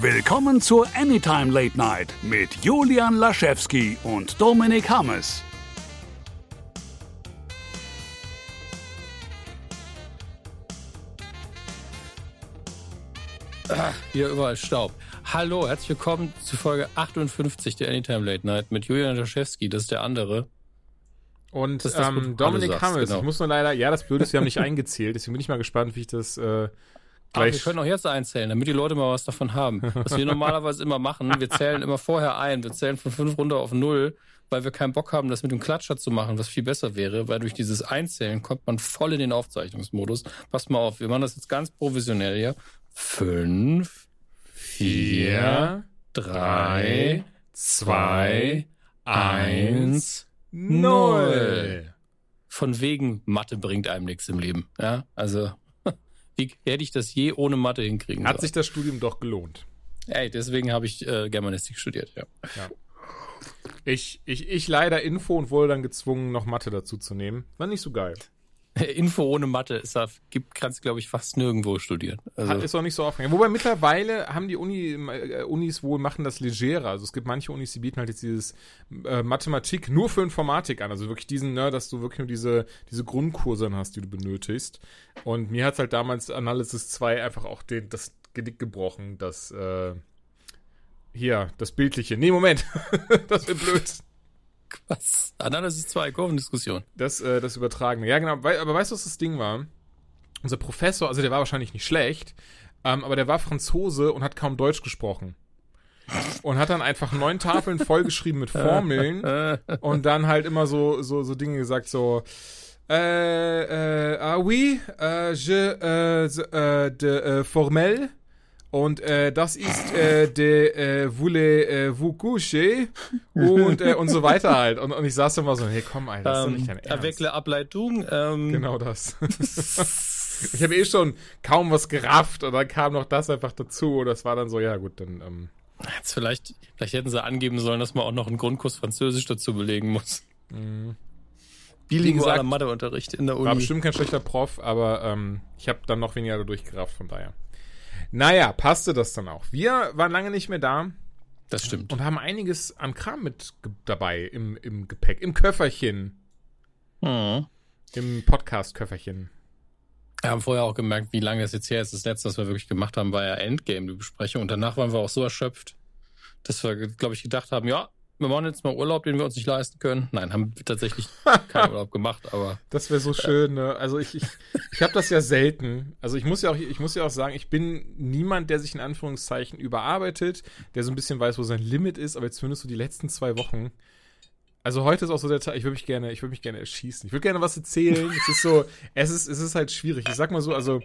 Willkommen zur Anytime Late Night mit Julian Laschewski und Dominik Hammes. Ach, hier überall Staub. Hallo, herzlich willkommen zu Folge 58 der Anytime Late Night mit Julian Laschewski, das ist der andere. Und Das das, ähm, Dominik sagst, Hammes, genau. ich muss nur leider, ja, das Blöde ist, wir haben nicht eingezählt, deswegen bin ich mal gespannt, wie ich das äh, Aber gleich. wir können auch jetzt einzählen, damit die Leute mal was davon haben. Was wir normalerweise immer machen, wir zählen immer vorher ein, wir zählen von fünf runter auf null, weil wir keinen Bock haben, das mit dem Klatscher zu machen, was viel besser wäre, weil durch dieses Einzählen kommt man voll in den Aufzeichnungsmodus. Passt mal auf, wir machen das jetzt ganz professionell hier. Fünf, vier, drei, zwei, eins, null. Von wegen Mathe bringt einem nichts im Leben. Ja, also wie hätte ich das je ohne Mathe hinkriegen Hat sollen? sich das Studium doch gelohnt. Ey, deswegen habe ich äh, Germanistik studiert, ja. Ich, ich, ich leider Info und wurde dann gezwungen, noch Mathe dazu zu nehmen. War nicht so geil. Info ohne Mathe ist da, gibt, kannst glaube ich fast nirgendwo studieren. Also, ist auch nicht so aufgegangen. Wobei mittlerweile haben die Uni, äh, Unis wohl machen das legerer. Also es gibt manche Unis, die bieten halt jetzt dieses äh, Mathematik nur für Informatik an. Also wirklich diesen, ne, dass du wirklich nur diese, diese Grundkurse hast, die du benötigst. Und mir hat's halt damals Analysis 2 einfach auch den, das Genick gebrochen, das, äh, hier, das Bildliche. Nee, Moment. das wird blöd. Was? Analysis 2, Kurvendiskussion. Das, äh, das Übertragene. Ja, genau. Aber weißt du, was das Ding war? Unser Professor, also der war wahrscheinlich nicht schlecht, ähm, aber der war Franzose und hat kaum Deutsch gesprochen. Und hat dann einfach neun Tafeln vollgeschrieben mit Formeln und dann halt immer so, so, so Dinge gesagt, so, äh, äh, ah oui, äh, je, äh, äh, de, äh, formel. Und äh, das ist äh, de äh, voulez äh, vous coucher und äh, und so weiter halt. Und, und ich saß dann mal so, hey komm, Alter, das ist doch Ähm, nicht dein Ernst. Avec la Ableitung. Ähm, Genau das. ich habe eh schon kaum was gerafft und dann kam noch das einfach dazu. Und das war dann so, ja gut, dann ähm, Jetzt vielleicht, vielleicht hätten sie angeben sollen, dass man auch noch einen Grundkurs Französisch dazu belegen muss. Bilingualer gesagt, Matheunterricht in der Uni. war bestimmt kein schlechter Prof, aber ähm, ich habe dann noch weniger dadurch gerafft, von daher. Naja, passte das dann auch. Wir waren lange nicht mehr da das stimmt. und haben einiges an Kram mit dabei im, im Gepäck, im Köfferchen, Mhm. im Podcast-Köfferchen. Wir haben vorher auch gemerkt, wie lange es jetzt her ist. Das letzte, was wir wirklich gemacht haben, war ja Endgame, die Besprechung. Und danach waren wir auch so erschöpft, dass wir, glaube ich, gedacht haben, ja, wir machen jetzt mal Urlaub, den wir uns nicht leisten können. Nein, haben wir tatsächlich keinen Urlaub gemacht, aber Das wäre so schön, ne? Also ich, ich, ich habe das ja selten. Also ich muss ja auch, ich muss ja auch sagen, ich bin niemand, der sich in Anführungszeichen überarbeitet, der so ein bisschen weiß, wo sein Limit ist, aber jetzt zumindest so die letzten zwei Wochen. Also heute ist auch so der Tag, ich würde mich gerne, ich würde mich gerne erschießen. Ich würde gerne was erzählen. es ist so, es ist, es ist halt schwierig. Ich sag mal so, also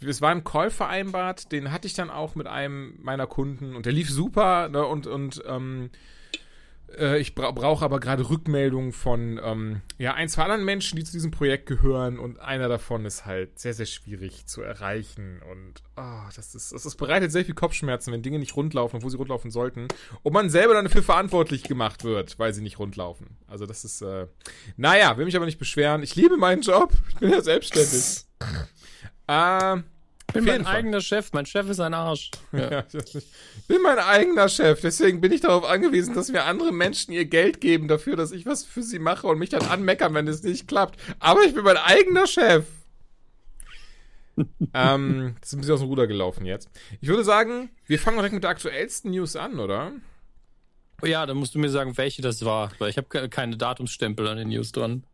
es war ein Call vereinbart, den hatte ich dann auch mit einem meiner Kunden und der lief super, ne? Und, und ähm, äh, ich bra brauche aber gerade Rückmeldungen von ähm, ja, ein, zwei anderen Menschen, die zu diesem Projekt gehören und einer davon ist halt sehr, sehr schwierig zu erreichen und ah, das ist, das ist bereitet sehr viel Kopfschmerzen, wenn Dinge nicht rundlaufen, obwohl sie rundlaufen sollten und man selber dann dafür verantwortlich gemacht wird, weil sie nicht rundlaufen. Also das ist, äh, naja, will mich aber nicht beschweren. Ich liebe meinen Job. Ich bin ja selbstständig. äh, ich bin mein Fall. eigener Chef. Mein Chef ist ein Arsch. Ja. ja, ich bin mein eigener Chef, deswegen bin ich darauf angewiesen, dass mir andere Menschen ihr Geld geben dafür, dass ich was für sie mache und mich dann anmeckern, wenn es nicht klappt. Aber ich bin mein eigener Chef. ähm, das ist ein bisschen aus dem Ruder gelaufen jetzt. Ich würde sagen, wir fangen direkt mit der aktuellsten News an, oder? ja, dann musst du mir sagen, welche das war, weil ich habe ke- keine Datumsstempel an den News dran.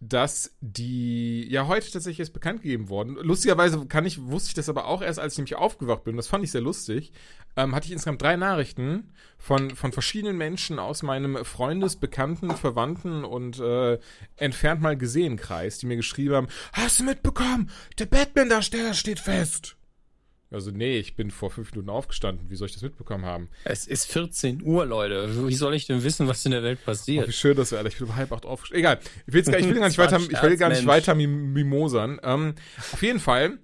Dass die ja heute tatsächlich erst bekannt gegeben worden. Lustigerweise kann ich, wusste ich das aber auch erst, als ich nämlich aufgewacht bin. Das fand ich sehr lustig. Ähm, hatte ich insgesamt drei Nachrichten von, von verschiedenen Menschen aus meinem Freundes-, Bekannten-, Verwandten und äh, entfernt mal gesehen Kreis, die mir geschrieben haben, hast du mitbekommen, der Batman-Darsteller steht fest. Also nee, ich bin vor fünf Minuten aufgestanden. Wie soll ich das mitbekommen haben? Es ist 14 Uhr, Leute. Wie soll ich denn wissen, was in der Welt Oh, passiert? wie schön, dass wir alle. Ich bin um halb acht aufgestanden. Egal. Ich will, gar, ich will gar nicht weiter, ich will gar nicht weiter mim mimosern. Ähm, auf jeden Fall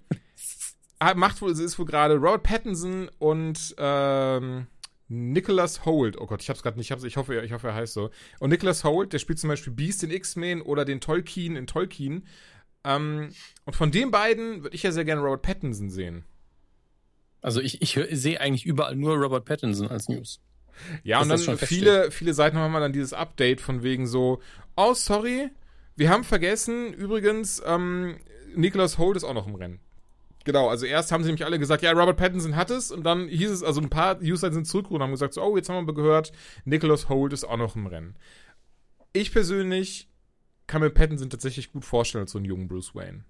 macht wohl, es ist wohl gerade Robert Pattinson und ähm, Nicholas Holt. Oh Gott, ich hab's gerade nicht. Ich, hab's, ich hoffe, ich hoffe, er heißt so. Und Nicholas Holt, der spielt zum Beispiel Beast in X-Men oder den Tolkien in Tolkien. Ähm, und von den beiden würde ich ja sehr gerne Robert Pattinson sehen. Also ich, ich sehe eigentlich überall nur Robert Pattinson als News. Ja, und dann viele, viele Seiten haben dann dieses Update von wegen so, oh, sorry, wir haben vergessen, übrigens, ähm, Nicholas Holt ist auch noch im Rennen. Genau, also erst haben sie nämlich alle gesagt, ja, Robert Pattinson hat es und dann hieß es, also ein paar User sind zurückgerufen und haben gesagt, so, oh, jetzt haben wir gehört, Nicholas Holt ist auch noch im Rennen. Ich persönlich kann mir Pattinson tatsächlich gut vorstellen als so einen jungen Bruce Wayne.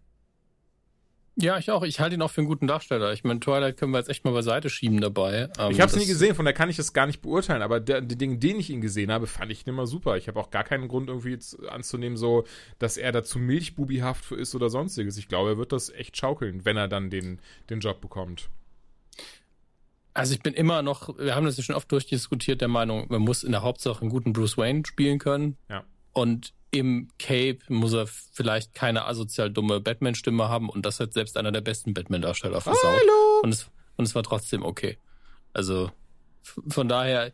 Ja, ich auch. Ich halte ihn auch für einen guten Darsteller. Ich meine, Twilight können wir jetzt echt mal beiseite schieben dabei. Ähm, ich habe es nie gesehen, von daher kann ich es gar nicht beurteilen. Aber der, die Dinge, denen ich ihn gesehen habe, fand ich immer super. Ich habe auch gar keinen Grund irgendwie jetzt anzunehmen, so, dass er dazu milchbubihaft ist oder sonstiges. Ich glaube, er wird das echt schaukeln, wenn er dann den, den Job bekommt. Also ich bin immer noch, wir haben das ja schon oft durchdiskutiert, der Meinung, man muss in der Hauptsache einen guten Bruce Wayne spielen können. Ja. Und im Cape muss er vielleicht keine asozial dumme Batman-Stimme haben und das hat selbst einer der besten Batman-Darsteller versaut. Hallo! Und es, und es war trotzdem okay. Also von daher,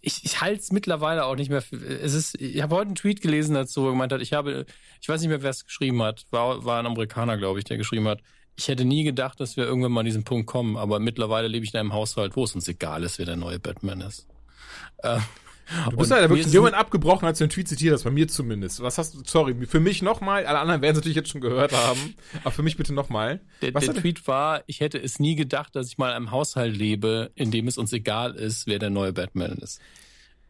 ich, ich halte es mittlerweile auch nicht mehr. Für, es ist, ich habe heute einen Tweet gelesen dazu, wo er gemeint hat, ich habe, ich weiß nicht mehr, wer es geschrieben hat, war, war ein Amerikaner, glaube ich, der geschrieben hat. Ich hätte nie gedacht, dass wir irgendwann mal an diesen Punkt kommen, aber mittlerweile lebe ich in einem Haushalt, wo es uns egal ist, wer der neue Batman ist. Ähm, Du bist ja wirklich jemand abgebrochen, als du den Tweet zitiert hast, bei mir zumindest. Was hast du, sorry, für mich nochmal, alle anderen werden es natürlich jetzt schon gehört haben, aber für mich bitte nochmal. Der, der Tweet war, ich hätte es nie gedacht, dass ich mal in einem Haushalt lebe, in dem es uns egal ist, wer der neue Batman ist.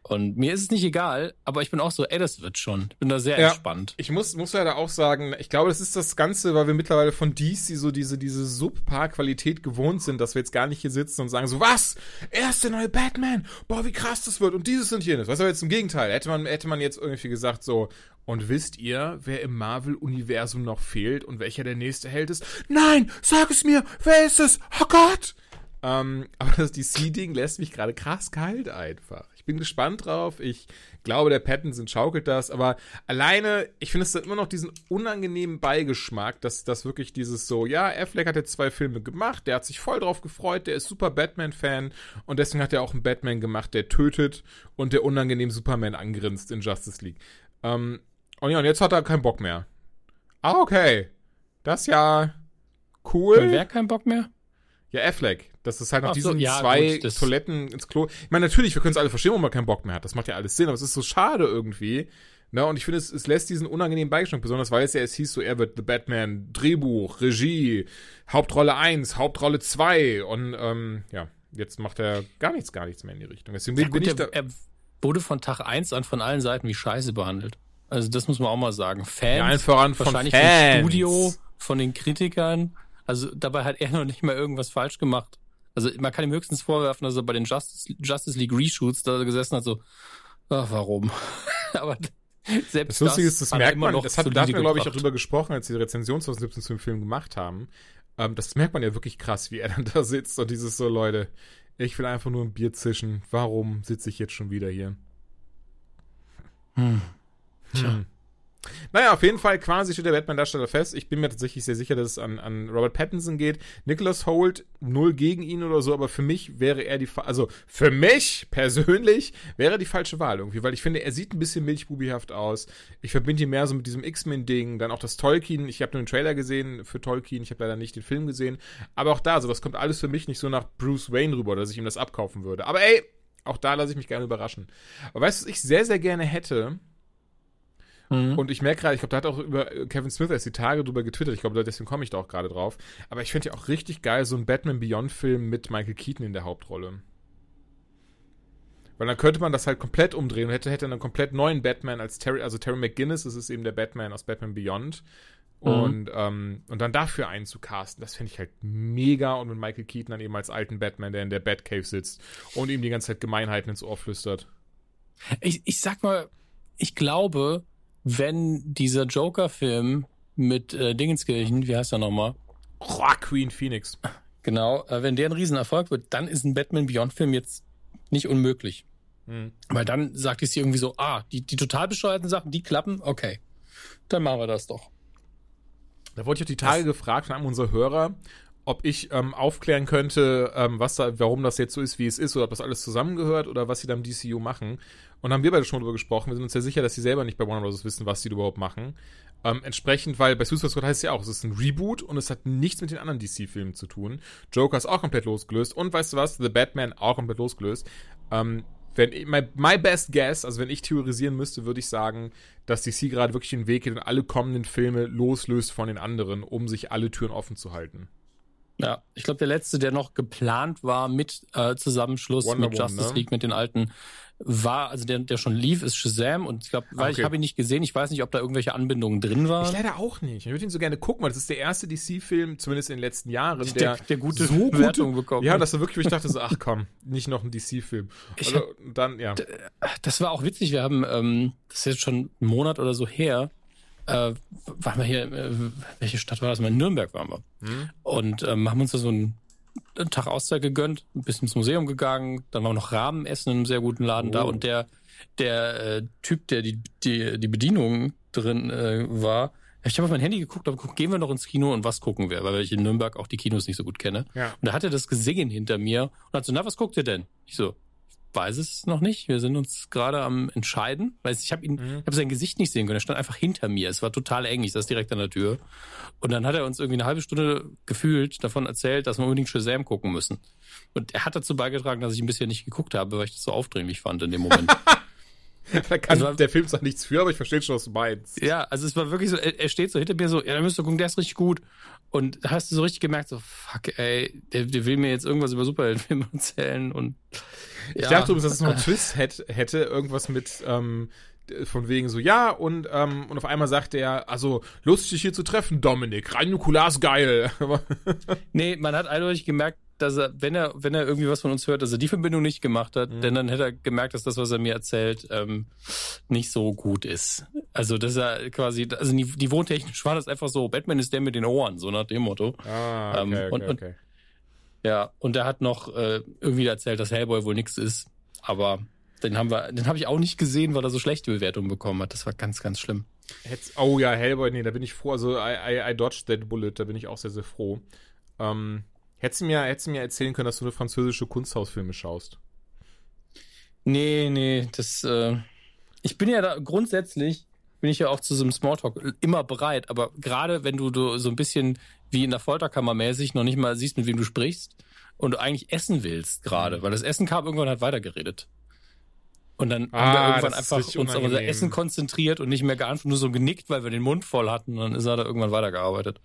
Und mir ist es nicht egal, aber ich bin auch so, ey, das wird schon. Ich bin da sehr ja, entspannt. Ich muss, muss leider auch sagen, ich glaube, das ist das Ganze, weil wir mittlerweile von DC so diese, diese Subpar-Qualität gewohnt sind, dass wir jetzt gar nicht hier sitzen und sagen so, was? Er ist der neue Batman? Boah, wie krass das wird. Und dieses und jenes. Was aber jetzt im Gegenteil. Hätte man, hätte man jetzt irgendwie gesagt so, und wisst ihr, wer im Marvel-Universum noch fehlt und welcher der nächste Held ist? Nein, sag es mir, wer ist es? Oh Gott! Ähm, aber das DC-Ding lässt mich gerade krass kalt einfach bin gespannt drauf. Ich glaube, der Pattinson schaukelt das, aber alleine, ich finde es immer noch diesen unangenehmen Beigeschmack, dass das wirklich dieses so, ja, Affleck hat jetzt zwei Filme gemacht, der hat sich voll drauf gefreut, der ist super Batman-Fan und deswegen hat er auch einen Batman gemacht, der tötet und der unangenehm Superman angrinst in Justice League. Ähm, und ja, und jetzt hat er keinen Bock mehr. Ah, okay. Das ist ja cool. Und wer keinen Bock mehr? Ja, Affleck. Das ist halt nach diesen so, ja, zwei gut, Toiletten ins Klo. Ich meine, natürlich, wir können es alle verstehen, warum man keinen Bock mehr hat. Das macht ja alles Sinn, aber es ist so schade irgendwie. Ne? Und ich finde, es, es lässt diesen unangenehmen Beigeschmack, besonders weil es ja es hieß so, er wird The Batman, Drehbuch, Regie, Hauptrolle 1, Hauptrolle 2 und ähm, ja, jetzt macht er gar nichts, gar nichts mehr in die Richtung. Deswegen ja, bin gut, ich da er, er wurde von Tag 1 an von allen Seiten wie Scheiße behandelt. Also das muss man auch mal sagen. Fans, ja, voran von wahrscheinlich Fans. vom Studio, von den Kritikern. Also dabei hat er noch nicht mal irgendwas falsch gemacht. Also man kann ihm höchstens vorwerfen, dass er bei den Justice, Justice League Reshoots da gesessen hat, so, ach, warum? Aber selbst das Lustige ist, das merkt man, das hat, da hatten wir, glaube ich, auch drüber gesprochen, als die Rezension 2017 zu dem Film gemacht haben. Ähm, das merkt man ja wirklich krass, wie er dann da sitzt und dieses so, Leute, ich will einfach nur ein Bier zischen. Warum sitze ich jetzt schon wieder hier? Hm. Tja. Hm. Naja, auf jeden Fall quasi steht der Batman-Darsteller fest. Ich bin mir tatsächlich sehr sicher, dass es an, an Robert Pattinson geht. Nicholas Holt, null gegen ihn oder so, aber für mich wäre er die, also für mich persönlich wäre die falsche Wahl irgendwie, weil ich finde, er sieht ein bisschen milchbubihaft aus. Ich verbinde ihn mehr so mit diesem X-Men-Ding, dann auch das Tolkien. Ich habe nur einen Trailer gesehen für Tolkien, ich habe leider nicht den Film gesehen. Aber auch da, so, das kommt alles für mich nicht so nach Bruce Wayne rüber, dass ich ihm das abkaufen würde. Aber ey, auch da lasse ich mich gerne überraschen. Aber weißt du, was ich sehr, sehr gerne hätte? Mhm. Und ich merke gerade, ich glaube, da hat auch über Kevin Smith erst die Tage drüber getwittert. Ich glaube, deswegen komme ich da auch gerade drauf. Aber ich finde ja auch richtig geil, so ein Batman Beyond-Film mit Michael Keaton in der Hauptrolle. Weil dann könnte man das halt komplett umdrehen und hätte, hätte einen komplett neuen Batman als Terry, also Terry McGinnis, das ist eben der Batman aus Batman Beyond. Mhm. Und, ähm, und dann dafür einzucasten, das finde ich halt mega. Und mit Michael Keaton dann eben als alten Batman, der in der Batcave sitzt und ihm die ganze Zeit Gemeinheiten ins Ohr flüstert. Ich, ich sag mal, ich glaube, wenn dieser Joker-Film mit äh, Dingenskirchen, wie heißt er nochmal? Queen Phoenix. Genau, äh, wenn der ein Riesenerfolg wird, dann ist ein Batman Beyond-Film jetzt nicht unmöglich. Mhm. Weil dann sagt es irgendwie so, ah, die, die total bescheuerten Sachen, die klappen, okay. Dann machen wir das doch. Da wurde ich auch die Tage das gefragt von einem unserer Hörer, ob ich ähm, aufklären könnte, ähm, was da, warum das jetzt so ist, wie es ist, oder ob das alles zusammengehört oder was sie da im DCU machen. Und haben wir beide schon drüber gesprochen. Wir sind uns ja sicher, dass sie selber nicht bei Warner Bros. wissen, was sie überhaupt machen. Ähm, entsprechend, weil bei Suicide Squad heißt es ja auch, es ist ein Reboot und es hat nichts mit den anderen DC-Filmen zu tun. Joker ist auch komplett losgelöst und weißt du was? The Batman auch komplett losgelöst. Ähm, wenn my, my best guess, also wenn ich theorisieren müsste, würde ich sagen, dass DC gerade wirklich den Weg geht und alle kommenden Filme loslöst von den anderen, um sich alle Türen offen zu halten. Ja, ich glaube, der letzte, der noch geplant war mit äh, Zusammenschluss Wonder mit Woman, Justice ne? League, mit den alten, war, also der, der schon lief, ist Shazam und ich glaube, weil Okay. ich habe ihn nicht gesehen, ich weiß nicht, ob da irgendwelche Anbindungen drin Ich waren. leider auch nicht. Ich würde ihn so gerne gucken, weil das ist der erste DC-Film, zumindest in den letzten Jahren, Der- der, der gute so Bewertungen bekommen Ja, hat. das war wirklich, wo ich dachte so, ach komm, nicht noch ein DC-Film. Ich Also, dann, ja. Das war auch witzig, wir haben, ähm, das ist jetzt schon einen Monat oder so her, äh, waren wir hier, äh, welche Stadt war das? In Nürnberg waren wir. Hm? Und ähm, haben uns da so einen, einen Tag Auszeit gegönnt, ein bisschen ins Museum gegangen, dann waren wir noch Rahmen essen in einem sehr guten Laden da Oh. und der, der äh, Typ, der die, die, die Bedienung drin äh, war, ich habe auf mein Handy geguckt, habe geguckt, gehen wir noch ins Kino und was gucken wir, weil ich in Nürnberg auch die Kinos nicht so gut kenne. Ja. Und da hat er das gesehen hinter mir und hat so, na, was guckt ihr denn? Ich so, weiß es noch nicht. Wir sind uns gerade am entscheiden. Weil ich habe ihn, Mhm. ich habe sein Gesicht nicht sehen können. Er stand einfach hinter mir. Es war total eng. Ich saß direkt an der Tür. Und dann hat er uns irgendwie eine halbe Stunde gefühlt davon erzählt, dass wir unbedingt Shazam gucken müssen. Und er hat dazu beigetragen, dass ich ein bisschen nicht geguckt habe, weil ich das so aufdringlich fand in dem Moment. Da kann Also- der Film zwar nichts für, aber ich verstehe schon, was du meinst. ja, also es war wirklich so, er, steht so hinter mir so, ja, da müsst ihr gucken, der ist richtig gut. Und hast du so richtig gemerkt, so, fuck, ey, der, der will mir jetzt irgendwas über Superheldenfilme erzählen und Ich dachte übrigens, dass es noch einen Twist hätte, hätte irgendwas mit, ähm, von wegen so, ja, und, ähm, und auf einmal sagt er, also, lustig dich hier zu treffen, Dominik, rein Nukular ist geil. Nee, man hat eindeutig gemerkt, dass er, wenn er, wenn er irgendwie was von uns hört, dass er die Verbindung nicht gemacht hat, Mhm. denn dann hätte er gemerkt, dass das, was er mir erzählt, ähm, nicht so gut ist. Also, dass er quasi, also die, die wohntechnisch war das einfach so, Batman ist der mit den Ohren, so nach dem Motto. Ah, Ähm, okay, okay, und- und- okay. Ja, und er hat noch äh, irgendwie erzählt, dass Hellboy wohl nichts ist, aber den haben wir, den habe ich auch nicht gesehen, weil er so schlechte Bewertungen bekommen hat. Das war ganz, ganz schlimm. Hätt's, oh ja, Hellboy, nee, da bin ich froh. Also, I, I, I dodged that bullet, da bin ich auch sehr, sehr froh. Ähm, hättest, du mir, hättest du mir erzählen können, dass du französische Kunsthausfilme schaust? Nee, nee, das, äh, ich bin ja da grundsätzlich, bin ich ja auch zu so einem Smalltalk immer bereit, aber gerade wenn du, du so ein bisschen wie in der Folterkammer mäßig noch nicht mal siehst, mit wem du sprichst und du eigentlich essen willst gerade, weil das Essen kam irgendwann hat weitergeredet. Und dann haben wir Ah, irgendwann einfach uns auf unser. Essen konzentriert und nicht mehr geantwortet, nur so genickt, weil wir den Mund voll hatten und dann ist er da irgendwann weitergearbeitet.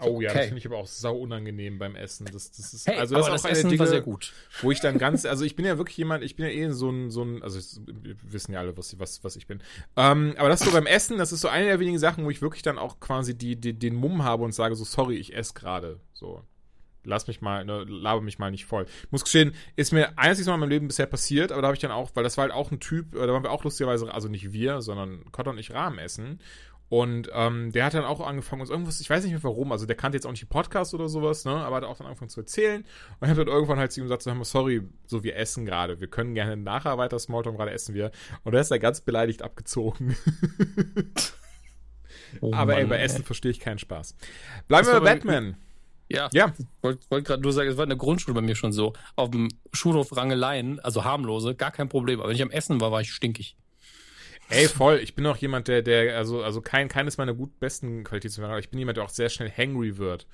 Oh ja, das Okay. finde ich aber auch sau unangenehm beim Essen. Das, das ist, Hey, also das das, ist auch eine Essen Dinge, war sehr gut. wo ich dann ganz, also ich bin ja wirklich jemand, ich bin ja eh so ein, so ein, also wir wissen ja alle, was, was, was ich bin. Ähm, aber das so beim Essen, das ist so eine der wenigen Sachen, wo ich wirklich dann auch quasi die, die, den Mumm habe und sage so, sorry, ich esse gerade. So. Lass mich mal, ne, laber mich mal nicht voll. Muss gestehen, ist mir einziges Mal in meinem Leben bisher passiert, aber da habe ich dann auch, weil das war halt auch ein Typ, äh, da waren wir auch lustigerweise, also nicht wir, sondern Kotter und ich Rahmen essen. Und ähm, der hat dann auch angefangen, uns irgendwas, ich weiß nicht mehr warum, also der kannte jetzt auch nicht die Podcast oder sowas, ne, aber hat auch dann angefangen zu erzählen. Und ich habe dann irgendwann halt zu ihm gesagt, so, sorry, so wir essen gerade, wir können gerne nachher weiter Smalltalk, gerade essen wir. Und er ist da ganz beleidigt abgezogen. Oh aber ey, Mann, bei. Essen verstehe ich keinen Spaß. Bleiben wir bei Batman. Ja, Ja. wollte wollt gerade nur sagen, es war in der Grundschule bei mir schon so. Auf dem Schulhof Rangeleien, also harmlose, gar kein Problem. Aber wenn ich am Essen war, war ich stinkig. Ey, voll. Ich bin auch jemand, der, der, also, also kein, keines meiner gut besten Qualitätsmerkmale, aber ich bin jemand, der auch sehr schnell hangry wird.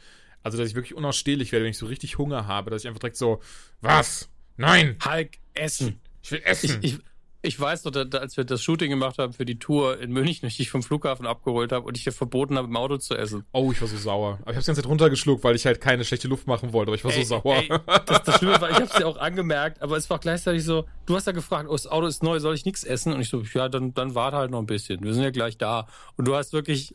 Also, dass ich wirklich unausstehlich werde, wenn ich so richtig Hunger habe, dass ich einfach direkt so, was? Nein! Hulk, Essen. Ich will essen! ich, ich weiß noch, als wir das Shooting gemacht haben für die Tour in München, ich dich vom Flughafen abgeholt habe und ich dir verboten habe, im Auto zu essen. oh, ich war so sauer. Aber ich hab's die ganze Zeit runtergeschluckt, weil ich halt keine schlechte Luft machen wollte, aber ich war Ey, so sauer. ey, das, das Schlimme war, ich habe es dir auch angemerkt, aber es war gleichzeitig so, du hast ja gefragt, oh, das Auto ist neu, soll ich nichts essen? Und ich so, ja, dann, dann warte halt noch ein bisschen. Wir sind ja gleich da. Und du hast wirklich,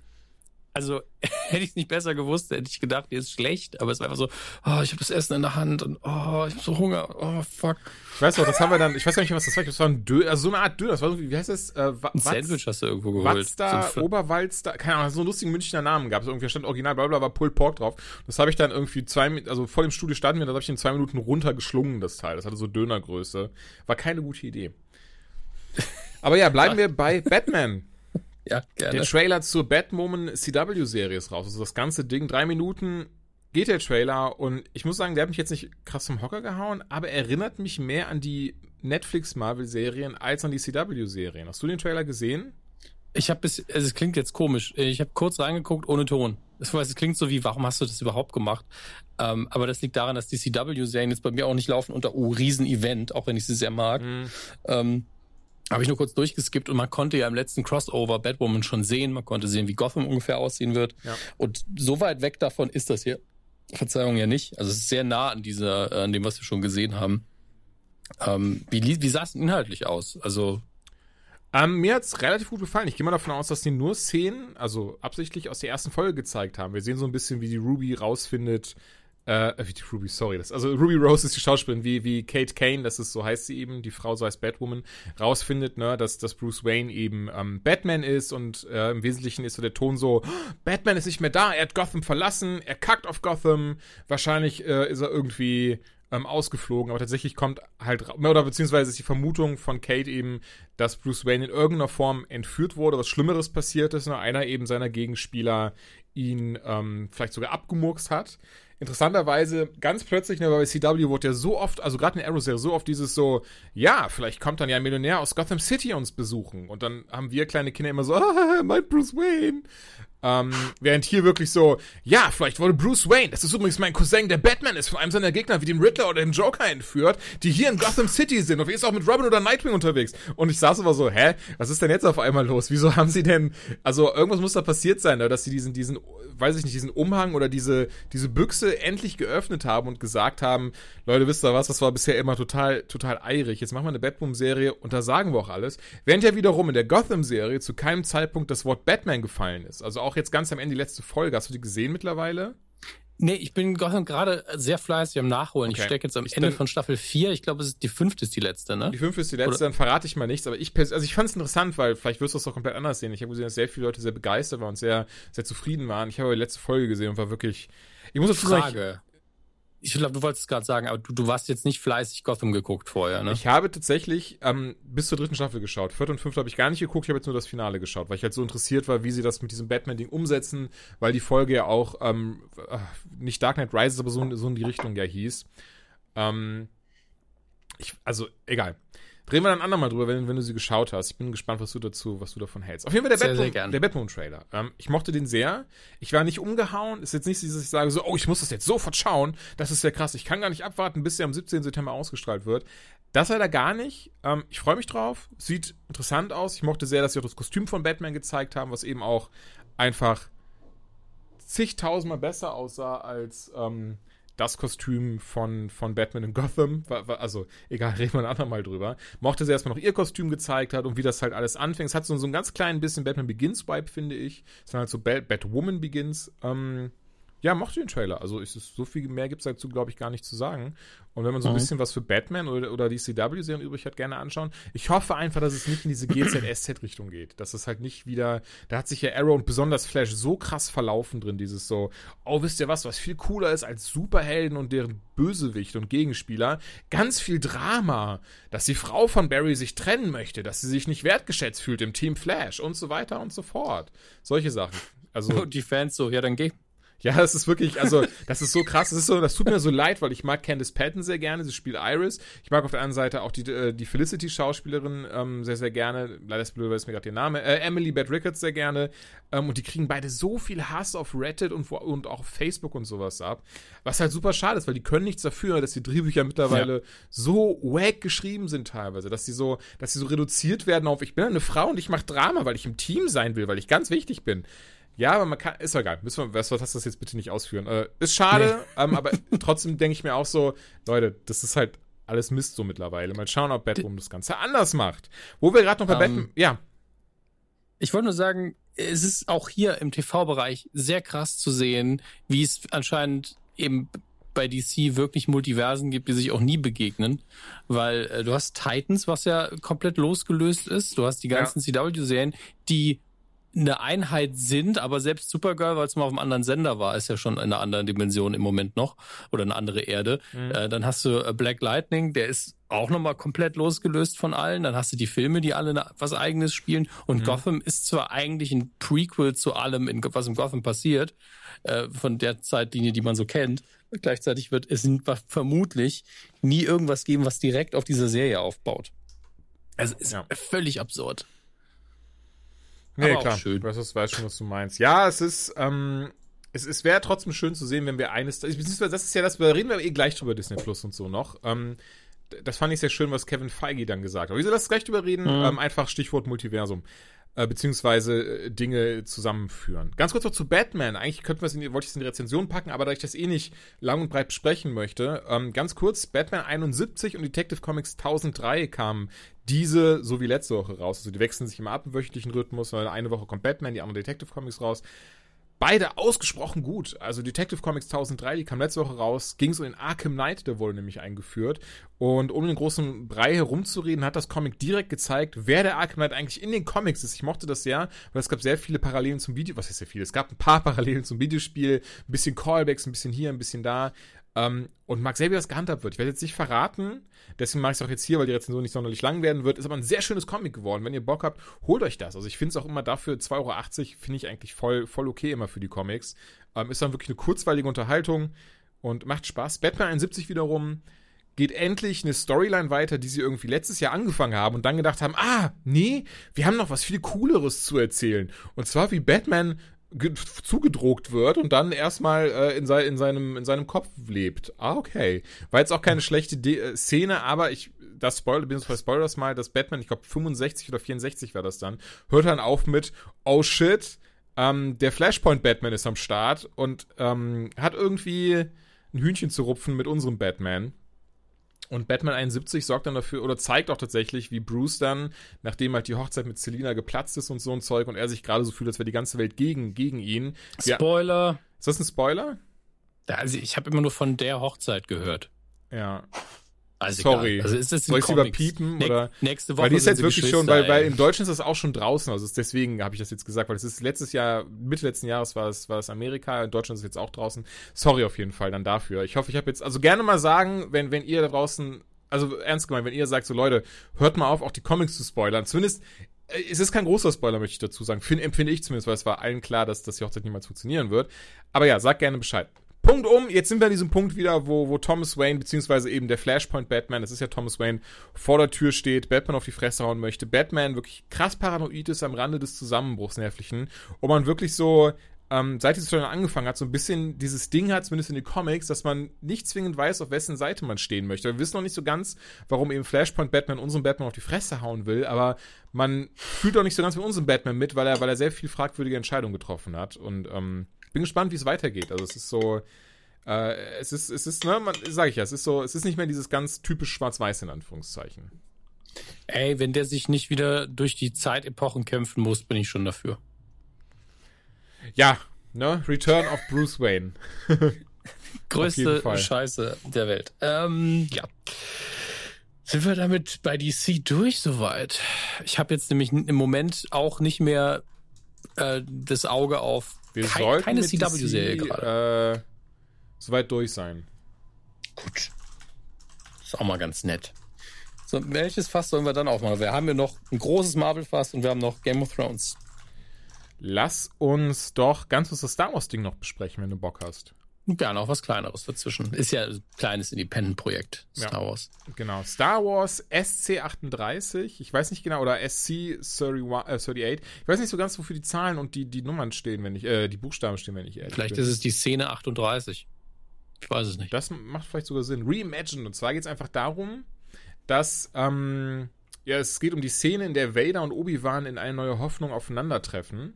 also hätte ich es nicht besser gewusst, hätte ich gedacht, dir ist schlecht, aber es war einfach so, oh, ich habe das Essen in der Hand und oh, ich habe so Hunger, oh, fuck. Ich weiß noch, das haben wir dann, ich weiß gar nicht mehr, was das war. Das war ein Döner, also so eine Art Döner. Das war so, wie heißt das? Äh, Ein Watz- Sandwich hast du irgendwo geholt. Watzda, So Oberwalster, keine Ahnung, so einen lustigen Münchner Namen gab es. Irgendwie stand original, bla bla, war Pulled Pork drauf. Das habe ich dann irgendwie zwei, also vor dem Studio standen wir, das habe ich in zwei Minuten runtergeschlungen, das Teil. Das hatte so Dönergröße. War keine gute Idee. Aber ja, bleiben wir bei Batman. Ja, gerne. Der Trailer zur Batwoman CW-Serie ist raus. Also das ganze Ding, drei Minuten, geht der Trailer und ich muss sagen, der hat mich jetzt nicht krass vom Hocker gehauen, aber erinnert mich mehr an die Netflix-Marvel-Serien als an die CW-Serien. Hast du den Trailer gesehen? Ich habe bis, also es klingt jetzt komisch. Ich habe kurz reingeguckt ohne Ton. Das weiß, es klingt so wie, warum hast du das überhaupt gemacht? Ähm, aber das liegt daran, dass die CW-Serien jetzt bei mir auch nicht laufen unter oh Riesen-Event, auch wenn ich sie sehr mag. Mhm. Ähm, habe ich nur kurz durchgeskippt und man konnte ja im letzten Crossover Batwoman schon sehen. Man konnte sehen, wie Gotham ungefähr aussehen wird. Ja. Und so weit weg davon ist das hier. Verzeihung ja nicht. Also es ist sehr nah an dieser, an dem, was wir schon gesehen haben. Ähm, wie, wie sah es inhaltlich aus? Also ähm, mir hat es relativ gut gefallen. Ich gehe mal davon aus, dass die nur Szenen, also absichtlich aus der ersten Folge gezeigt haben. Wir sehen so ein bisschen, wie die Ruby rausfindet, äh, die Ruby, sorry, das, also Ruby Rose ist die Schauspielerin, wie, wie Kate Kane, das ist, so heißt sie eben, die Frau, so heißt Batwoman, rausfindet, ne, dass, dass Bruce Wayne eben ähm, Batman ist und äh, im Wesentlichen ist so der Ton so, Batman ist nicht mehr da, er hat Gotham verlassen, er kackt auf Gotham, wahrscheinlich äh, ist er irgendwie ähm, ausgeflogen, aber tatsächlich kommt halt, oder beziehungsweise ist die Vermutung von Kate eben, dass Bruce Wayne in irgendeiner Form entführt wurde, was Schlimmeres passiert ist, ne? einer eben seiner Gegenspieler ihn ähm, vielleicht sogar abgemurkst hat interessanterweise ganz plötzlich, ne, bei CW wurde ja so oft, also gerade in Arrow-Serie, so oft dieses so, ja, vielleicht kommt dann ja ein Millionär aus Gotham City uns besuchen. Und dann haben wir kleine Kinder immer so, ah, mein Bruce Wayne. Ähm, während hier wirklich so, ja, vielleicht wurde Bruce Wayne, das ist übrigens mein Cousin, der Batman ist, von einem seiner Gegner wie dem Riddler oder dem Joker entführt, die hier in Gotham City sind und er ist auch mit Robin oder Nightwing unterwegs. Und ich saß immer so, hä, was ist denn jetzt auf einmal los? Wieso haben sie denn, also irgendwas muss da passiert sein, oder dass sie diesen, diesen, weiß ich nicht, diesen Umhang oder diese, diese Büchse endlich geöffnet haben und gesagt haben, Leute, wisst ihr was, das war bisher immer total, total eirig. Jetzt machen wir eine Batman-Serie und da sagen wir auch alles. Während ja wiederum in der Gotham-Serie zu keinem Zeitpunkt das Wort Batman gefallen ist. Also auch jetzt ganz am Ende die letzte Folge. Hast du die gesehen mittlerweile? Nee, ich bin gerade sehr fleißig am Nachholen. Okay. Ich stecke jetzt am ich Ende von Staffel 4. Ich glaube, die fünfte ist die letzte, ne? Die fünfte ist die letzte, Oder? dann verrate ich mal nichts. Aber ich, also ich fand es interessant, weil vielleicht wirst du es doch komplett anders sehen. Ich habe gesehen, dass sehr viele Leute sehr begeistert waren und sehr, sehr zufrieden waren. Ich habe die letzte Folge gesehen und war wirklich, ich muss dazu Frage ich glaube, du wolltest es gerade sagen, aber du, du warst jetzt nicht fleißig Gotham geguckt vorher, ne? Ich habe tatsächlich ähm, bis zur dritten Staffel geschaut. Vierte und fünfte habe ich gar nicht geguckt, ich habe jetzt nur das Finale geschaut, weil ich halt so interessiert war, wie sie das mit diesem Batman-Ding umsetzen, weil die Folge ja auch ähm, äh, nicht Dark Knight Rises, aber so, so in die Richtung ja hieß. Ähm, ich, also, egal. Reden wir dann andermal drüber, wenn, wenn du sie geschaut hast. Ich bin gespannt, was du dazu, was du davon hältst. Auf jeden Fall der Batman, der Batman-Trailer. Ähm, ich mochte den sehr. Ich war nicht umgehauen. Ist jetzt nicht, dass ich sage so, oh, ich muss das jetzt sofort schauen. Das ist sehr krass. Ich kann gar nicht abwarten, bis er am 17. September ausgestrahlt wird. Das leider gar nicht. Ähm, ich freue mich drauf. Sieht interessant aus. Ich mochte sehr, dass sie auch das Kostüm von Batman gezeigt haben, was eben auch einfach zigtausendmal besser aussah als ähm, das Kostüm von, von Batman in Gotham, war, war, also egal, reden wir ein andermal drüber, mochte sie erstmal noch ihr Kostüm gezeigt hat und wie das halt alles anfängt. Es hat so, so ein ganz klein bisschen Batman Begins-Vibe, finde ich. Es ist halt so Bat Batwoman Begins. Ähm, ja, mochte den Trailer. Also ist es, so viel mehr gibt es dazu, glaube ich, gar nicht zu sagen. Und wenn man so ein bisschen was für Batman oder, oder die CW-Serien übrig hat, gerne anschauen. Ich hoffe einfach, dass es nicht in diese GZSZ-Richtung geht. Dass es halt nicht wieder, da hat sich ja Arrow und besonders Flash so krass verlaufen drin, dieses so, oh, wisst ihr was, was viel cooler ist als Superhelden und deren Bösewicht und Gegenspieler? Ganz viel Drama, dass die Frau von Barry sich trennen möchte, dass sie sich nicht wertgeschätzt fühlt im Team Flash und so weiter und so fort. Solche Sachen. Also, und die Fans so, ja, dann geh. Ja, das ist wirklich, also, das ist so krass. Das ist so, das tut mir so leid, weil ich mag Candice Patton sehr gerne. Sie spielt Iris. Ich mag auf der anderen Seite auch die, äh, die Felicity-Schauspielerin ähm, sehr, sehr gerne. Leider ist blöd, weil es mir gerade ihr Name. Äh, Emily Bad Ricketts sehr gerne. Ähm, und die kriegen beide so viel Hass auf Reddit und, und auch auf Facebook und sowas ab. Was halt super schade ist, weil die können nichts dafür, dass die Drehbücher mittlerweile ja. so wack geschrieben sind teilweise. Dass sie so, dass sie so reduziert werden auf, ich bin eine Frau und ich mache Drama, weil ich im Team sein will, weil ich ganz wichtig bin. Ja, aber man kann, ist doch egal. Müssen wir, was, was hast du das jetzt bitte nicht ausführen? Äh, ist schade, nee. ähm, aber trotzdem denke ich mir auch so, Leute, das ist halt alles Mist so mittlerweile. Mal schauen, ob Batwoman das Ganze anders macht. Wo wir gerade noch bei ähm, Batman, ja. Ich wollte nur sagen, es ist auch hier im TV-Bereich sehr krass zu sehen, wie es anscheinend eben bei DC wirklich Multiversen gibt, die sich auch nie begegnen, weil äh, du hast Titans, was ja komplett losgelöst ist, du hast die ganzen ja. CW-Serien, die eine Einheit sind, aber selbst Supergirl, weil es mal auf einem anderen Sender war, ist ja schon in einer anderen Dimension im Moment noch oder eine andere Erde. Mhm. Äh, dann hast du äh, Black Lightning, der ist auch nochmal komplett losgelöst von allen. Dann hast du die Filme, die alle was eigenes spielen. Und mhm. Gotham ist zwar eigentlich ein Prequel zu allem, in, was in Gotham passiert, äh, von der Zeitlinie, die man so kennt. Gleichzeitig wird es vermutlich nie irgendwas geben, was direkt auf dieser Serie aufbaut. Also ist ja. völlig absurd. Nee, Aber klar. Schön. Ich weiß, weiß schon, was du meinst. Ja, es ist, ähm, es, es wäre trotzdem schön zu sehen, wenn wir eines, das ist ja das, da reden wir eh gleich drüber, Disney Plus und so noch. Ähm, das fand ich sehr schön, was Kevin Feige dann gesagt hat. Wieso lass gleich drüber reden? Mhm. Ähm, einfach Stichwort Multiversum. Äh, beziehungsweise äh, Dinge zusammenführen. Ganz kurz noch zu Batman. Eigentlich könnten wir es in, wollte ich es in die Rezension packen, aber da ich das eh nicht lang und breit besprechen möchte, ähm, ganz kurz, Batman 71 und Detective Comics 1003 kamen diese so wie letzte Woche raus. Also die wechseln sich immer ab im wöchentlichen Rhythmus, weil eine Woche kommt Batman, die andere Detective Comics raus. Beide ausgesprochen gut. Also Detective Comics 1003, die kam letzte Woche raus, ging so in Arkham Knight, der wurde nämlich eingeführt. Und um den großen Brei herumzureden, hat das Comic direkt gezeigt, wer der Arkham Knight eigentlich in den Comics ist. Ich mochte das sehr, weil es gab sehr viele Parallelen zum Video. Was heißt sehr viele? Es gab ein paar Parallelen zum Videospiel, ein bisschen Callbacks, ein bisschen hier, ein bisschen da. Ähm, und mag sehr, wie das gehandhabt wird. Ich werde jetzt nicht verraten, deswegen mache ich es auch jetzt hier, weil die Rezension nicht sonderlich lang werden wird. Ist aber ein sehr schönes Comic geworden. Wenn ihr Bock habt, holt euch das. Also ich finde es auch immer dafür 2,80 Euro, finde ich eigentlich voll, voll okay immer für die Comics. Ähm, ist dann wirklich eine kurzweilige Unterhaltung und macht Spaß. Batman 71 wiederum geht endlich eine Storyline weiter, die sie irgendwie letztes Jahr angefangen haben und dann gedacht haben, ah, nee, wir haben noch was viel Cooleres zu erzählen. Und zwar wie Batman zugedruckt wird und dann erstmal äh, in, sei, in, seinem, in seinem Kopf lebt. Ah, okay. War jetzt auch keine schlechte De äh, Szene, aber ich, das Spoiler, beziehungsweise Spoiler das mal, dass Batman, ich glaube 65 oder 64 war das dann, hört dann auf mit, oh shit, ähm, der Flashpoint Batman ist am Start und ähm, hat irgendwie ein Hühnchen zu rupfen mit unserem Batman. Und Batman 71 sorgt dann dafür, oder zeigt auch tatsächlich, wie Bruce dann, nachdem halt die Hochzeit mit Selina geplatzt ist und so ein Zeug und er sich gerade so fühlt, als wäre die ganze Welt gegen, gegen ihn. Spoiler. Ja. Ist das ein Spoiler? Also ich habe immer nur von der Hochzeit gehört. Ja. Also Sorry. Egal. Also ist das Soll ich überpiepen? Ne oder? Nächste Woche. Weil die ist jetzt wirklich schon, weil, weil in Deutschland ist das auch schon draußen. Also deswegen habe ich das jetzt gesagt, weil es ist letztes Jahr, Mitte letzten Jahres war es, war es Amerika, in Deutschland ist es jetzt auch draußen. Sorry auf jeden Fall dann dafür. Ich hoffe, ich habe jetzt, also gerne mal sagen, wenn, wenn ihr da draußen, also ernst gemeint, wenn ihr sagt, so Leute, hört mal auf, auch die Comics zu spoilern. Zumindest, äh, es ist kein großer Spoiler, möchte ich dazu sagen. Find, empfinde ich zumindest, weil es war allen klar, dass, dass die Hochzeit niemals funktionieren wird. Aber ja, sagt gerne Bescheid. Punkt um, jetzt sind wir an diesem Punkt wieder, wo, wo Thomas Wayne, beziehungsweise eben der Flashpoint Batman, das ist ja Thomas Wayne, vor der Tür steht, Batman auf die Fresse hauen möchte, Batman wirklich krass paranoid ist am Rande des Zusammenbruchs nervlichen und man wirklich so, ähm, seit die Story angefangen hat, so ein bisschen dieses Ding hat, zumindest in den Comics, dass man nicht zwingend weiß, auf wessen Seite man stehen möchte. Wir wissen noch nicht so ganz, warum eben Flashpoint Batman unseren Batman auf die Fresse hauen will, aber man fühlt auch nicht so ganz mit unserem Batman mit, weil er, weil er sehr viel fragwürdige Entscheidungen getroffen hat und ähm, bin gespannt, wie es weitergeht. Also es ist so, äh, es ist, es ist, ne, man, sag ich ja, es ist so, es ist nicht mehr dieses ganz typisch Schwarz-Weiß in Anführungszeichen. Ey, wenn der sich nicht wieder durch die Zeitepochen kämpfen muss, bin ich schon dafür. Ja, ne, Return of Bruce Wayne. Größte Scheiße der Welt. Ähm, ja. Sind wir damit bei DC durch soweit? Ich habe jetzt nämlich im Moment auch nicht mehr äh, das Auge auf wir Kein, sollten keine CW-Serie gerade. Äh, soweit durch sein. Gut. Ist auch mal ganz nett. So, welches Fass sollen wir dann aufmachen? Wir haben hier noch ein großes Marvel-Fass und wir haben noch Game of Thrones. Lass uns doch ganz kurz das Star Wars-Ding noch besprechen, wenn du Bock hast. Gerne auch was Kleineres dazwischen. Ist ja ein kleines Independent-Projekt, Star ja, Wars. Genau. Star Wars SC38, ich weiß nicht genau, oder SC38. Äh, ich weiß nicht so ganz, wofür die Zahlen und die, die Nummern stehen, wenn ich, äh, die Buchstaben stehen, wenn ich ehrlich Vielleicht bin. ist es die Szene 38. Ich weiß es nicht. Das macht vielleicht sogar Sinn. Reimagine. Und zwar geht es einfach darum, dass, ähm, ja, es geht um die Szene, in der Vader und Obi-Wan in eine neue Hoffnung aufeinandertreffen.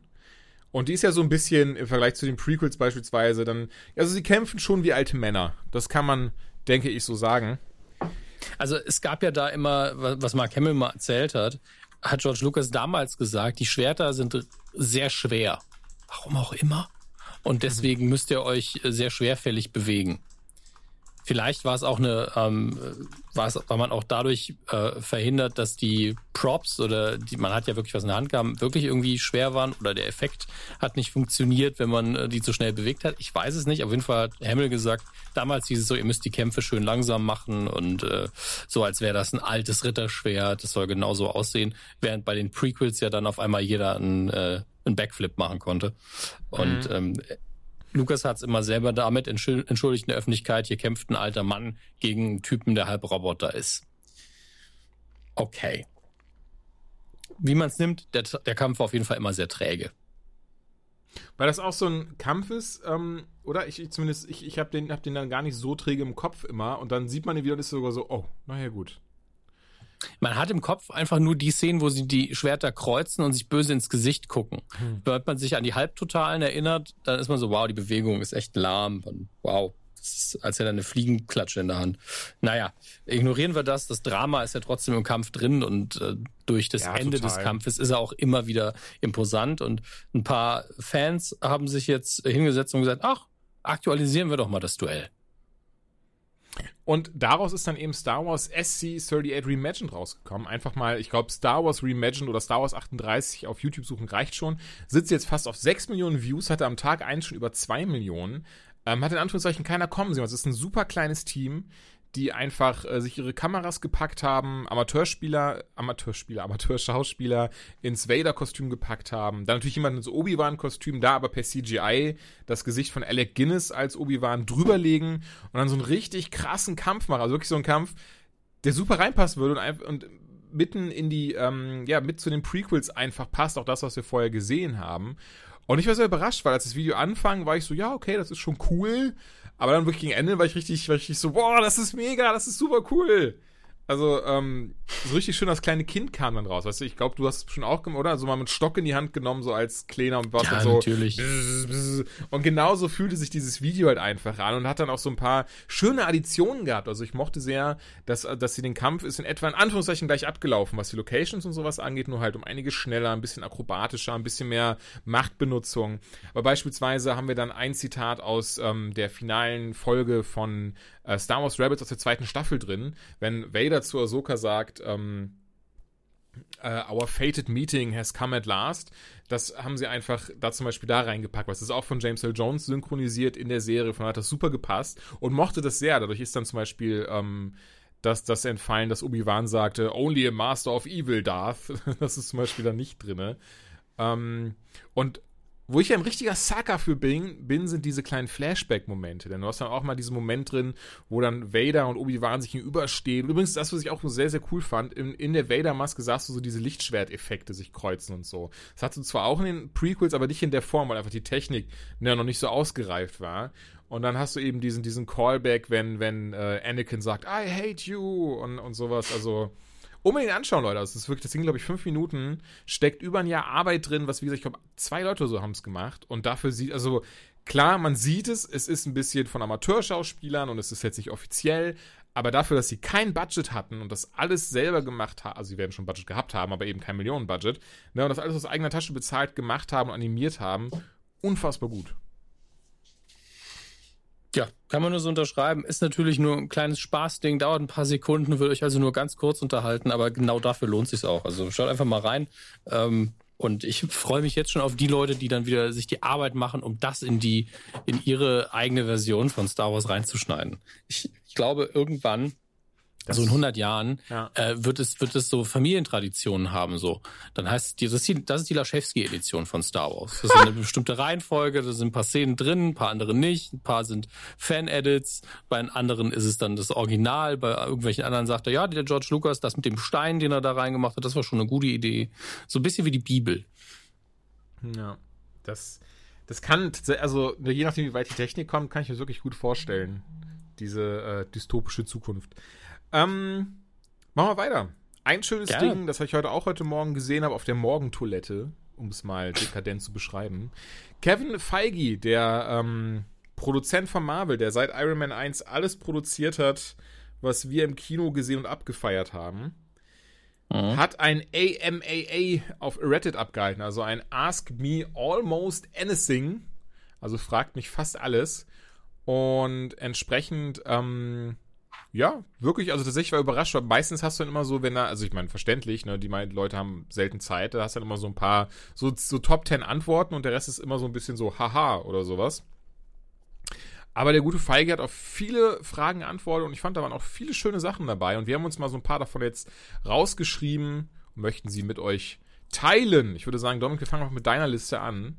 Und die ist ja so ein bisschen im Vergleich zu den Prequels beispielsweise dann, also sie kämpfen schon wie alte Männer. Das kann man, denke ich, so sagen. Also es gab ja da immer, was Mark Hamill mal erzählt hat, hat George Lucas damals gesagt, die Schwerter sind sehr schwer. Warum auch immer. Und deswegen müsst ihr euch sehr schwerfällig bewegen. Vielleicht war es auch eine, ähm, war, es, war man auch dadurch äh, verhindert, dass die Props oder die, man hat ja wirklich was in der Hand gehabt, wirklich irgendwie schwer waren oder der Effekt hat nicht funktioniert, wenn man äh, die zu schnell bewegt hat. Ich weiß es nicht. Auf jeden Fall hat Hamill gesagt, damals hieß es so, ihr müsst die Kämpfe schön langsam machen und äh, so, als wäre das ein altes Ritterschwert. Das soll genauso aussehen. Während bei den Prequels ja dann auf einmal jeder einen, äh, einen Backflip machen konnte. Und mhm. ähm, Lukas hat es immer selber damit entschuldigt in der Öffentlichkeit, hier kämpft ein alter Mann gegen einen Typen, der halb Roboter ist. Okay. Wie man es nimmt, der, der Kampf war auf jeden Fall immer sehr träge. Weil das auch so ein Kampf ist, ähm, oder? Ich, ich zumindest, ich, ich habe den, hab den dann gar nicht so träge im Kopf immer und dann sieht man ihn wieder und ist sogar so, oh, naja, gut. Man hat im Kopf einfach nur die Szenen, wo sie die Schwerter kreuzen und sich böse ins Gesicht gucken. Hm. Wenn man sich an die Halbtotalen erinnert, dann ist man so, wow, die Bewegung ist echt lahm. Und wow, das ist, als hätte er eine Fliegenklatsche in der Hand. Naja, ignorieren wir das. Das Drama ist ja trotzdem im Kampf drin und äh, durch das ja, Ende total. des Kampfes ist er auch immer wieder imposant. Und ein paar Fans haben sich jetzt hingesetzt und gesagt, ach, aktualisieren wir doch mal das Duell. Und daraus ist dann eben Star Wars SC38 Reimagined rausgekommen. Einfach mal, ich glaube, Star Wars Reimagined oder Star Wars 38 auf YouTube suchen reicht schon. Sitzt jetzt fast auf 6 Millionen Views, hatte am Tag eins schon über 2 Millionen. Ähm, hat in Anführungszeichen keiner kommen sehen. Es ist ein super kleines Team die einfach äh, sich ihre Kameras gepackt haben, Amateurspieler, Amateurspieler, Amateurschauspieler ins Vader-Kostüm gepackt haben. Dann natürlich jemand ins Obi-Wan-Kostüm, da aber per CGI das Gesicht von Alec Guinness als Obi-Wan drüberlegen und dann so einen richtig krassen Kampf machen. Also wirklich so einen Kampf, der super reinpassen würde und, und mitten in die, ähm, ja, mit zu den Prequels einfach passt, auch das, was wir vorher gesehen haben. Und ich war sehr überrascht, weil als das Video anfang, war ich so, ja, okay, das ist schon cool. Aber dann wirklich gegen Ende war ich richtig, war ich richtig so, boah, das ist mega, das ist super cool. Also, ähm, so richtig schön das kleine Kind kam dann raus. Weißt du, ich glaube, du hast es schon auch gemacht, oder? So mal mit Stock in die Hand genommen, so als Kleiner und was ja, dann so. natürlich. Und genauso fühlte sich dieses Video halt einfach an und hat dann auch so ein paar schöne Additionen gehabt. Also ich mochte sehr, dass, dass sie den Kampf ist in etwa in Anführungszeichen gleich abgelaufen, was die Locations und sowas angeht, nur halt um einiges schneller, ein bisschen akrobatischer, ein bisschen mehr Machtbenutzung. Aber beispielsweise haben wir dann ein Zitat aus ähm, der finalen Folge von äh, Star Wars Rebels aus der zweiten Staffel drin, wenn Vader zu Ahsoka sagt, ähm, Uh, our fated meeting has come at last. Das haben sie einfach da zum Beispiel da reingepackt. Was ist auch von James L. Jones synchronisiert in der Serie. Von hat das super gepasst und mochte das sehr. Dadurch ist dann zum Beispiel ähm, das, das entfallen, dass Obi-Wan sagte, only a master of evil Darth. das ist zum Beispiel da nicht drin. Ähm, und wo ich ja ein richtiger Sucker für bin, bin sind diese kleinen Flashback-Momente. Denn du hast dann auch mal diesen Moment drin, wo dann Vader und Obi-Wan sich gegenüberstehen. Übrigens, das, was ich auch sehr, sehr cool fand, in, in der Vader-Maske sahst du so diese Lichtschwerteffekte sich kreuzen und so. Das hast du zwar auch in den Prequels, aber nicht in der Form, weil einfach die Technik ja, noch nicht so ausgereift war. Und dann hast du eben diesen, diesen Callback, wenn, wenn äh, Anakin sagt, I hate you und, und sowas. Also Unbedingt anschauen, Leute. Das ist wirklich, das Ding, glaube ich, fünf Minuten. Steckt über ein Jahr Arbeit drin, was, wie gesagt, ich glaube, zwei Leute so haben es gemacht. Und dafür sieht, also klar, man sieht es, es ist ein bisschen von Amateurschauspielern und es ist jetzt nicht offiziell. Aber dafür, dass sie kein Budget hatten und das alles selber gemacht haben, also sie werden schon Budget gehabt haben, aber eben kein Millionenbudget, ne, und das alles aus eigener Tasche bezahlt, gemacht haben und animiert haben, unfassbar gut. Ja, kann man nur so unterschreiben. Ist natürlich nur ein kleines Spaßding, dauert ein paar Sekunden, würde euch also nur ganz kurz unterhalten, aber genau dafür lohnt sich auch. Also schaut einfach mal rein. Ähm, und ich freue mich jetzt schon auf die Leute, die dann wieder sich die Arbeit machen, um das in die, in ihre eigene Version von Star Wars reinzuschneiden. Ich, ich glaube, irgendwann das so in 100 Jahren ja. äh, wird es wird es so Familientraditionen haben so. Dann heißt die, das ist die, das ist die Laschewski Edition von Star Wars. Das ist eine bestimmte Reihenfolge, da sind ein paar Szenen drin, ein paar andere nicht, ein paar sind Fan Edits, bei anderen ist es dann das Original, bei irgendwelchen anderen sagt er ja, der George Lucas, das mit dem Stein, den er da reingemacht hat, das war schon eine gute Idee. So ein bisschen wie die Bibel. Ja. Das das kann also je nachdem wie weit die Technik kommt, kann ich mir wirklich gut vorstellen. Diese äh, dystopische Zukunft. Ähm, machen wir weiter. Ein schönes Gerne. Ding, das ich heute auch heute Morgen gesehen habe auf der Morgentoilette, um es mal dekadent zu beschreiben. Kevin Feige, der ähm, Produzent von Marvel, der seit Iron Man 1 alles produziert hat, was wir im Kino gesehen und abgefeiert haben, mhm. hat ein AMAA auf Reddit abgehalten, also ein Ask Me Almost Anything, also fragt mich fast alles. Und entsprechend, ähm, ja, wirklich, also tatsächlich war überrascht, weil meistens hast du dann immer so, wenn da, also ich meine, verständlich, ne, die Leute haben selten Zeit, da hast du dann immer so ein paar, so, so Top 10 Antworten und der Rest ist immer so ein bisschen so, haha oder sowas. Aber der gute Feige hat auf viele Fragen geantwortet und ich fand, da waren auch viele schöne Sachen dabei und wir haben uns mal so ein paar davon jetzt rausgeschrieben und möchten sie mit euch teilen. Ich würde sagen, Dominik, wir fangen auch mit deiner Liste an.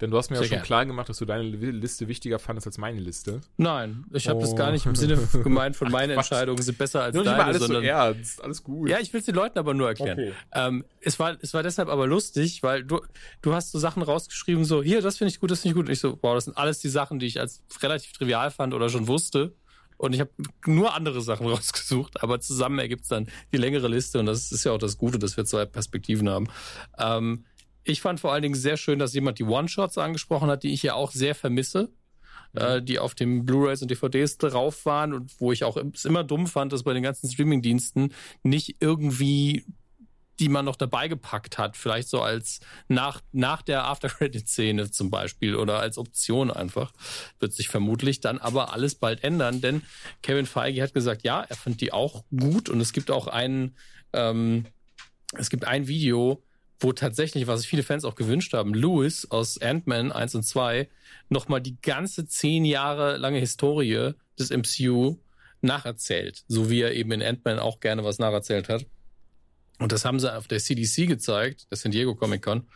Denn du hast mir Sehr ja schon gern. klar gemacht, dass du deine Liste wichtiger fandest als meine Liste. Nein, ich habe oh. das gar nicht im Sinne gemeint von meinen Entscheidungen sind besser als nur deine, alles sondern so ernst, alles gut. Ja, ich will es den Leuten aber nur erklären. Okay. Ähm, es war es war deshalb aber lustig, weil du du hast so Sachen rausgeschrieben so hier, das finde ich gut, das finde ich gut. Und ich so, wow, das sind alles die Sachen, die ich als relativ trivial fand oder schon wusste. Und ich habe nur andere Sachen rausgesucht, aber zusammen ergibt es dann die längere Liste und das ist ja auch das Gute, dass wir zwei Perspektiven haben. Ähm, ich fand vor allen Dingen sehr schön, dass jemand die One-Shots angesprochen hat, die ich ja auch sehr vermisse. Mhm. Äh, die auf den Blu-rays und DVDs drauf waren und wo ich auch es immer dumm fand, dass bei den ganzen Streaming-Diensten nicht irgendwie die man noch dabei gepackt hat, vielleicht so als nach, nach der After-Credit-Szene zum Beispiel oder als Option einfach, wird sich vermutlich dann aber alles bald ändern, denn Kevin Feige hat gesagt, ja, er fand die auch gut und es gibt auch einen, ähm, es gibt ein Video, wo tatsächlich, was sich viele Fans auch gewünscht haben, Lewis aus Ant-Man 1 und 2 nochmal die ganze zehn Jahre lange Historie des MCU nacherzählt, so wie er eben in Ant-Man auch gerne was nacherzählt hat. Und das haben sie auf der CDC gezeigt, der San Diego Comic Con.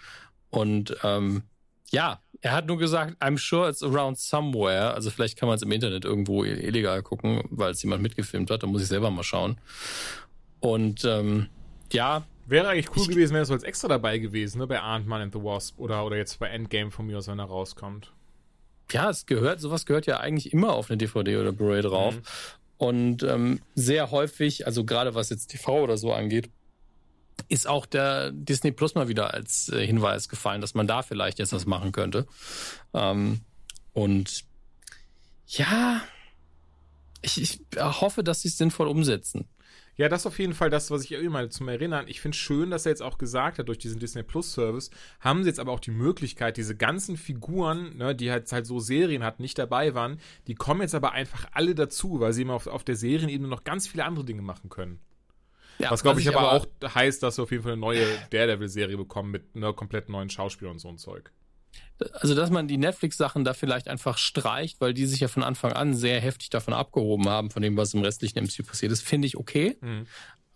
Und ähm, ja, er hat nur gesagt, I'm sure it's around somewhere. Also vielleicht kann man es im Internet irgendwo illegal gucken, weil es jemand mitgefilmt hat. Da muss ich selber mal schauen. Und ähm, ja, Wäre eigentlich cool ich, gewesen, wäre es so als extra dabei gewesen, ne, bei Ant-Man and the Wasp oder, oder jetzt bei Endgame von mir aus, wenn er rauskommt. Ja, es gehört, sowas gehört ja eigentlich immer auf eine DVD oder Blu-ray drauf. Mhm. Und ähm, sehr häufig, also gerade was jetzt TV oder so angeht, ist auch der Disney Plus mal wieder als äh, Hinweis gefallen, dass man da vielleicht jetzt was machen könnte. Ähm, und ja, ich, ich hoffe, dass sie es sinnvoll umsetzen. Ja, das ist auf jeden Fall das, was ich immer zum Erinnern. Ich finde schön, dass er jetzt auch gesagt hat, durch diesen Disney Plus Service haben sie jetzt aber auch die Möglichkeit, diese ganzen Figuren, ne, die halt, halt so Serien hatten, nicht dabei waren, die kommen jetzt aber einfach alle dazu, weil sie immer auf, auf der Serienebene noch ganz viele andere Dinge machen können. Ja, was glaube ich, aber, aber auch heißt, dass wir auf jeden Fall eine neue Daredevil-Serie bekommen mit einer komplett neuen Schauspielern und so ein Zeug also dass man die Netflix-Sachen da vielleicht einfach streicht, weil die sich ja von Anfang an sehr heftig davon abgehoben haben, von dem, was im restlichen MCU passiert ist, finde ich okay. Mhm.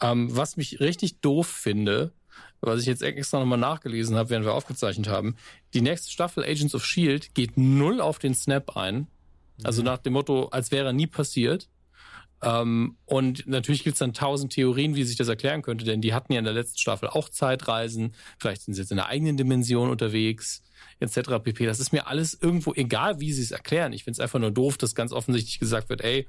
Ähm, was mich richtig doof finde, was ich jetzt extra nochmal nachgelesen habe, während wir aufgezeichnet haben, die nächste Staffel Agents of Shield geht null auf den Snap ein. Also mhm. nach dem Motto, als wäre nie passiert. Ähm, und natürlich gibt's dann tausend Theorien, wie sich das erklären könnte, denn die hatten ja in der letzten Staffel auch Zeitreisen. Vielleicht sind sie jetzt in einer eigenen Dimension unterwegs etc. pp. Das ist mir alles irgendwo egal, wie sie es erklären. Ich finde es einfach nur doof, dass ganz offensichtlich gesagt wird, ey,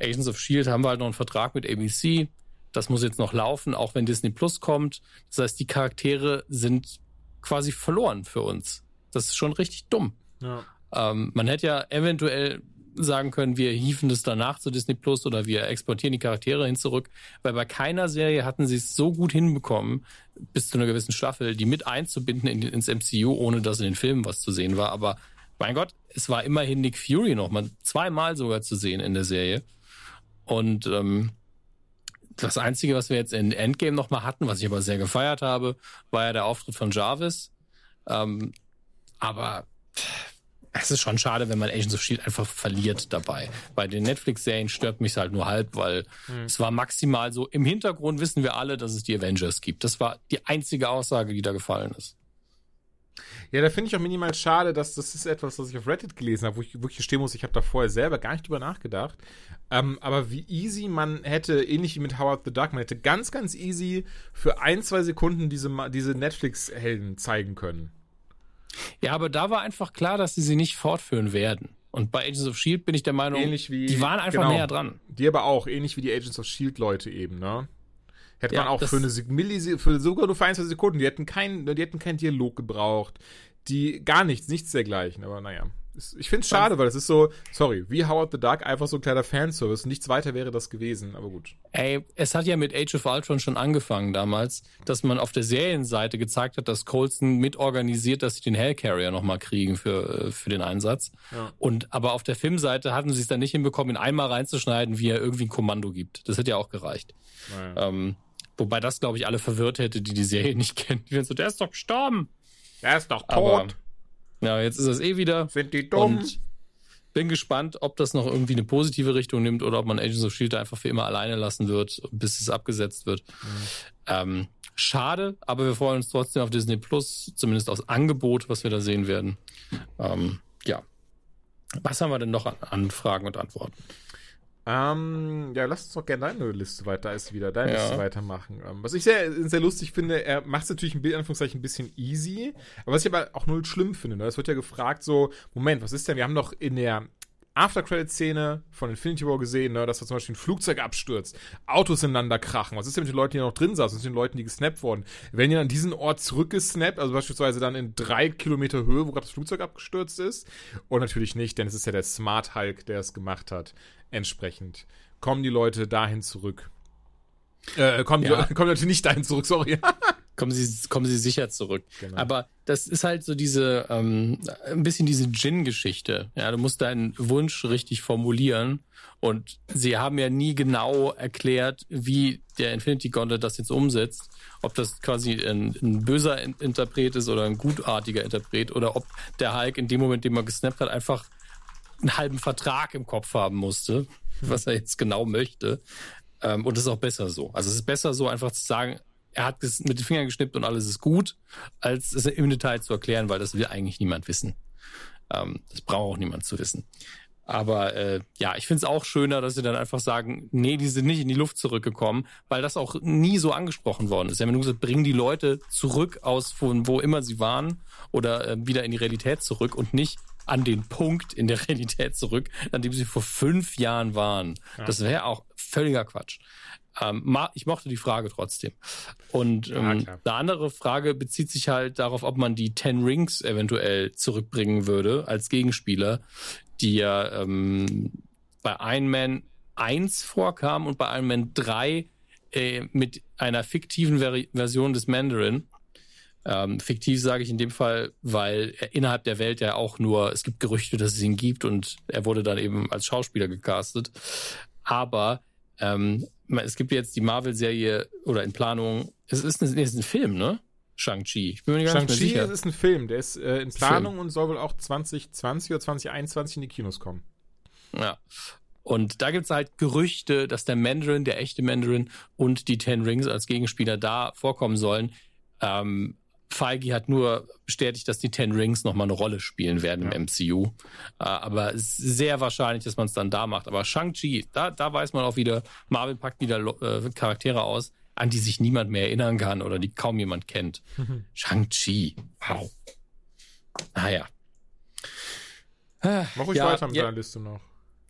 Agents of Shield haben wir halt noch einen Vertrag mit ABC. Das muss jetzt noch laufen, auch wenn Disney Plus kommt. Das heißt, die Charaktere sind quasi verloren für uns. Das ist schon richtig dumm. Ja. Ähm, man hätte ja eventuell sagen können, wir hieven das danach zu Disney Plus oder wir exportieren die Charaktere hin zurück, weil bei keiner Serie hatten sie es so gut hinbekommen, bis zu einer gewissen Staffel, die mit einzubinden in, ins MCU, ohne dass in den Filmen was zu sehen war. Aber mein Gott, es war immerhin Nick Fury noch mal zweimal sogar zu sehen in der Serie. Und ähm, das Einzige, was wir jetzt in Endgame noch mal hatten, was ich aber sehr gefeiert habe, war ja der Auftritt von Jarvis. Ähm, aber es ist schon schade, wenn man Agents of Shield einfach verliert dabei. Bei den Netflix-Serien stört mich halt nur halb, weil mhm. es war maximal so, im Hintergrund wissen wir alle, dass es die Avengers gibt. Das war die einzige Aussage, die da gefallen ist. Ja, da finde ich auch minimal schade, dass das ist etwas, was ich auf Reddit gelesen habe, wo ich wirklich stehen muss, ich habe da vorher selber gar nicht drüber nachgedacht. Ähm, aber wie easy man hätte, ähnlich wie mit Howard the Duck, man hätte ganz, ganz easy für ein, zwei Sekunden diese, diese Netflix-Helden zeigen können. Ja, aber da war einfach klar, dass sie sie nicht fortführen werden. Und bei Agents of Shield bin ich der Meinung, wie, die waren einfach genau, näher dran. Die aber auch, ähnlich wie die Agents of Shield Leute eben, ne? Hätte ja, man auch für eine Millisek für sogar nur für ein, zwei Sekunden, die hätten keinen, die hätten keinen Dialog gebraucht. Die, gar nichts, nichts dergleichen, aber naja. Ich finde es schade, weil es ist so, sorry, wie Howard the Duck, einfach so ein kleiner Fanservice. Nichts weiter wäre das gewesen, aber gut. Ey, es hat ja mit Age of Ultron schon angefangen damals, dass man auf der Serienseite gezeigt hat, dass Colson mitorganisiert, dass sie den Hellcarrier nochmal kriegen für, äh, für den Einsatz. Ja. Und aber auf der Filmseite hatten sie es dann nicht hinbekommen, ihn einmal reinzuschneiden, wie er irgendwie ein Kommando gibt. Das hätte ja auch gereicht. Naja. Ähm, wobei das, glaube ich, alle verwirrt hätte, die die Serie nicht kennen. Die so, der ist doch gestorben. Der ist doch tot. Aber, ja, jetzt ist es eh wieder. Sind die dumm? Und bin gespannt, ob das noch irgendwie eine positive Richtung nimmt oder ob man Agents of Shield einfach für immer alleine lassen wird, bis es abgesetzt wird. Mhm. Ähm, schade, aber wir freuen uns trotzdem auf Disney Plus, zumindest aus Angebot, was wir da sehen werden. Ähm, ja. Was haben wir denn noch an, an Fragen und Antworten? Ähm, ja, lass uns doch gerne deine Liste weiter, ist wieder deine ja. Liste weitermachen. Ähm, was ich sehr, sehr lustig finde, er macht es natürlich Bild, Anführungszeichen, ein bisschen easy, aber was ich aber auch null schlimm finde, ne? Es wird ja gefragt so, Moment, was ist denn, wir haben doch in der After-Credit-Szene von Infinity War gesehen, ne, dass da zum Beispiel ein Flugzeug abstürzt, Autos ineinander krachen. Was ist denn mit den Leuten, die noch drin saßen, mit den Leuten, die gesnappt wurden? Werden die an diesen Ort zurückgesnappt, also beispielsweise dann in drei Kilometer Höhe, wo gerade das Flugzeug abgestürzt ist? Und natürlich nicht, denn es ist ja der Smart Hulk, der es gemacht hat entsprechend kommen die Leute dahin zurück. Äh, kommen, ja. die, kommen die Leute nicht dahin zurück, sorry. kommen sie, kommen sie sicher zurück. Genau. Aber das ist halt so diese, ähm, ein bisschen diese Djinn-Geschichte. Ja, du musst deinen Wunsch richtig formulieren. Und sie haben ja nie genau erklärt, wie der Infinity Gauntlet das jetzt umsetzt. Ob das quasi ein, ein böser Interpret ist oder ein gutartiger Interpret oder ob der Hulk in dem Moment, den man gesnappt hat, einfach einen halben Vertrag im Kopf haben musste, was er jetzt genau möchte. Ähm, und das ist auch besser so. Also es ist besser so, einfach zu sagen, er hat es mit den Fingern geschnippt und alles ist gut, als es im Detail zu erklären, weil das will eigentlich niemand wissen. Ähm, das braucht auch niemand zu wissen. Aber äh, ja, ich finde es auch schöner, dass sie dann einfach sagen, nee, die sind nicht in die Luft zurückgekommen, weil das auch nie so angesprochen worden ist. Sie haben nur gesagt, bringen die Leute zurück aus von wo immer sie waren oder äh, wieder in die Realität zurück und nicht, an den Punkt in der Realität zurück, an dem sie vor fünf Jahren waren. Ja. Das wäre auch völliger Quatsch. Ähm, ich mochte die Frage trotzdem. Und ähm, ja, eine andere Frage bezieht sich halt darauf, ob man die Ten Rings eventuell zurückbringen würde als Gegenspieler, die ja ähm, bei Iron Man 1 vorkam und bei Iron Man 3 äh, mit einer fiktiven Ver Version des Mandarin. Ähm, fiktiv sage ich in dem Fall, weil er innerhalb der Welt ja auch nur, es gibt Gerüchte, dass es ihn gibt und er wurde dann eben als Schauspieler gecastet. Aber ähm, es gibt jetzt die Marvel-Serie oder in Planung, es ist ein, ist ein Film, ne? Shang-Chi. Ich bin mir gar nicht mehr sicher. Shang-Chi ist ein Film, der ist äh, in Planung Film. und soll wohl auch 2020 oder 2021 in die Kinos kommen. Ja. Und da gibt's halt Gerüchte, dass der Mandarin, der echte Mandarin und die Ten Rings als Gegenspieler da vorkommen sollen. Ähm, Feige hat nur bestätigt, dass die Ten Rings nochmal eine Rolle spielen werden ja. im MCU. Äh, aber sehr wahrscheinlich, dass man es dann da macht. Aber Shang-Chi, da, da weiß man auch wieder, Marvel packt wieder äh, Charaktere aus, an die sich niemand mehr erinnern kann oder die kaum jemand kennt. Mhm. Shang-Chi, wow. Naja. Ah, Mach ich ja, weiter mit ja, deiner Liste noch.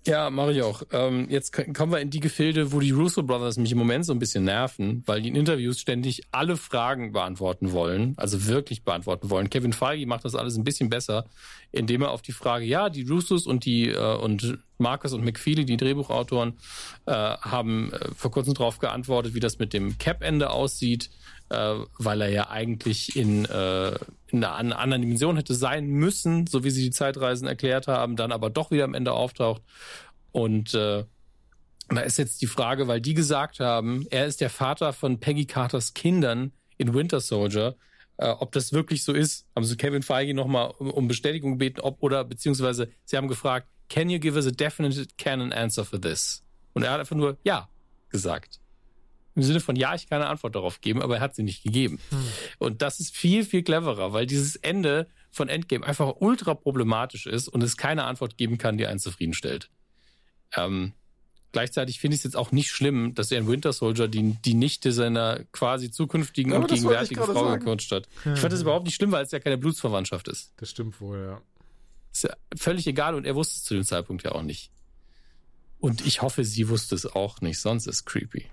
Ja, mache ich auch. Ähm, jetzt kommen wir in die Gefilde, wo die Russo Brothers mich im Moment so ein bisschen nerven, weil die in Interviews ständig alle Fragen beantworten wollen, also wirklich beantworten wollen. Kevin Feige macht das alles ein bisschen besser, indem er auf die Frage, ja, die Russos und die äh, und Marcus und McFeely, die Drehbuchautoren, äh, haben äh, vor kurzem darauf geantwortet, wie das mit dem Cap-Ende aussieht äh, weil er ja eigentlich in, äh, in einer anderen Dimension hätte sein müssen, so wie sie die Zeitreisen erklärt haben, dann aber doch wieder am Ende auftaucht. Und äh, da ist jetzt die Frage, weil die gesagt haben, er ist der Vater von Peggy Carters Kindern in Winter Soldier. Äh, ob das wirklich so ist, haben sie Kevin Feige nochmal um, um Bestätigung gebeten, ob oder beziehungsweise sie haben gefragt, can you give us a definite canon answer for this? Und er hat einfach nur ja gesagt. Im Sinne von, ja, ich kann eine Antwort darauf geben, aber er hat sie nicht gegeben. Hm. Und das ist viel, viel cleverer, weil dieses Ende von Endgame einfach ultra problematisch ist und es keine Antwort geben kann, die einen zufriedenstellt. Ähm, gleichzeitig finde ich es jetzt auch nicht schlimm, dass er in Winter Soldier die, die Nichte seiner quasi zukünftigen ja, und gegenwärtigen Frau gecoacht hat. Ja. Ich fand das überhaupt nicht schlimm, weil es ja keine Blutsverwandtschaft ist. Das stimmt wohl, ja. Ist ja völlig egal und er wusste es zu dem Zeitpunkt ja auch nicht. Und ich hoffe, sie wusste es auch nicht, sonst ist es creepy.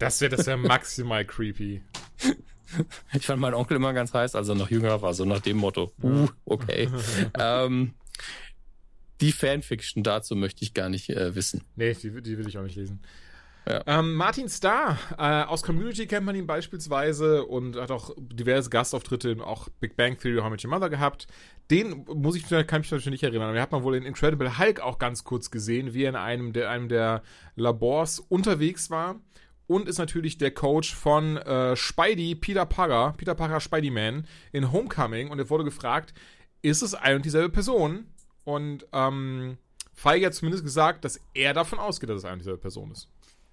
Das wäre das wär maximal creepy. Ich fand meinen Onkel immer ganz heiß, als er noch jünger war, so nach dem Motto. Uh, okay. ähm, die Fanfiction dazu möchte ich gar nicht äh, wissen. Nee, die, die will ich auch nicht lesen. Ja. Ähm, Martin Starr, äh, aus Community kennt man ihn beispielsweise und hat auch diverse Gastauftritte in auch Big Bang Theory How Much Your Mother gehabt. Den muss ich, kann ich mich natürlich nicht erinnern. Aber den hat man wohl in Incredible Hulk auch ganz kurz gesehen, wie er in einem der, einem der Labors unterwegs war. Und ist natürlich der Coach von äh, Spidey, Peter Parker, Peter Parker Spidey-Man in Homecoming. Und er wurde gefragt, ist es ein und dieselbe Person? Und ähm, Feige hat zumindest gesagt, dass er davon ausgeht, dass es eine und dieselbe Person ist.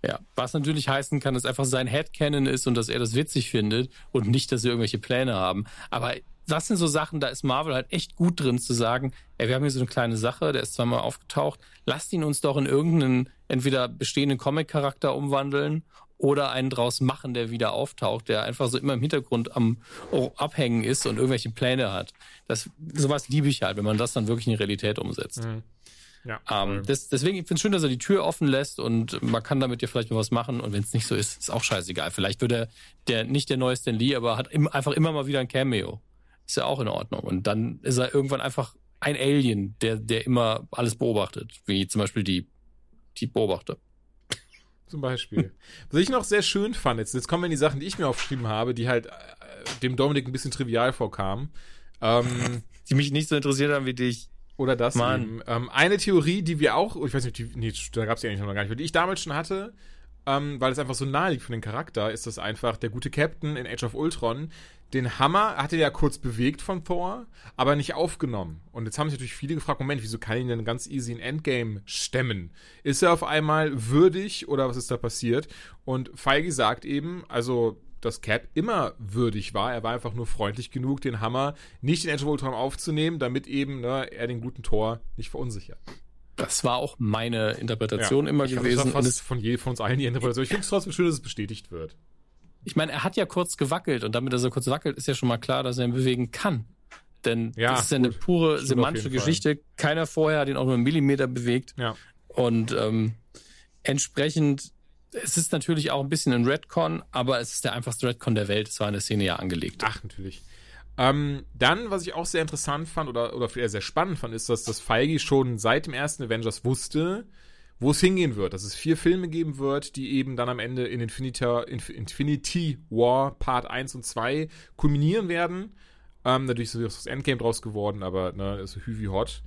Ja, was natürlich heißen kann, dass einfach sein Headcanon ist und dass er das witzig findet und nicht, dass sie irgendwelche Pläne haben. Aber das sind so Sachen, da ist Marvel halt echt gut drin zu sagen, ey, wir haben hier so eine kleine Sache, der ist zweimal aufgetaucht, lasst ihn uns doch in irgendeinen entweder bestehenden Comic-Charakter umwandeln oder einen draus machen, der wieder auftaucht, der einfach so immer im Hintergrund am Abhängen ist und irgendwelche Pläne hat. Das, sowas liebe ich halt, wenn man das dann wirklich in die Realität umsetzt. Mhm. Ja, ähm, das, deswegen, ich finde es schön, dass er die Tür offen lässt und man kann damit ja vielleicht mal was machen. Und wenn es nicht so ist, ist auch scheißegal. Vielleicht wird er der, nicht der neue Stan Lee, aber hat im, einfach immer mal wieder ein Cameo. Ist ja auch in Ordnung. Und dann ist er irgendwann einfach ein Alien, der, der immer alles beobachtet. Wie zum Beispiel die, die Beobachter. Zum Beispiel. Was ich noch sehr schön fand, jetzt, jetzt kommen wir in die Sachen, die ich mir aufgeschrieben habe, die halt äh, dem Dominik ein bisschen trivial vorkamen. Ähm, die mich nicht so interessiert haben wie dich. Oder das Mann. Ähm, eine Theorie, die wir auch, ich weiß nicht, die, nee, da gab es die eigentlich noch gar nicht, die ich damals schon hatte, ähm, weil es einfach so nahe liegt von den Charakter, ist das einfach der gute Captain in Age of Ultron. Den Hammer hatte er ja kurz bewegt von Thor, aber nicht aufgenommen. Und jetzt haben sich natürlich viele gefragt, Moment, wieso kann ihn denn ganz easy in Endgame stemmen? Ist er auf einmal würdig oder was ist da passiert? Und Feige sagt eben, also dass Cap immer würdig war. Er war einfach nur freundlich genug, den Hammer nicht in Edge of Ultron aufzunehmen, damit eben ne, er den guten Tor nicht verunsichert. Das war auch meine Interpretation ja, immer ich gewesen. Das fast von, je, von uns allen die Interpretation. Ich finde es trotzdem schön, dass es bestätigt wird. Ich meine, er hat ja kurz gewackelt und damit, dass er kurz wackelt, ist ja schon mal klar, dass er ihn bewegen kann. Denn ja, das ist ja eine pure semantische Geschichte. Keiner vorher hat ihn auch nur einen Millimeter bewegt. Ja. Und ähm, entsprechend es ist natürlich auch ein bisschen ein Redcon, aber es ist der einfachste Redcon der Welt. Es war in der Szene ja angelegt. Ach, natürlich. Ähm, dann, was ich auch sehr interessant fand oder, oder eher sehr spannend fand, ist, dass das Feige schon seit dem ersten Avengers wusste, wo es hingehen wird. Dass es vier Filme geben wird, die eben dann am Ende in Infinity, Infinity War Part 1 und 2 kulminieren werden. Ähm, natürlich ist das Endgame draus geworden, aber ne, ist so hü wie hot.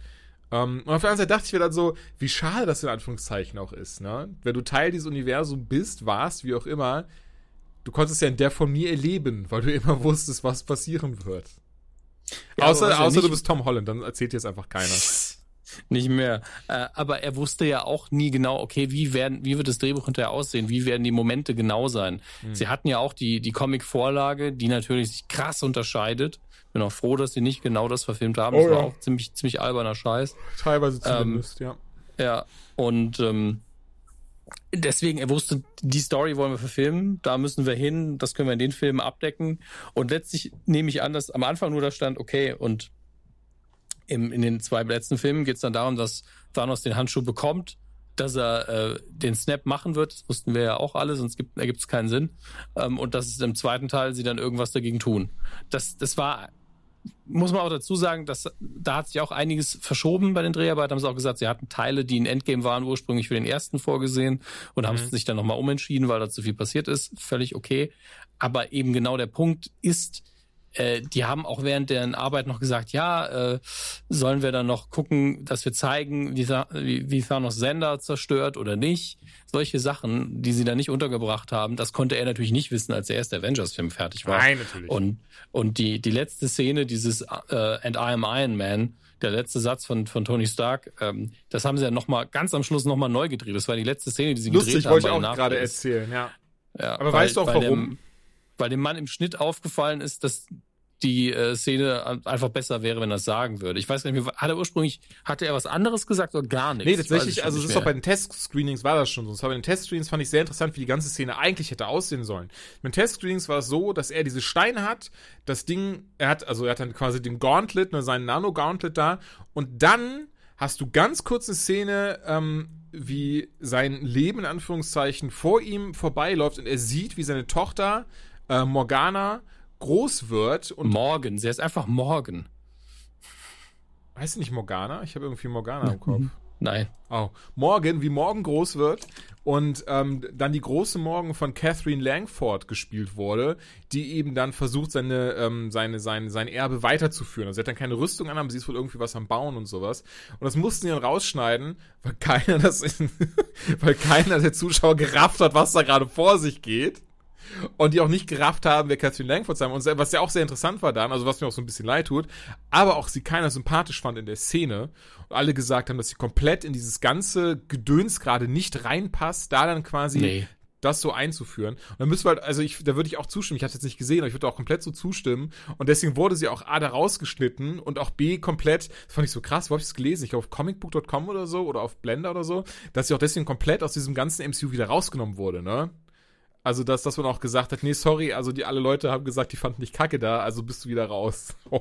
Um, ähm, und auf der anderen Seite dachte ich mir dann so, wie schade das in Anführungszeichen auch ist, ne? Wenn du Teil dieses Universums bist, warst, wie auch immer, du konntest ja in der von mir erleben, weil du immer wusstest, was passieren wird. Ja, außer außer ja du bist Tom Holland, dann erzählt dir es einfach keiner. Nicht mehr. Äh, aber er wusste ja auch nie genau, okay, wie werden, wie wird das Drehbuch hinterher aussehen? Wie werden die Momente genau sein? Mhm. Sie hatten ja auch die, die Comic-Vorlage, die natürlich sich krass unterscheidet. Bin auch froh, dass sie nicht genau das verfilmt haben. Oh, das war ja. auch ziemlich, ziemlich alberner Scheiß. Teilweise zumindest, ähm, ja. Ja, und ähm, deswegen, er wusste, die Story wollen wir verfilmen, da müssen wir hin, das können wir in den Filmen abdecken. Und letztlich nehme ich an, dass am Anfang nur da stand, okay, und im, in den zwei letzten Filmen geht es dann darum, dass Thanos den Handschuh bekommt, dass er äh, den Snap machen wird, das wussten wir ja auch alle, sonst gibt, ergibt es keinen Sinn. Ähm, und dass es im zweiten Teil sie dann irgendwas dagegen tun. Das, das war muss man auch dazu sagen, dass da hat sich auch einiges verschoben bei den Dreharbeiten. Haben sie auch gesagt, sie hatten Teile, die in Endgame waren, ursprünglich für den ersten vorgesehen und mhm. haben sich dann nochmal umentschieden, weil da zu viel passiert ist. Völlig okay. Aber eben genau der Punkt ist, äh, die haben auch während deren Arbeit noch gesagt, ja, äh, sollen wir dann noch gucken, dass wir zeigen, wie, wie, wie Thanos Sender zerstört oder nicht. Solche Sachen, die sie da nicht untergebracht haben, das konnte er natürlich nicht wissen, als der erste Avengers-Film fertig war. Nein, natürlich. Und, und die, die letzte Szene, dieses äh, And I am Iron Man, der letzte Satz von, von Tony Stark, ähm, das haben sie ja noch mal ganz am Schluss nochmal neu gedreht. Das war die letzte Szene, die sie Lustig, gedreht haben. Lustig, wollte ich auch gerade erzählen, ja. ja Aber weil, weißt du auch warum? Dem, weil dem Mann im Schnitt aufgefallen ist, dass die äh, Szene einfach besser wäre, wenn er es sagen würde. Ich weiß gar nicht mehr, hat er ursprünglich, hatte er was anderes gesagt oder gar nichts? Nee, tatsächlich, also es ist auch bei den Test-Screenings war das schon so. Aber bei den Test-Screenings fand ich sehr interessant, wie die ganze Szene eigentlich hätte aussehen sollen. Mit den Test-Screenings war es so, dass er diese Steine hat, das Ding, er hat, also er hat dann quasi den Gauntlet, ne, seinen Nano-Gauntlet da und dann hast du ganz kurz eine Szene, ähm, wie sein Leben in Anführungszeichen vor ihm vorbeiläuft und er sieht, wie seine Tochter äh, Morgana groß wird und. Morgan, sie heißt einfach Morgan. Heißt sie nicht Morgana? Ich habe irgendwie Morgana im Kopf. Nein. Oh. Morgan, wie Morgan groß wird und ähm, dann die große Morgan von Catherine Langford gespielt wurde, die eben dann versucht, seine, ähm, seine, sein, sein Erbe weiterzuführen. Also sie hat dann keine Rüstung an, aber sie ist wohl irgendwie was am Bauen und sowas. Und das mussten sie dann rausschneiden, weil keiner das in, weil keiner der Zuschauer gerafft hat, was da gerade vor sich geht und die auch nicht gerafft haben, wer Catherine Langford sein und was ja auch sehr interessant war dann, also was mir auch so ein bisschen leid tut, aber auch sie keiner sympathisch fand in der Szene und alle gesagt haben, dass sie komplett in dieses ganze Gedöns gerade nicht reinpasst, da dann quasi Nee. das so einzuführen. Und dann müssen wir halt, also ich, da würde ich auch zustimmen, ich hatte jetzt nicht gesehen, aber ich würde auch komplett so zustimmen. Und deswegen wurde sie auch A da rausgeschnitten und auch B komplett, das fand ich so krass, wo habe ich es gelesen? Ich glaube auf comicbook.com oder so oder auf Blender oder so, dass sie auch deswegen komplett aus diesem ganzen MCU wieder rausgenommen wurde, ne? Also, dass, dass man auch gesagt hat, nee, sorry, also die alle Leute haben gesagt, die fanden dich kacke da, also bist du wieder raus.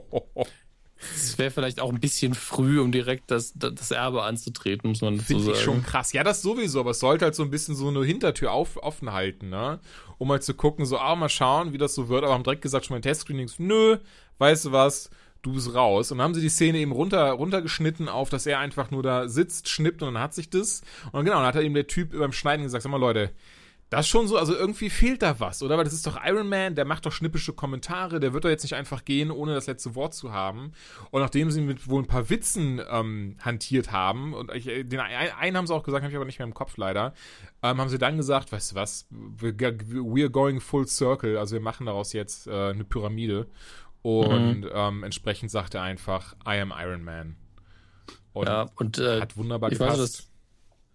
Es wäre vielleicht auch ein bisschen früh, um direkt das, das Erbe anzutreten, muss man dazu Finde sagen. ich schon krass. Ja, das sowieso, aber es sollte halt so ein bisschen so eine Hintertür auf, offen halten, ne? Um mal zu gucken, so, ah, mal schauen, wie das so wird. Aber haben direkt gesagt, schon mal in Testscreenings, nö, weißt du was, du bist raus. Und dann haben sie die Szene eben runter, runtergeschnitten auf, dass er einfach nur da sitzt, schnippt und dann hat sich das. Und genau, dann hat er eben der Typ beim Schneiden gesagt, sag mal, Leute, das ist schon so, also irgendwie fehlt da was, oder? Weil das ist doch Iron Man, der macht doch schnippische Kommentare, der wird doch jetzt nicht einfach gehen, ohne das letzte Wort zu haben. Und nachdem sie mit wohl ein paar Witzen ähm, hantiert haben, und ich, äh, den einen, haben sie auch gesagt, habe ich aber nicht mehr im Kopf leider, ähm, haben sie dann gesagt, weißt du was, we- we're going full circle, also wir machen daraus jetzt äh, eine Pyramide. Und ähm, entsprechend sagt er einfach, I am Iron Man. Und Ja, und äh, hat wunderbar ich weiß, gepasst. dass,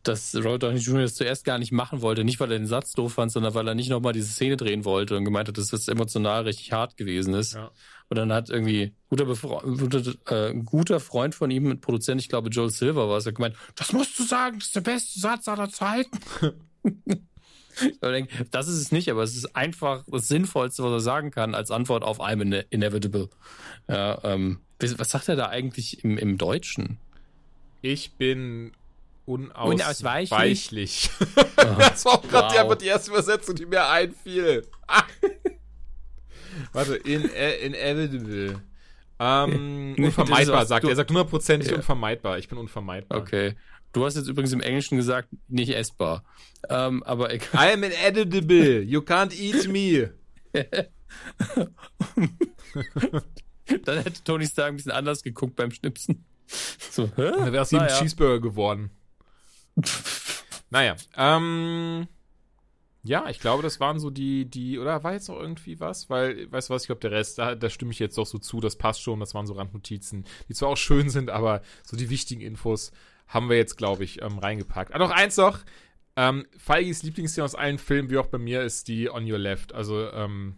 dass Robert Downey Jr. das zuerst gar nicht machen wollte. Nicht, weil er den Satz doof fand, sondern weil er nicht nochmal diese Szene drehen wollte und gemeint hat, dass das emotional richtig hart gewesen ist. Ja. Und dann hat irgendwie guter, guter, äh, ein guter Freund von ihm, ein Produzent, ich glaube Joel Silver war es, hat gemeint, das musst du sagen, das ist der beste Satz aller Zeiten. Denke, das ist es nicht, aber es ist einfach das Sinnvollste, was er sagen kann, als Antwort auf I'm ine- inevitable. Ja, ähm, was was sagt er da eigentlich im, im Deutschen? Ich bin unausweichlich. Unausweichlich. das war auch gerade die, Wow. die erste Übersetzung, die mir einfiel. Warte, in, äh, inevitable. Ähm, unvermeidbar, sagt er. Er sagt hundertprozentig Ja. unvermeidbar. Ich bin unvermeidbar. Okay. Du hast jetzt übrigens im Englischen gesagt, nicht essbar. Ähm, aber egal. I am inedible. You can't eat me. Dann hätte Tony Stark ein bisschen anders geguckt beim Schnipsen. So, hä? Da wäre es Naja. Cheeseburger geworden. Naja, ähm. Ja, ich glaube, das waren so die, die, oder war jetzt noch irgendwie was? Weil, weißt du was, ich glaube, der Rest, da, da stimme ich jetzt doch so zu, das passt schon, das waren so Randnotizen, die zwar auch schön sind, aber so die wichtigen Infos haben wir jetzt, glaube ich, ähm, reingepackt. Ah, noch eins noch, ähm, Feigis Lieblingsszene aus allen Filmen, wie auch bei mir, ist die On Your Left. Also, ähm,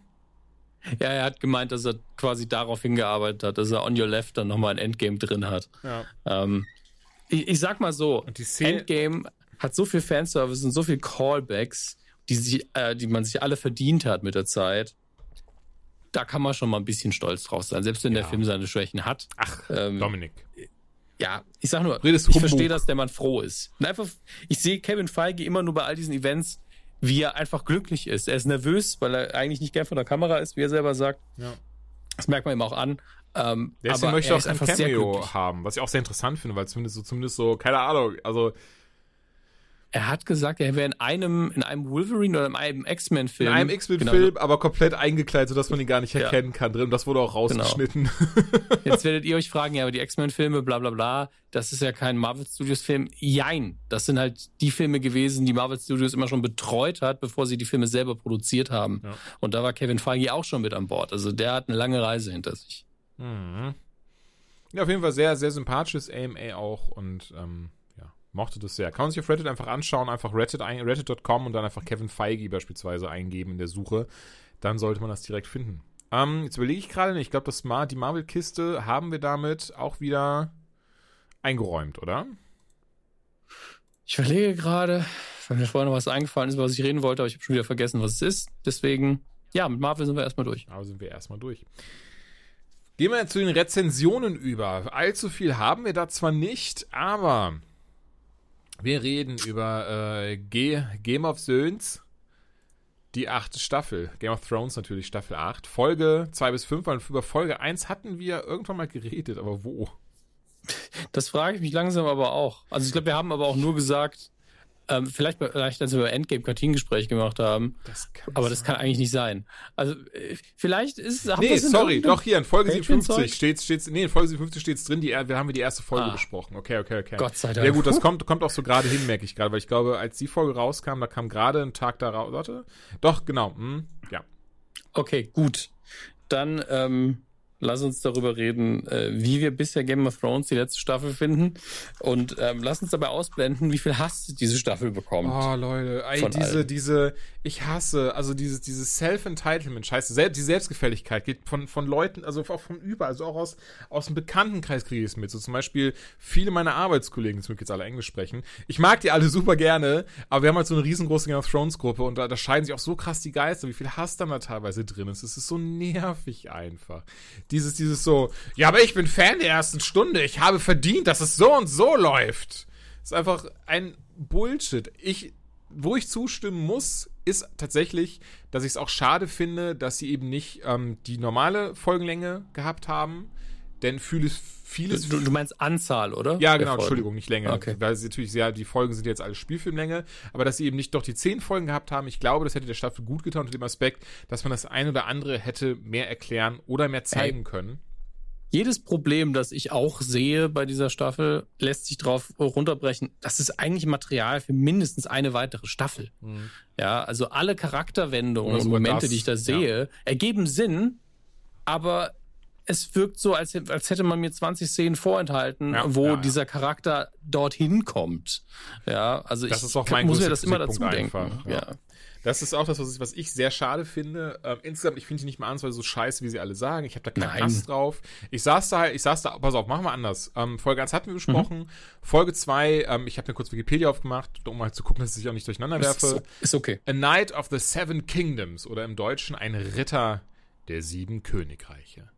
Ja, er hat gemeint, dass er quasi darauf hingearbeitet hat, dass er On Your Left dann nochmal ein Endgame drin hat. ja. Ähm, ich, ich sag mal so, Endgame hat so viel Fanservice und so viel Callbacks, die, sich, äh, die man sich alle verdient hat mit der Zeit. Da kann man schon mal ein bisschen stolz drauf sein, selbst wenn der Ja. Film seine Schwächen hat. ach, Ähm, Dominik. Ja, ich sag nur, Redest ich verstehe, dass der Mann froh ist. Und einfach, ich sehe Kevin Feige immer nur bei all diesen Events, wie er einfach glücklich ist. Er ist nervös, weil er eigentlich nicht gern vor der Kamera ist, wie er selber sagt. Ja. Das merkt man ihm auch an. Ähm, Deswegen aber möchte ich auch ein Cameo haben, was ich auch sehr interessant finde, weil zumindest so, zumindest so, keine Ahnung, also Er hat gesagt, er wäre in einem, in einem Wolverine oder in einem X-Men-Film. in einem X-Men-Film, Genau. aber komplett eingekleidet, sodass man ihn gar nicht Ja. erkennen kann drin. Und das wurde auch rausgeschnitten. Jetzt werdet ihr euch fragen, ja, aber die X-Men-Filme, bla bla bla, das ist ja kein Marvel Studios-Film. Jein, das sind halt die Filme gewesen, die Marvel Studios immer schon betreut hat, bevor sie die Filme selber produziert haben. Ja. Und da war Kevin Feige auch schon mit an Bord. Also der hat eine lange Reise hinter sich. Mhm. Ja, auf jeden Fall sehr, sehr sympathisches AMA auch und ähm, ja, mochte das sehr. Kann man sich auf Reddit einfach anschauen, einfach Reddit reddit.com und dann einfach Kevin Feige beispielsweise eingeben in der Suche. Dann sollte man das direkt finden. Ähm, jetzt überlege ich gerade, ich glaube, Mar die Marvel-Kiste haben wir damit auch wieder eingeräumt, oder? Ich überlege gerade, weil mir vorher noch was eingefallen ist, was ich reden wollte, aber ich habe schon wieder vergessen, was es ist. Deswegen, ja, mit Marvel sind wir erstmal durch. Aber sind wir erstmal durch. Gehen wir zu den Rezensionen über. Allzu viel haben wir da zwar nicht, aber wir reden über äh, Game of Thrones, Die achte Staffel. Game of Thrones natürlich Staffel 8. Folge 2 bis 5. Und über Folge 1 hatten wir irgendwann mal geredet, aber wo? Das frage ich mich langsam aber auch. Also ich glaube, wir haben aber auch nur gesagt, ähm, vielleicht, vielleicht, als wir über Endgame Kartingespräch gemacht haben. Das aber das kann eigentlich nicht sein. Also, äh, vielleicht ist es. Nee, sorry, doch hier in Folge 57 steht's, steht's, nee, in Folge 57 steht's drin, die, wir haben wir die erste Folge ah. besprochen. Okay, okay, okay. Gott sei Dank. Ja gut, das kommt, kommt auch so gerade hin, merke ich gerade, weil ich glaube, als die Folge rauskam, da kam gerade ein Tag darauf. Warte. Doch, genau. Hm, ja. Okay, gut. Dann, ähm, lass uns darüber reden, äh, wie wir bisher Game of Thrones die letzte Staffel finden. Und ähm, lass uns dabei ausblenden, wie viel Hass diese Staffel bekommt. Oh, Leute, ey, diese, allen. diese, ich hasse, also dieses, dieses Self-Entitlement, scheiße, selbst, die Selbstgefälligkeit geht von, von Leuten, also auch von über, also auch aus, aus dem Bekanntenkreis kriege ich es mit. So zum Beispiel viele meiner Arbeitskollegen, zum jetzt alle Englisch sprechen. Ich mag die alle super gerne, aber wir haben halt so eine riesengroße Game of Thrones Gruppe und da, da scheiden sich auch so krass die Geister, wie viel Hass dann da teilweise drin ist. Es ist so nervig einfach dieses, dieses so, ja, aber ich bin Fan der ersten Stunde. Ich habe verdient, dass es so und so läuft. Ist einfach ein Bullshit. Ich, wo ich zustimmen muss, ist tatsächlich, dass ich es auch schade finde, dass sie eben nicht ähm, die normale Folgenlänge gehabt haben. Denn vieles, vieles. Du, du meinst Anzahl, oder? Ja, genau, Entschuldigung, nicht Länge. Okay. Weil sie natürlich sehr, die Folgen sind jetzt alles Spielfilmlänge, aber dass sie eben nicht doch die zehn Folgen gehabt haben, ich glaube, das hätte der Staffel gut getan unter dem Aspekt, dass man das ein oder andere hätte mehr erklären oder mehr zeigen hey. können. Jedes Problem, das ich auch sehe bei dieser Staffel, lässt sich darauf runterbrechen. Das ist eigentlich Material für mindestens eine weitere Staffel. Mhm. Ja, also alle Charakterwendungen und Momente, das, die ich da sehe, ja. ergeben Sinn, aber es wirkt so, als, als hätte man mir 20 Szenen vorenthalten, ja, wo ja, dieser Charakter dorthin kommt. Ja, also das ich ist auch mein muss mir das immer dazu denken. Einfach, ja. Das ist auch das, was ich, was ich sehr schade finde. Ähm, insgesamt, ich finde die nicht mal ansatzweise so scheiße, wie sie alle sagen. Ich habe da keinen Hass drauf. Ich saß da, ich saß da, pass auf, machen wir anders. Ähm, Folge 1 hatten wir besprochen. Mhm. Folge 2, ähm, ich habe mir kurz Wikipedia aufgemacht, um mal zu gucken, dass ich auch nicht durcheinander werfe. Ist, ist okay. A Knight of the Seven Kingdoms oder im Deutschen ein Ritter der sieben Königreiche.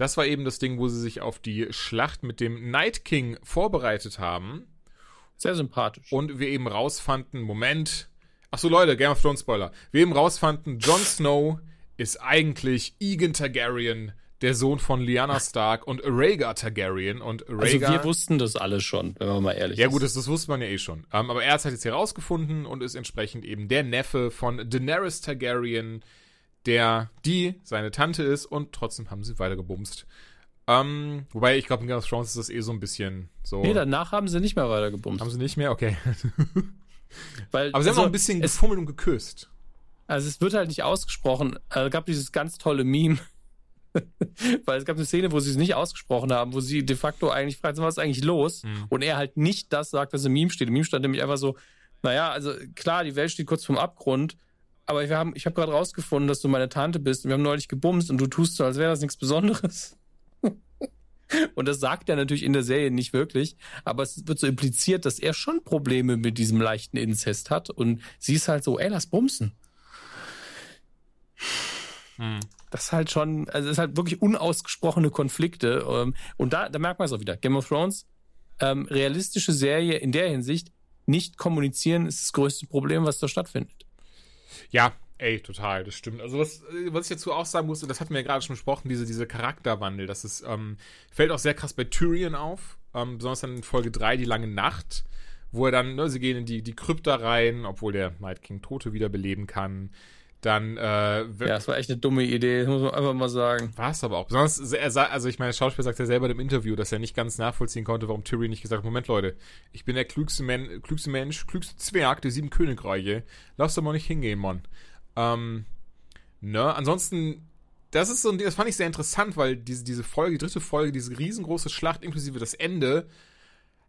Das war eben das Ding, wo sie sich auf die Schlacht mit dem Night King vorbereitet haben. Sehr sympathisch. Und wir eben rausfanden, Moment. Ach so, Leute, Game of Thrones Spoiler. Wir eben rausfanden, Jon Snow ist eigentlich Egan Targaryen, der Sohn von Lyanna Stark und Rhaegar Targaryen und Rhaegar. Also wir wussten das alles schon, wenn man mal ehrlich ja, ist. Ja gut, das, das wusste man ja eh schon. Ähm, aber er hat es halt jetzt hier rausgefunden und ist entsprechend eben der Neffe von Daenerys Targaryen, der die seine Tante ist und trotzdem haben sie weitergebumst. Ähm, wobei, ich glaube, in Game of Thrones ist das eh so ein bisschen so. Nee, danach haben sie nicht mehr weitergebumst. Haben sie nicht mehr? Okay. Weil, Aber sie also, haben auch ein bisschen gefummelt und geküsst. Also es wird halt nicht ausgesprochen. Also, es gab dieses ganz tolle Meme. Weil es gab eine Szene, wo sie es nicht ausgesprochen haben, wo sie de facto eigentlich fragt, was ist eigentlich los? Mhm. Und er halt nicht das sagt, was im Meme steht. Im Meme stand nämlich einfach so, naja, also klar, die Welt steht kurz vorm Abgrund, aber wir haben, ich habe gerade rausgefunden, dass du meine Tante bist und wir haben neulich gebumst und du tust so, als wäre das nichts Besonderes. und das sagt er natürlich in der Serie nicht wirklich, aber es wird so impliziert, dass er schon Probleme mit diesem leichten Inzest hat und sie ist halt so, ey, lass bumsen. Hm. Das ist halt schon, also es ist halt wirklich unausgesprochene Konflikte. Ähm, und da, da merkt man es auch wieder. Game of Thrones, ähm, realistische Serie in der Hinsicht, nicht kommunizieren ist das größte Problem, was da stattfindet. Ja, ey, total, das stimmt. Also was, was ich dazu auch sagen muss, und das hatten wir ja gerade schon besprochen, diese, diese Charakterwandel, das ist, ähm, fällt auch sehr krass bei Tyrion auf, ähm, besonders dann in Folge 3, die lange Nacht, wo er dann, ne, sie gehen in die, die Krypta rein, obwohl der Night King Tote wiederbeleben kann. Dann, äh, Ja, das war echt eine dumme Idee, muss man einfach mal sagen. War es aber auch. Besonders, er sah, also ich meine, der Schauspieler sagt ja selber im Interview, dass er nicht ganz nachvollziehen konnte, warum Tyrion nicht gesagt hat, Moment, Leute, ich bin der klügste, Man, klügste Mensch, klügste Zwerg der sieben Königreiche. Lass doch mal nicht hingehen, Mann. Ähm, ne, ansonsten, das ist so ein das fand ich sehr interessant, weil diese, diese Folge, die dritte Folge, diese riesengroße Schlacht inklusive das Ende,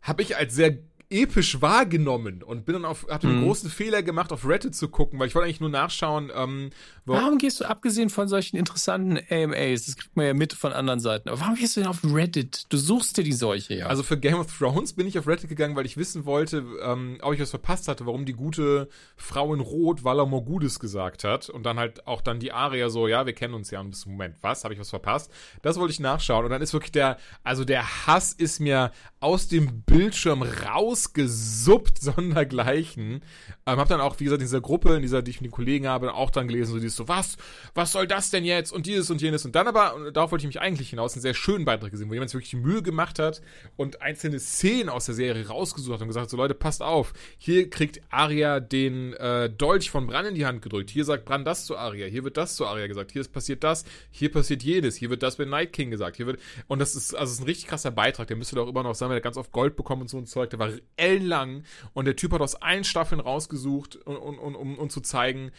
habe ich als sehr episch wahrgenommen und bin dann auf, hatte einen mhm. großen Fehler gemacht, auf Reddit zu gucken, weil ich wollte eigentlich nur nachschauen, ähm, warum gehst du, abgesehen von solchen interessanten AMAs, das kriegt man ja mit von anderen Seiten, aber warum gehst du denn auf Reddit? Du suchst dir die Seuche, ja. Also für Game of Thrones bin ich auf Reddit gegangen, weil ich wissen wollte, ähm, ob ich was verpasst hatte, warum die gute Frau in Rot Valar Morgudis gesagt hat und dann halt auch dann die Aria so, ja, wir kennen uns ja und bis zum Moment, was, habe ich was verpasst? Das wollte ich nachschauen und dann ist wirklich der, also der Hass ist mir aus dem Bildschirm raus rausgesuppt, sondergleichen. Ähm, hab dann auch, wie gesagt, in dieser Gruppe, in dieser, die ich mit den Kollegen habe, auch dann gelesen, so dieses so, was, was soll das denn jetzt? Und dieses und jenes. Und dann aber, und darauf wollte ich mich eigentlich hinaus, einen sehr schönen Beitrag gesehen, wo jemand sich wirklich die Mühe gemacht hat und einzelne Szenen aus der Serie rausgesucht hat und gesagt, so Leute, passt auf, hier kriegt Arya den äh, Dolch von Bran in die Hand gedrückt. Hier sagt Bran das zu Arya, hier wird das zu Arya gesagt, hier passiert das, hier passiert jedes, hier wird das mit Night King gesagt, hier wird, und das ist, also, das ist ein richtig krasser Beitrag, der müsste doch immer noch sein, weil der ganz oft Gold bekommen und so ein Zeug, der war ellenlang und der Typ hat aus allen Staffeln rausgesucht, und, und, um, um zu zeigen,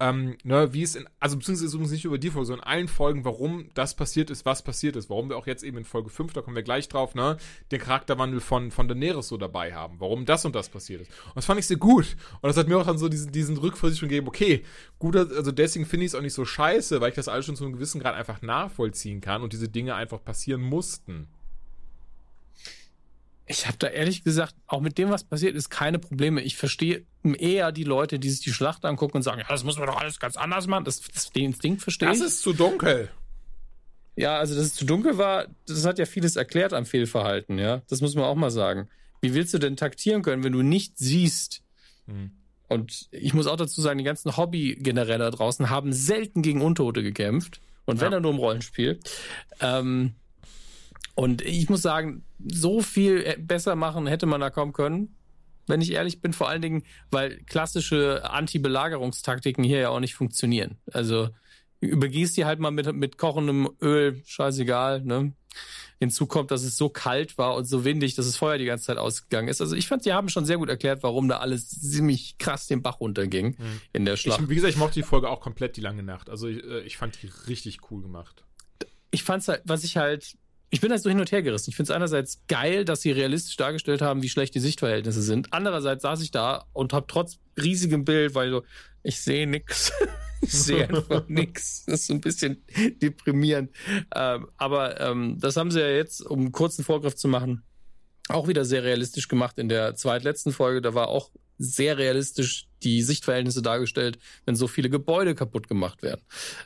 ähm, ne, wie es in, also beziehungsweise übrigens nicht über die Folge, sondern in allen Folgen, warum das passiert ist, was passiert ist, warum wir auch jetzt eben in Folge 5, da kommen wir gleich drauf, ne, den Charakterwandel von, von Daenerys so dabei haben, warum das und das passiert ist. Und das fand ich sehr gut. Und das hat mir auch dann so diesen, diesen Rückversicht gegeben, okay, gut, also deswegen finde ich es auch nicht so scheiße, weil ich das alles schon zu einem gewissen Grad einfach nachvollziehen kann und diese Dinge einfach passieren mussten. Ich habe da ehrlich gesagt, auch mit dem, was passiert ist, keine Probleme. Ich verstehe eher die Leute, die sich die Schlacht angucken und sagen, ja, das muss man doch alles ganz anders machen. Das, das den Instinkt verstehe ich. Das ist zu dunkel. Ja, also dass es zu dunkel war, das hat ja vieles erklärt am Fehlverhalten, ja. Das muss man auch mal sagen. Wie willst du denn taktieren können, wenn du nicht siehst? Hm. Und ich muss auch dazu sagen, die ganzen Hobby-Generäle da draußen haben selten gegen Untote gekämpft. Und wenn ja. er nur im Rollenspiel. Ähm, und ich muss sagen, so viel äh, besser machen hätte man da kaum können. Wenn ich ehrlich bin, vor allen Dingen, weil klassische Anti-Belagerungstaktiken hier ja auch nicht funktionieren. Also übergießt die halt mal mit, mit kochendem Öl, scheißegal, ne? Hinzu kommt, dass es so kalt war und so windig, dass das Feuer die ganze Zeit ausgegangen ist. Also ich fand, die haben schon sehr gut erklärt, warum da alles ziemlich krass den Bach runterging mhm. in der Schlacht. Ich, wie gesagt, ich mochte die Folge auch komplett die lange Nacht. Also ich, äh, ich fand die richtig cool gemacht. Ich fand's halt, was ich halt ich bin halt so hin und her gerissen. Ich finde es einerseits geil, dass sie realistisch dargestellt haben, wie schlecht die Sichtverhältnisse sind. Andererseits saß ich da und habe trotz riesigem Bild, weil so, ich sehe nix. ich sehe einfach nix. Das ist so ein bisschen deprimierend. Ähm, aber ähm, das haben sie ja jetzt, um einen kurzen Vorgriff zu machen, auch wieder sehr realistisch gemacht in der zweitletzten Folge. Da war auch sehr realistisch die Sichtverhältnisse dargestellt, wenn so viele Gebäude kaputt gemacht werden.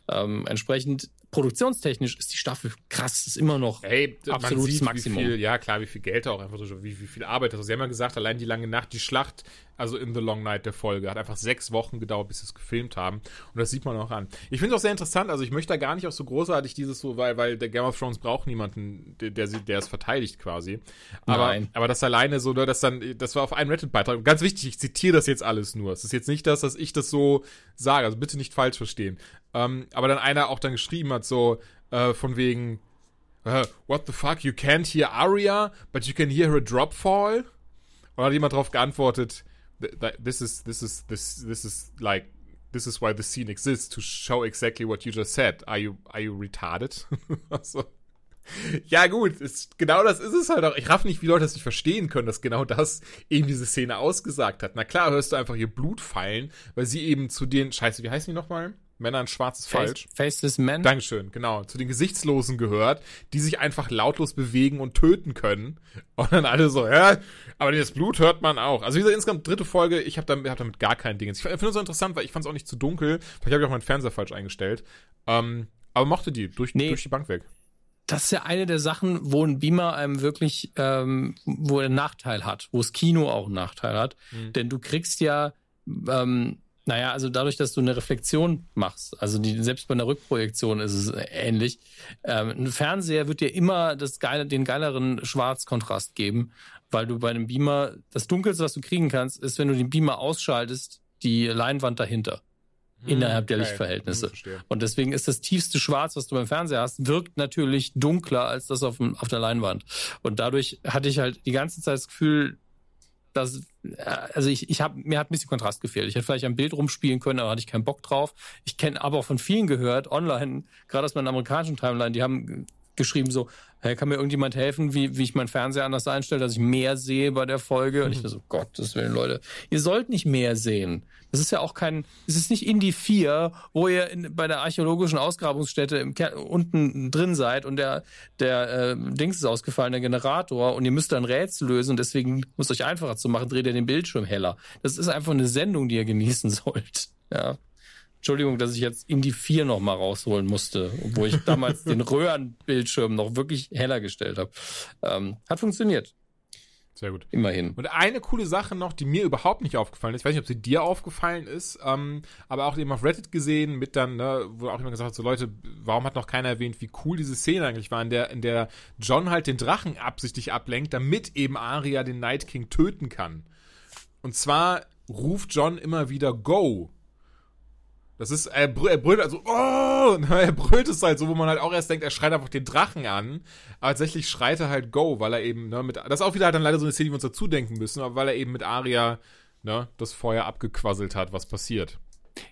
Ähm, entsprechend produktionstechnisch ist die Staffel krass, ist immer noch hey, absolutes Maximum. Viel, ja, klar, wie viel Geld auch einfach so, wie, wie viel Arbeit. Also, sie haben ja gesagt, allein die lange Nacht, die Schlacht, also in The Long Night der Folge, hat einfach sechs Wochen gedauert, bis sie es gefilmt haben. Und das sieht man auch an. Ich finde es auch sehr interessant, also ich möchte da gar nicht auch so großartig dieses so, weil, weil der Game of Thrones braucht niemanden, der, der, der es verteidigt quasi. Aber, Nein. aber das alleine so, ne, das dann, das war auf einem Reddit-Beitrag. Ganz wichtig, ich zitiere das jetzt alles nur. Es ist jetzt nicht das, dass ich das so sage, also bitte nicht falsch verstehen. Ähm, aber dann einer auch dann geschrieben hat, so, äh, von wegen, uh, what the fuck, you can't hear Aria, but you can hear her drop fall? Und hat jemand darauf geantwortet, this is, this is, this, this is like, this is why the scene exists, to show exactly what you just said. Are you, are you retarded? also, ja, gut, ist, genau das ist es halt auch. Ich raff nicht, wie Leute das nicht verstehen können, dass genau das eben diese Szene ausgesagt hat. Na klar, hörst du einfach ihr Blut fallen, weil sie eben zu den, scheiße, wie heißen die nochmal? Männer in Schwarz ist Face, falsch. Faceless Men. Dankeschön, genau. Zu den Gesichtslosen gehört, die sich einfach lautlos bewegen und töten können. Und dann alle so, ja, aber das Blut hört man auch. Also wie gesagt, insgesamt dritte Folge, ich habe damit, hab damit gar kein Ding. Ich finde es so interessant, weil ich fand es auch nicht zu dunkel. Vielleicht habe ich auch meinen Fernseher falsch eingestellt. Ähm, aber mochte die durch, nee. durch die Bank weg das ist ja eine der Sachen, wo ein Beamer einem wirklich, ähm, wo er einen Nachteil hat, wo das Kino auch einen Nachteil hat. Mhm. Denn du kriegst ja, ähm, naja, also dadurch, dass du eine Reflexion machst, also die, selbst bei einer Rückprojektion ist es ähnlich. Ähm, ein Fernseher wird dir immer das geile, den geileren Schwarzkontrast geben, weil du bei einem Beamer, das Dunkelste, was du kriegen kannst, ist, wenn du den Beamer ausschaltest, die Leinwand dahinter innerhalb der okay. Lichtverhältnisse. Hm, und deswegen ist das tiefste Schwarz, was du beim Fernseher hast, wirkt natürlich dunkler als das auf, dem, auf der Leinwand. Und dadurch hatte ich halt die ganze Zeit das Gefühl, dass also ich, ich habe mir hat ein bisschen Kontrast gefehlt. Ich hätte vielleicht ein Bild rumspielen können, aber hatte ich keinen Bock drauf. Ich kenne aber auch von vielen gehört online, gerade aus meiner amerikanischen Timeline, die haben geschrieben so, hey, kann mir irgendjemand helfen, wie, wie ich meinen Fernseher anders einstelle, dass ich mehr sehe bei der Folge? Und ich so, Gottes Willen, Leute, ihr sollt nicht mehr sehen. Das ist ja auch kein, es ist nicht Indie 4, wo ihr in, bei der archäologischen Ausgrabungsstätte im unten drin seid und der, der äh, Dings ist ausgefallen, der Generator, und ihr müsst dann Rätsel lösen und deswegen muss euch einfacher zu machen, dreht ihr den Bildschirm heller. Das ist einfach eine Sendung, die ihr genießen sollt. Ja. Entschuldigung, dass ich jetzt Indie 4 noch mal rausholen musste, wo ich damals den Röhrenbildschirm noch wirklich heller gestellt habe. Ähm, hat funktioniert. Sehr gut. Immerhin. Und eine coole Sache noch, die mir überhaupt nicht aufgefallen ist, ich weiß nicht, ob sie dir aufgefallen ist, ähm, aber auch eben auf Reddit gesehen, mit dann, ne, wo auch jemand gesagt hat, so Leute, warum hat noch keiner erwähnt, wie cool diese Szene eigentlich war, in der, in der John halt den Drachen absichtlich ablenkt, damit eben Arya den Night King töten kann. Und zwar ruft John immer wieder Go. Das ist, er, brü er brüllt also, oh, er brüllt es halt so, wo man halt auch erst denkt, er schreit einfach den Drachen an. Aber tatsächlich schreit er halt Go, weil er eben, ne, mit, das ist auch wieder halt dann leider so eine Szene, die wir uns dazu denken müssen, aber weil er eben mit Aria, ne, das Feuer abgequasselt hat, was passiert.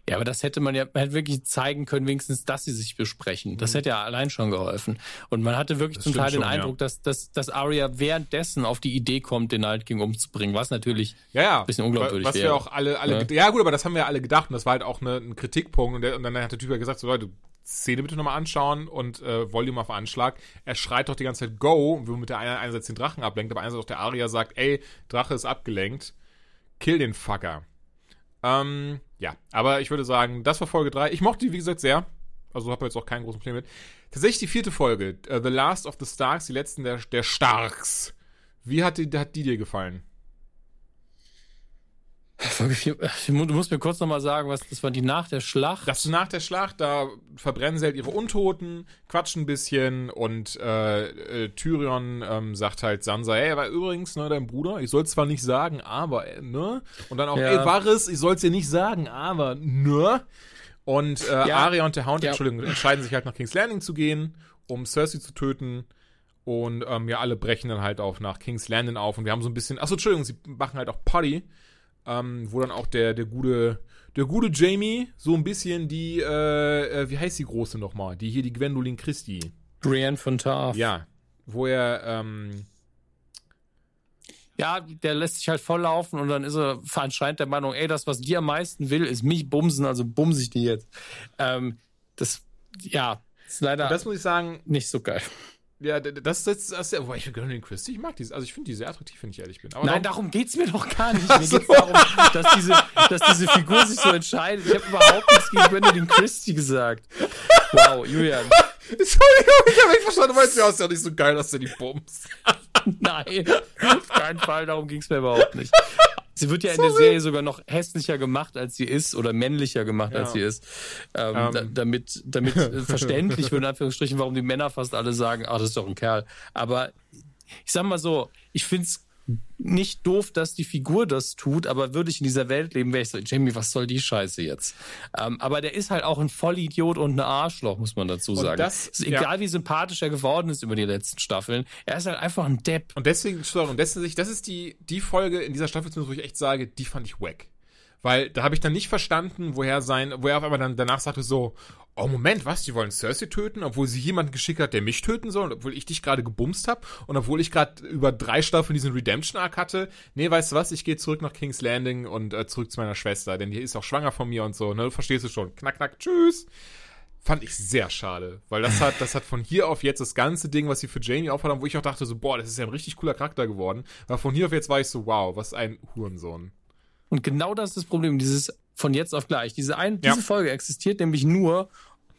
Ja, aber das hätte man ja man hätte wirklich zeigen können, wenigstens, dass sie sich besprechen. Das mhm. hätte ja allein schon geholfen. Und man hatte wirklich das zum Teil den schon, Eindruck, ja. dass, dass, dass Arya währenddessen auf die Idee kommt, den Night King umzubringen, was natürlich ja, ja. ein bisschen unglaubwürdig was wäre. Was wir auch alle, alle, ja. ja. gut, aber das haben wir ja alle gedacht und das war halt auch eine, ein Kritikpunkt und, der, und dann hat der Typ ja gesagt, so Leute, Szene bitte nochmal anschauen und äh, Volume auf Anschlag. Er schreit doch die ganze Zeit Go, und will mit der einen einerseits den Drachen ablenkt, aber einerseits auch der Arya sagt, ey, Drache ist abgelenkt, kill den Fucker. Ähm, ja, aber ich würde sagen, das war Folge 3. Ich mochte die, wie gesagt, sehr. Also habe jetzt auch keinen großen Problem mit. Tatsächlich die vierte Folge, uh, The Last of the Starks, die letzten der, der Starks. Wie hat die, hat die dir gefallen? Du musst mir kurz nochmal sagen, was das war die nach der Schlacht. Das ist nach der Schlacht, da verbrennen sie halt ihre Untoten, quatschen ein bisschen und äh, äh, Tyrion ähm, sagt halt Sansa, hey, war übrigens, ne, dein Bruder, ich soll zwar nicht sagen, aber, äh, ne? Und dann auch, ja. ey, Varys, ich soll es dir nicht sagen, aber, ne? Und äh, ja. Arya und der Hound, ja. Entschuldigung, entscheiden sich halt nach King's Landing zu gehen, um Cersei zu töten. Und ähm, ja, alle brechen dann halt auf nach King's Landing auf und wir haben so ein bisschen, achso, Entschuldigung, sie machen halt auch Potty ähm, wo dann auch der, der gute, der gute Jamie so ein bisschen die, äh, äh, wie heißt die große nochmal? Die hier, die Gwendolyn Christie. Brienne von Tarth. Ja, wo er, ähm, ja, der lässt sich halt volllaufen und dann ist er anscheinend der Meinung, ey, das, was dir am meisten will, ist mich bumsen, also bumse ich die jetzt. Ähm, das, ja, ist leider. das muss ich sagen. Nicht so geil. Ja, das, das, das, das wobei ich Gönnerlin Christie, ich mag die, also ich finde die sehr attraktiv, wenn ich ehrlich bin. Aber Nein, darum geht's mir doch gar nicht. Mir geht's darum, dass diese, dass diese Figur sich so entscheidet. Ich habe überhaupt nichts gegen Gönnerlin Christie gesagt. Wow, Julian. Entschuldigung, ich habe nicht verstanden, du meinst, ja, ist ja nicht so geil, dass du die bummst. Nein, auf keinen Fall, darum ging's mir überhaupt nicht. Sie wird ja Sorry. in der Serie sogar noch hässlicher gemacht, als sie ist, oder männlicher gemacht, ja. als sie ist. Ähm, um. da, ähm. damit damit verständlich wird, in Anführungsstrichen, warum die Männer fast alle sagen, ach, das ist doch ein Kerl. Aber ich sag mal so, ich find's nicht doof, dass die Figur das tut, aber würde ich in dieser Welt leben, wäre ich so, Jamie, was soll die Scheiße jetzt? Ähm, aber der ist halt auch ein Vollidiot und ein Arschloch, muss man dazu sagen. Das, ist egal, ja. wie sympathisch er geworden ist über die letzten Staffeln, er ist halt einfach ein Depp. Und deswegen, und deswegen, das ist die, die Folge in dieser Staffel, wo ich echt sage, die fand ich wack. Weil da habe ich dann nicht verstanden, woher sein, wo er auf einmal dann danach sagte so, oh Moment, was, die wollen Cersei töten, obwohl sie jemanden geschickt hat, der mich töten soll, obwohl ich dich gerade gebumst habe und obwohl ich gerade über drei Staffeln diesen Redemption-Arc hatte. Nee, weißt du was, ich gehe zurück nach King's Landing und äh, zurück zu meiner Schwester, denn die ist auch schwanger von mir und so, ne, verstehst du schon. Knack, knack, tschüss. Fand ich sehr schade, weil das hat, das hat von hier auf jetzt das ganze Ding, was sie für Jamie aufhaben, wo ich auch dachte so, boah, das ist ja ein richtig cooler Charakter geworden. Aber von hier auf jetzt war ich so, wow, was ein Hurensohn. Und genau das ist das Problem, dieses von jetzt auf gleich. Diese, ein, ja. diese Folge existiert nämlich nur,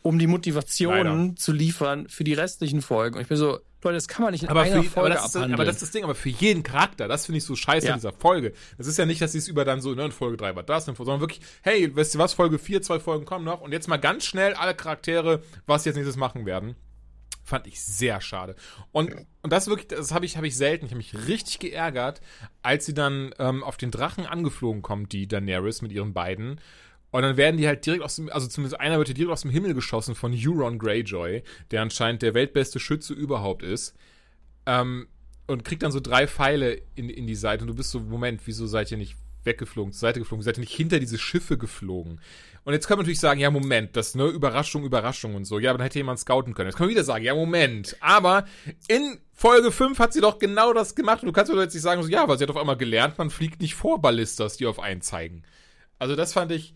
um die Motivation zu liefern für die restlichen Folgen. Und ich bin so, Leute, das kann man nicht in aber einer für, Folge aber das, ist, aber das ist das Ding, aber für jeden Charakter, das finde ich so scheiße ja. in dieser Folge. Das ist ja nicht, dass sie es über dann so, ne, in Folge 3 war das, sondern wirklich, hey, weißt du was, Folge 4, zwei Folgen kommen noch und jetzt mal ganz schnell alle Charaktere, was sie jetzt nächstes machen werden. Fand ich sehr schade. Und, und das wirklich, das habe ich, hab ich selten. Ich habe mich richtig geärgert, als sie dann ähm, auf den Drachen angeflogen kommt, die Daenerys mit ihren beiden. Und dann werden die halt direkt aus dem, also zumindest einer wird direkt aus dem Himmel geschossen von Euron Greyjoy, der anscheinend der weltbeste Schütze überhaupt ist. Ähm, und kriegt dann so drei Pfeile in, in die Seite und du bist so, Moment, wieso seid ihr nicht weggeflogen, zur Seite geflogen, seid ihr nicht hinter diese Schiffe geflogen? Und jetzt kann man natürlich sagen, ja, Moment, das, ne, Überraschung, Überraschung und so. Ja, aber dann hätte jemand scouten können. Jetzt kann man wieder sagen, ja, Moment. Aber in Folge 5 hat sie doch genau das gemacht. Und du kannst mir jetzt nicht sagen, so, ja, weil sie hat auf einmal gelernt, man fliegt nicht vor Ballistas, die auf einen zeigen. Also das fand ich,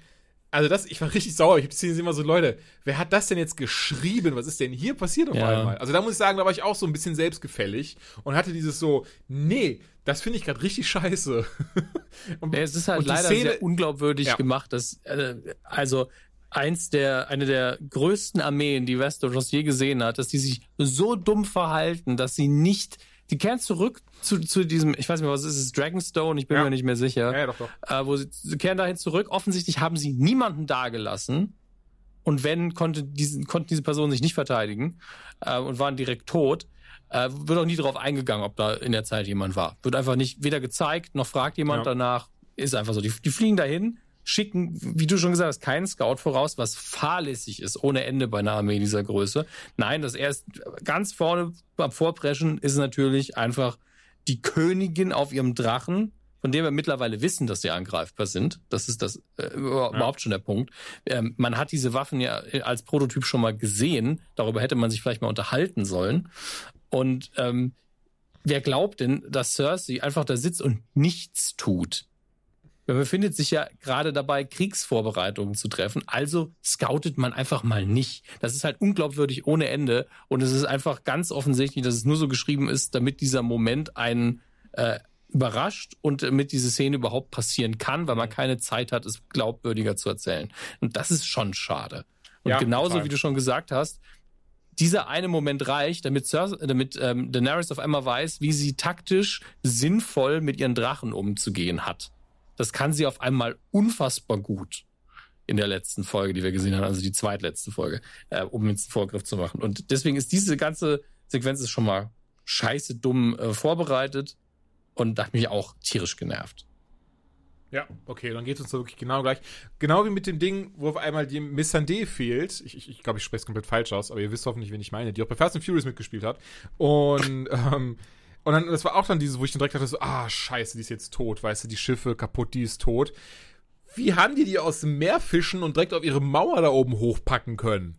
also das, ich war richtig sauer. Ich habe die Szene immer so, Leute, wer hat das denn jetzt geschrieben? Was ist denn hier passiert auf ja. einmal? Also da muss ich sagen, da war ich auch so ein bisschen selbstgefällig und hatte dieses so, nee, das finde ich gerade richtig scheiße. und, ja, es ist halt leider Szene, sehr unglaubwürdig ja. gemacht, dass, äh, also eins der, eine der größten Armeen, die Westeros je gesehen hat, dass die sich so dumm verhalten, dass sie nicht die kehren zurück zu, zu diesem, ich weiß nicht mehr, was ist es, Dragonstone, ich bin Ja. mir nicht mehr sicher. Ja, ja, doch, doch. Äh, wo sie, sie kehren dahin zurück. Offensichtlich haben sie niemanden dagelassen. Und wenn, konnte diese, konnten diese Personen sich nicht verteidigen äh, und waren direkt tot. Äh, wird auch nie darauf eingegangen, ob da in der Zeit jemand war. Wird einfach nicht weder gezeigt, noch fragt jemand Ja. danach. Ist einfach so. Die, die fliegen dahin, schicken, wie du schon gesagt hast, keinen Scout voraus, was fahrlässig ist, ohne Ende bei einer Armee dieser Größe. Nein, das erst ganz vorne beim Vorpreschen ist natürlich einfach die Königin auf ihrem Drachen, von dem wir mittlerweile wissen, dass sie angreifbar sind. Das ist das äh, über- überhaupt schon der Punkt. Ähm, man hat diese Waffen ja als Prototyp schon mal gesehen. Darüber hätte man sich vielleicht mal unterhalten sollen. Und ähm, wer glaubt denn, dass Cersei einfach da sitzt und nichts tut? Man befindet sich ja gerade dabei, Kriegsvorbereitungen zu treffen. Also scoutet man einfach mal nicht. Das ist halt unglaubwürdig ohne Ende. Und es ist einfach ganz offensichtlich, dass es nur so geschrieben ist, damit dieser Moment einen äh, überrascht und damit diese Szene überhaupt passieren kann, weil man keine Zeit hat, es glaubwürdiger zu erzählen. Und das ist schon schade. Und Ja, genauso total. wie du schon gesagt hast, dieser eine Moment reicht, damit, Cersei, damit ähm, Daenerys auf einmal weiß, wie sie taktisch sinnvoll mit ihren Drachen umzugehen hat. Das kann sie auf einmal unfassbar gut in der letzten Folge, die wir gesehen haben, also die zweitletzte Folge, äh, um jetzt einen Vorgriff zu machen. Und deswegen ist diese ganze Sequenz schon mal scheiße dumm äh, vorbereitet und hat mich auch tierisch genervt. Ja, okay, dann geht es uns da wirklich genau gleich. Genau wie mit dem Ding, wo auf einmal die Missandei fehlt. Ich, ich, ich glaube, ich spreche es komplett falsch aus, aber ihr wisst hoffentlich, wen ich meine, die auch bei Fast and Furious mitgespielt hat. Und, ähm, und dann, das war auch dann dieses, wo ich dann direkt dachte, so, ah, scheiße, die ist jetzt tot, weißt du, die Schiffe kaputt, die ist tot. Wie haben die die aus dem Meer fischen und direkt auf ihre Mauer da oben hochpacken können?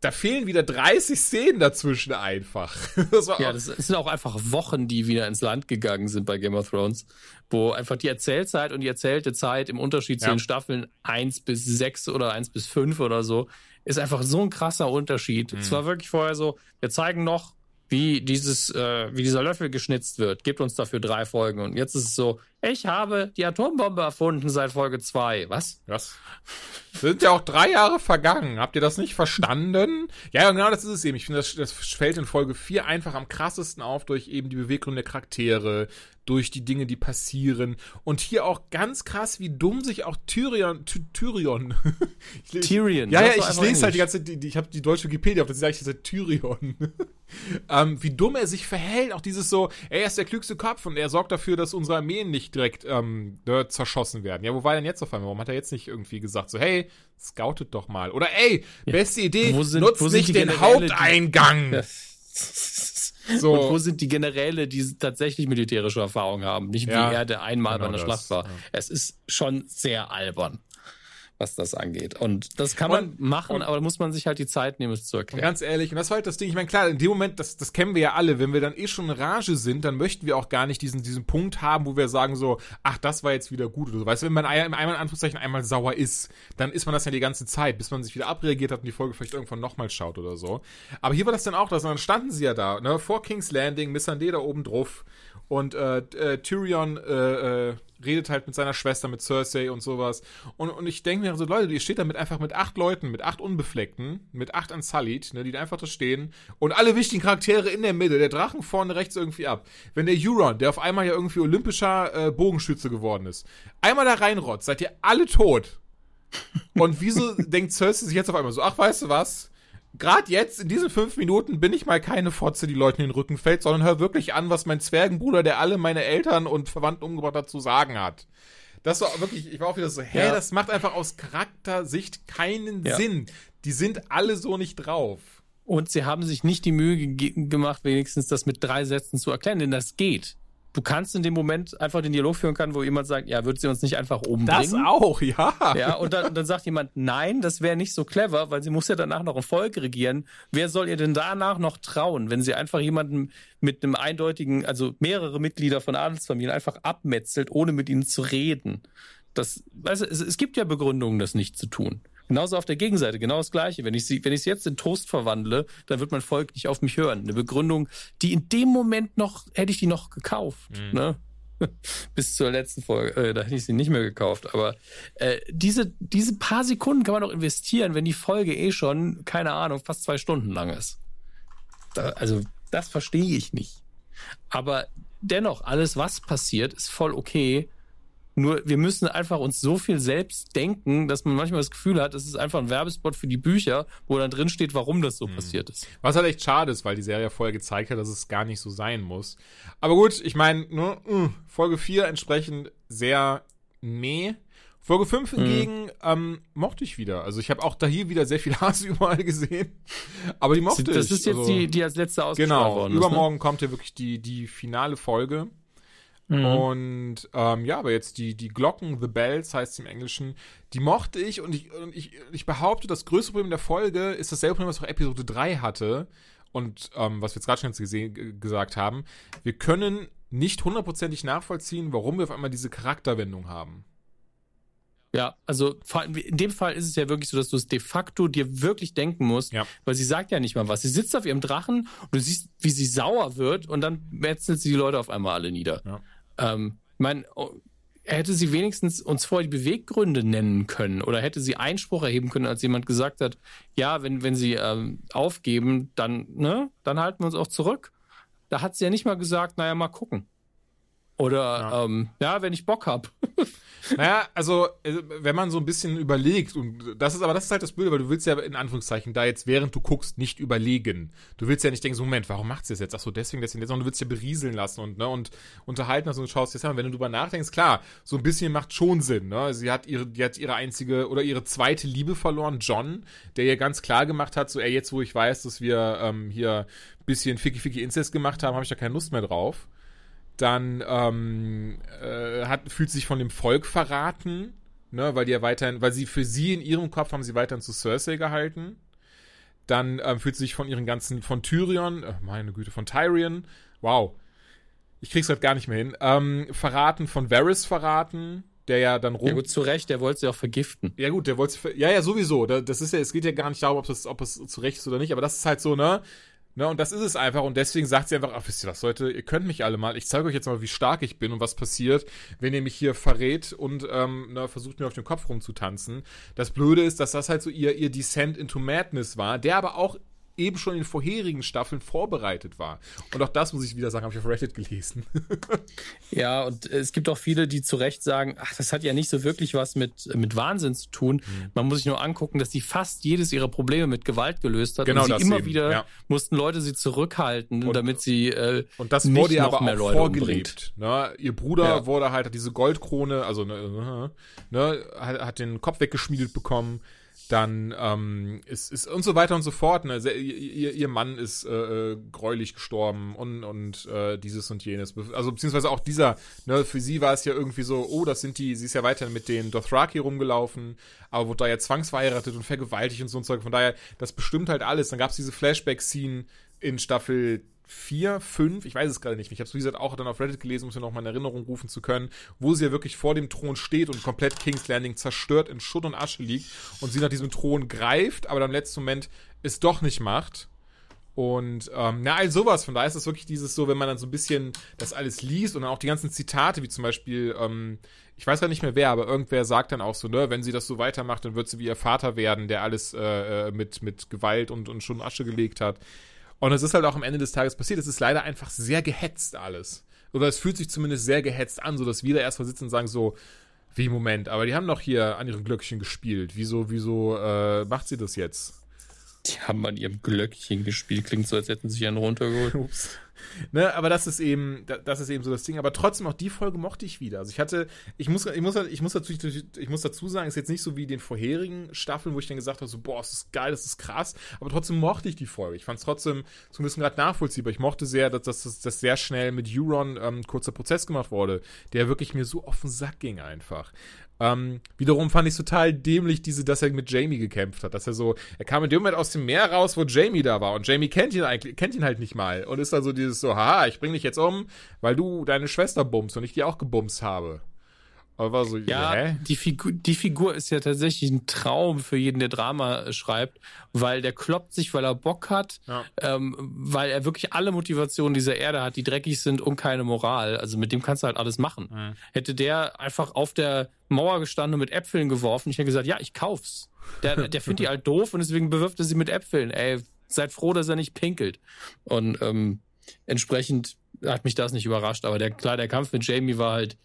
Da fehlen wieder 30 Szenen dazwischen einfach. Das war Ja, das sind auch einfach Wochen, die wieder ins Land gegangen sind bei Game of Thrones, wo einfach die Erzählzeit und die erzählte Zeit im Unterschied zu Ja. den Staffeln 1 bis 6 oder 1 bis 5 oder so, ist einfach so ein krasser Unterschied. Es war wirklich vorher so, wir zeigen noch, wie dieses, äh, wie dieser Löffel geschnitzt wird. Gebt uns dafür drei Folgen. Und jetzt ist es so, ich habe die Atombombe erfunden seit Folge 2. Was? Was? Sind ja auch drei Jahre vergangen. Habt ihr das nicht verstanden? Ja, genau das ist es eben. Ich finde, das, das fällt in Folge 4 einfach am krassesten auf durch eben die Beweggründe der Charaktere, durch die Dinge, die passieren. Und hier auch ganz krass, wie dumm sich auch Tyrion, Ty Tyrion. Ich lese- Tyrion. Ja, ja, ich einfach lese halt die ganze Zeit, ich habe die deutsche Wikipedia auf, das sage ich jetzt Tyrion. ähm, wie dumm er sich verhält, auch dieses so, er ist der klügste Kopf und er sorgt dafür, dass unsere Armeen nicht direkt ähm, ne, zerschossen werden. Ja, wo war er denn jetzt auf einmal? Warum hat er jetzt nicht irgendwie gesagt, so, hey, scoutet doch mal. Oder ey, beste Idee, Wo sind- nutzt nicht den Haupteingang. So. Und wo sind die Generäle, die tatsächlich militärische Erfahrung haben? Nicht Ja, wie er, der einmal genau bei einer das, Schlacht war. ja. Es ist schon sehr albern, was das angeht. Und das kann man Und- machen, und- aber da muss man sich halt die Zeit nehmen, es zu erklären. ganz ehrlich, und das war halt das Ding, ich meine, klar, in dem Moment, das, das kennen wir ja alle, wenn wir dann eh schon in Rage sind, dann möchten wir auch gar nicht diesen, diesen Punkt haben, wo wir sagen so, ach, das war jetzt wieder gut oder so. Weißt du, wenn man ein- einmal in Anführungszeichen einmal sauer ist, dann ist man das ja die ganze Zeit, bis man sich wieder abreagiert hat und die Folge vielleicht irgendwann nochmal schaut oder so. Aber hier war das dann auch das, und dann standen sie ja da, ne, vor King's Landing, Missandei da oben drauf und äh, äh, Tyrion äh, äh, redet halt mit seiner Schwester, mit Cersei und sowas. Und, und ich denke mir so, Leute, ihr steht da mit einfach mit acht Leuten, mit acht Unbefleckten, mit acht Unsullied, ne, die da einfach da stehen. Und alle wichtigen Charaktere in der Mitte, der Drachen vorne rechts irgendwie ab. Wenn der Euron, der auf einmal ja irgendwie olympischer äh, Bogenschütze geworden ist, einmal da reinrotzt, seid ihr alle tot. Und wieso denkt Cersei sich jetzt auf einmal so, ach, weißt du was? Gerade jetzt, in diesen fünf Minuten, bin ich mal keine Fotze, die Leuten in den Rücken fällt, sondern hör wirklich an, was mein Zwergenbruder, der alle meine Eltern und Verwandten umgebracht hat, zu sagen hat. Das war wirklich, ich war auch wieder so, hä, Ja. das macht einfach aus Charaktersicht keinen Ja. Sinn. Die sind alle so nicht drauf. Und sie haben sich nicht die Mühe ge gemacht, wenigstens das mit drei Sätzen zu erklären, denn das geht. Du kannst in dem Moment einfach den Dialog führen können, wo jemand sagt, ja, wird sie uns nicht einfach umbringen? auch, ja. Ja, und dann, dann sagt jemand, nein, das wäre nicht so clever, weil sie muss ja danach noch ein Volk regieren. Wer soll ihr denn danach noch trauen, wenn sie einfach jemanden mit einem eindeutigen, also mehrere Mitglieder von Adelsfamilien einfach abmetzelt, ohne mit ihnen zu reden? Das, weißt du, es, es gibt ja Begründungen, das nicht zu tun. Genauso auf der Gegenseite, genau das Gleiche. Wenn ich sie, wenn ich sie jetzt in Toast verwandle, dann wird mein Volk nicht auf mich hören. Eine Begründung, die in dem Moment noch, hätte ich die noch gekauft, ne? bis zur letzten Folge. Äh, da hätte ich sie nicht mehr gekauft. Aber äh, diese, diese paar Sekunden kann man doch investieren, wenn die Folge eh schon, keine Ahnung, fast zwei Stunden lang ist. Da, also das verstehe ich nicht. Aber dennoch, alles, was passiert, ist voll okay. Nur wir müssen einfach uns so viel selbst denken, dass man manchmal das Gefühl hat, es ist einfach ein Werbespot für die Bücher, wo dann drin steht, warum das so mhm. passiert ist. Was halt echt schade ist, weil die Serie vorher gezeigt hat, dass es gar nicht so sein muss. Aber gut, ich meine, ne, uh, Folge 4 entsprechend sehr meh. Folge 5 mhm. hingegen mhm. ähm, mochte ich wieder. Also ich habe auch da hier wieder sehr viel Hass überall gesehen. Aber die mochte das ich. Das ist jetzt also, die, die als letzte ausgestrahlt genau, worden ist. Genau, übermorgen ne? kommt ja wirklich die, die finale Folge. Mhm. Und ähm, ja, aber jetzt die, die Glocken, The Bells heißt im Englischen, die mochte ich und ich, und ich, ich behaupte, das größte Problem der Folge ist dasselbe Problem, was auch Episode 3 hatte und ähm, was wir jetzt gerade schon gesehen, gesagt haben. Wir können nicht hundertprozentig nachvollziehen, warum wir auf einmal diese Charakterwendung haben. Ja, also in dem Fall ist es ja wirklich so, dass du es de facto dir wirklich denken musst, ja. weil sie sagt ja nicht mal was. Sie sitzt auf ihrem Drachen und du siehst, wie sie sauer wird und dann metzelt sie die Leute auf einmal alle nieder. Ja. Ähm, ich meine, oh, hätte sie wenigstens uns vorher die Beweggründe nennen können oder hätte sie Einspruch erheben können, als jemand gesagt hat, ja, wenn, wenn sie ähm, aufgeben, dann, ne, dann halten wir uns auch zurück. Da hat sie ja nicht mal gesagt, naja, mal gucken. Oder ja, ähm, ja wenn ich Bock hab. Naja, also, äh, wenn man so ein bisschen überlegt, und das ist aber das ist halt das Blöde, weil du willst ja in Anführungszeichen da jetzt, während du guckst, nicht überlegen. Du willst ja nicht denken, so, Moment, warum macht sie das jetzt? Ach so, deswegen, deswegen, sondern du willst ja berieseln lassen und, ne, und unterhalten lassen und schaust jetzt an. Wenn du drüber nachdenkst, klar, so ein bisschen macht schon Sinn, ne? Sie hat ihre, die hat ihre einzige oder ihre zweite Liebe verloren, John, der ihr ganz klar gemacht hat, so, ey, jetzt wo ich weiß, dass wir ähm, hier bisschen Ficky Ficky Incest gemacht haben, habe ich da keine Lust mehr drauf dann ähm, äh, hat, fühlt sich von dem Volk verraten, ne, weil die ja weiterhin, weil sie für sie in ihrem Kopf haben sie weiterhin zu Cersei gehalten. Dann ähm, fühlt sie sich von ihren ganzen, von Tyrion, äh, meine Güte, von Tyrion, wow, ich krieg's halt gar nicht mehr hin, ähm, verraten, von Varys verraten, der ja dann rum. Ja gut, zu Recht, der wollte sie auch vergiften. Ja gut, der wollte sie, ja, ja, sowieso, das ist ja, es geht ja gar nicht darum, ob es, ob es zu Recht ist oder nicht, aber das ist halt so, ne, Ne, und das ist es einfach. Und deswegen sagt sie einfach, ach, wisst ihr was, Leute, ihr könnt mich alle mal. Ich zeige euch jetzt mal, wie stark ich bin und was passiert, wenn ihr mich hier verrät und ähm, ne, versucht mir auf den Kopf rumzutanzen. Das Blöde ist, dass das halt so ihr, ihr Descent into Madness war, der aber auch eben schon in den vorherigen Staffeln vorbereitet war. Und auch das muss ich wieder sagen, habe ich auf Reddit gelesen. ja, und es gibt auch viele, die zu Recht sagen, ach, das hat ja nicht so wirklich was mit, mit Wahnsinn zu tun. Mhm. Man muss sich nur angucken, dass sie fast jedes ihrer Probleme mit Gewalt gelöst hat. Genau und sie immer eben. wieder ja. mussten Leute sie zurückhalten, und, damit sie äh, Und das wurde ihr aber auch Leute vorgelebt. Ne? Ihr Bruder ja. wurde halt hat diese Goldkrone, also ne, ne, hat, hat den Kopf weggeschmiedet bekommen dann ähm, ist, ist und so weiter und so fort. Ne? Ihr, ihr Mann ist äh, äh, gräulich gestorben und, und äh, dieses und jenes. Also beziehungsweise auch dieser, ne, für sie war es ja irgendwie so, oh, das sind die, sie ist ja weiterhin mit den Dothraki rumgelaufen, aber wurde da ja zwangsverheiratet und vergewaltigt und so und so. Von daher, das bestimmt halt alles. Dann gab es diese Flashback-Scene in Staffel vier, fünf, ich weiß es gerade nicht. Ich habe es, wie gesagt, auch dann auf Reddit gelesen, um es mir noch mal in Erinnerung rufen zu können, wo sie ja wirklich vor dem Thron steht und komplett King's Landing zerstört in Schutt und Asche liegt und sie nach diesem Thron greift, aber dann im letzten Moment es doch nicht macht. Und ähm, na, all sowas, von daher ist es wirklich dieses so, wenn man dann so ein bisschen das alles liest und dann auch die ganzen Zitate, wie zum Beispiel, ähm, ich weiß gar nicht mehr wer, aber irgendwer sagt dann auch so, ne, wenn sie das so weitermacht, dann wird sie wie ihr Vater werden, der alles äh, äh mit, mit Gewalt und, und schon Asche gelegt hat. Und es ist halt auch am Ende des Tages passiert. Es ist leider einfach sehr gehetzt alles. Oder es fühlt sich zumindest sehr gehetzt an, sodass wir da erstmal sitzen und sagen so, wie Moment, aber die haben doch hier an ihrem Glöckchen gespielt. Wieso, wieso äh, macht sie das jetzt? Die haben an ihrem Glöckchen gespielt. Klingt so, als hätten sie sich einen runtergeholt. Ups. Ne, aber das ist eben, das ist eben so das Ding. Aber trotzdem auch die Folge mochte ich wieder. Also ich hatte, ich muss, ich muss, ich muss dazu, ich muss dazu sagen, ist jetzt nicht so wie den vorherigen Staffeln, wo ich dann gesagt habe, so, boah, das ist geil, das ist krass. Aber trotzdem mochte ich die Folge. Ich fand es trotzdem zumindest gerade nachvollziehbar. Ich mochte sehr, dass das, dass sehr schnell mit Euron ähm, kurzer Prozess gemacht wurde, der wirklich mir so auf den Sack ging einfach. Ähm, wiederum fand ich total dämlich, diese, dass er mit Jamie gekämpft hat. Dass er so, er kam in dem Moment aus dem Meer raus, wo Jamie da war. Und Jamie kennt ihn eigentlich, kennt ihn halt nicht mal. Und ist dann so dieses so, haha, ich bring dich jetzt um, weil du deine Schwester bummst und ich die auch gebumst habe. Aber so, ja, hä? Die, Figur, die Figur ist ja tatsächlich ein Traum für jeden, der Drama äh, schreibt, weil der kloppt sich, weil er Bock hat, ja. ähm, weil er wirklich alle Motivationen dieser Erde hat, die dreckig sind und keine Moral. Also mit dem kannst du halt alles machen. Mhm. Hätte der einfach auf der Mauer gestanden und mit Äpfeln geworfen, ich hätte gesagt, ja, ich kauf's. Der, der findet die halt doof und deswegen bewirft er sie mit Äpfeln. Ey, seid froh, dass er nicht pinkelt. Und ähm, entsprechend hat mich das nicht überrascht. Aber der, klar, der Kampf mit Jamie war halt,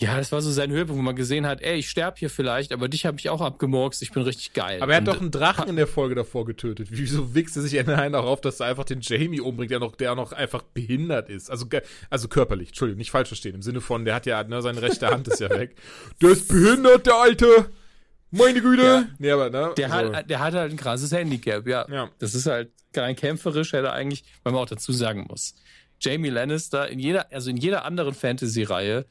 ja, das war so sein Höhepunkt, wo man gesehen hat, ey, ich sterbe hier vielleicht, aber dich habe ich auch abgemurkst, ich bin richtig geil. Aber er hat Und, doch einen Drachen in der Folge davor getötet. Wieso wichst er sich Anaheim auch auf, dass er einfach den Jamie umbringt, der noch, der noch einfach behindert ist? Also, also körperlich, Entschuldigung, nicht falsch verstehen. Im Sinne von, der hat ja, ne, seine rechte Hand ist ja weg. Der ist behindert, der Alte! Meine Güte! Ja. Nee, aber, ne? Der, also, hat, der hat halt ein krasses Handicap, ja. Ja. Das ist halt rein kämpferisch, hätte er eigentlich, weil man auch dazu sagen muss. Jamie Lannister in jeder, also in jeder anderen Fantasy-Reihe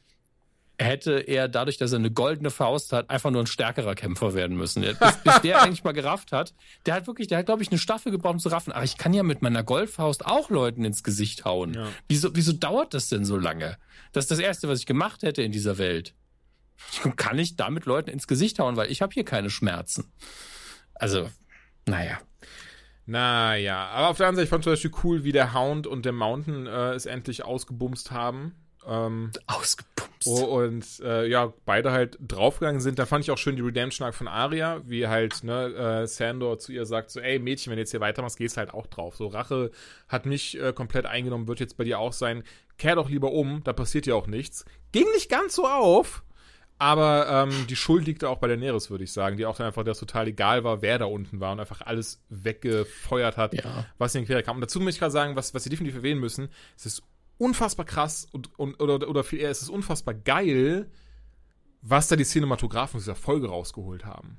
hätte er dadurch, dass er eine goldene Faust hat, einfach nur ein stärkerer Kämpfer werden müssen. Bis, bis der eigentlich mal gerafft hat. Der hat wirklich, der hat, glaube ich, eine Staffel gebraucht, um zu raffen. Aber ich kann ja mit meiner Goldfaust auch Leuten ins Gesicht hauen. Ja. Wieso, wieso dauert das denn so lange? Das ist das Erste, was ich gemacht hätte in dieser Welt. Kann ich damit Leuten ins Gesicht hauen, weil ich habe hier keine Schmerzen. Also, naja. Naja, aber auf der anderen Seite, ich fand zum Beispiel cool, wie der Hound und der Mountain äh, es endlich ausgebumst haben. Ähm, Ausgepumpt. Oh, und äh, ja, beide halt draufgegangen sind. Da fand ich auch schön die Redemption-Arc von Arya, wie halt, ne, äh, Sandor zu ihr sagt, so, ey Mädchen, wenn du jetzt hier weitermachst, gehst halt auch drauf. So, Rache hat mich äh, komplett eingenommen, wird jetzt bei dir auch sein. Kehr doch lieber um, da passiert ja auch nichts. Ging nicht ganz so auf, aber ähm, die Schuld liegt auch bei der Neres, würde ich sagen, die auch dann einfach das total egal war, wer da unten war und einfach alles weggefeuert hat, Ja. was in den Quere kam. Und dazu muss ich gerade sagen, was, was sie definitiv erwähnen müssen, es ist unfassbar krass und, und oder, oder viel eher, es ist unfassbar geil, was da die Cinematografen aus dieser Folge rausgeholt haben.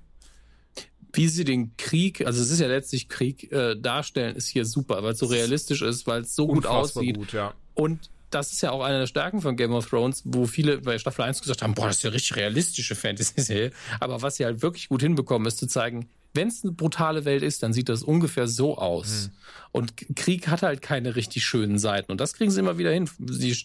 Wie sie den Krieg, also es ist ja letztlich Krieg, äh, darstellen, ist hier super, weil es so realistisch ist, weil es so gut aussieht. gut, ja. Und das ist ja auch eine der Stärken von Game of Thrones, wo viele bei Staffel 1 gesagt haben, boah, das ist ja richtig realistische Fantasy-Serie. Aber was sie halt wirklich gut hinbekommen, ist zu zeigen, wenn es eine brutale Welt ist, dann sieht das ungefähr so aus. Und K- Krieg hat halt keine richtig schönen Seiten. Und das kriegen sie immer wieder hin. Die,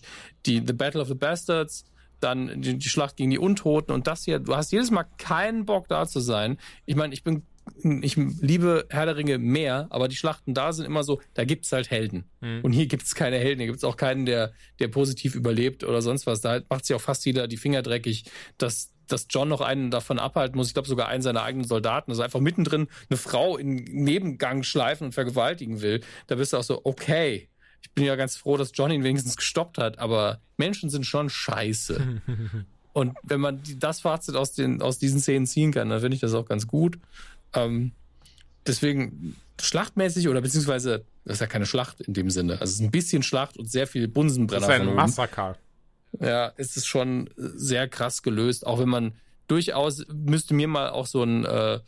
die The Battle of the Bastards, dann die, die Schlacht gegen die Untoten und das hier. Du hast jedes Mal keinen Bock da zu sein. Ich meine, ich bin ich liebe Herr der Ringe mehr, aber die Schlachten da sind immer so, da gibt's halt Helden. Und hier gibt's keine Helden, hier gibt's auch keinen, der, der positiv überlebt oder sonst was. Da macht sich auch fast jeder die Finger dreckig, dass, dass John noch einen davon abhalten muss. Ich glaube sogar einen seiner eigenen Soldaten. Also einfach mittendrin eine Frau in Nebengang schleifen und vergewaltigen will. Da bist du auch so, okay. Ich bin ja ganz froh, dass John ihn wenigstens gestoppt hat, aber Menschen sind schon scheiße. Und wenn man das Fazit aus, den, aus diesen Szenen ziehen kann, dann finde ich das auch ganz gut. Ähm, deswegen schlachtmäßig oder beziehungsweise, das ist ja keine Schlacht in dem Sinne. Also es ist ein bisschen Schlacht und sehr viel Das Bunsenbrenner ist ein. Massaker. Ja, es ist schon sehr krass gelöst, auch wenn man durchaus müsste mir mal auch so ein, äh,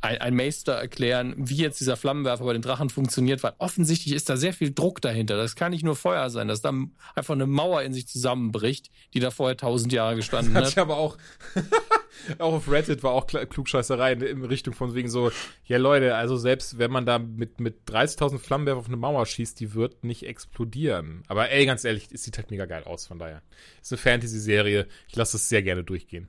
ein, ein Meister erklären, wie jetzt dieser Flammenwerfer bei den Drachen funktioniert, weil offensichtlich ist da sehr viel Druck dahinter. Das kann nicht nur Feuer sein, dass da einfach eine Mauer in sich zusammenbricht, die da vorher tausend Jahre gestanden Hat hat. ich aber auch, auch auf Reddit war auch Klugscheißerei in, in Richtung von wegen so, ja Leute, also selbst wenn man da mit, mit 30.000 Flammenwerfer auf eine Mauer schießt, die wird nicht explodieren. Aber ey, ganz ehrlich, es sieht halt mega geil aus, von daher. Ist eine Fantasy-Serie, ich lasse das sehr gerne durchgehen.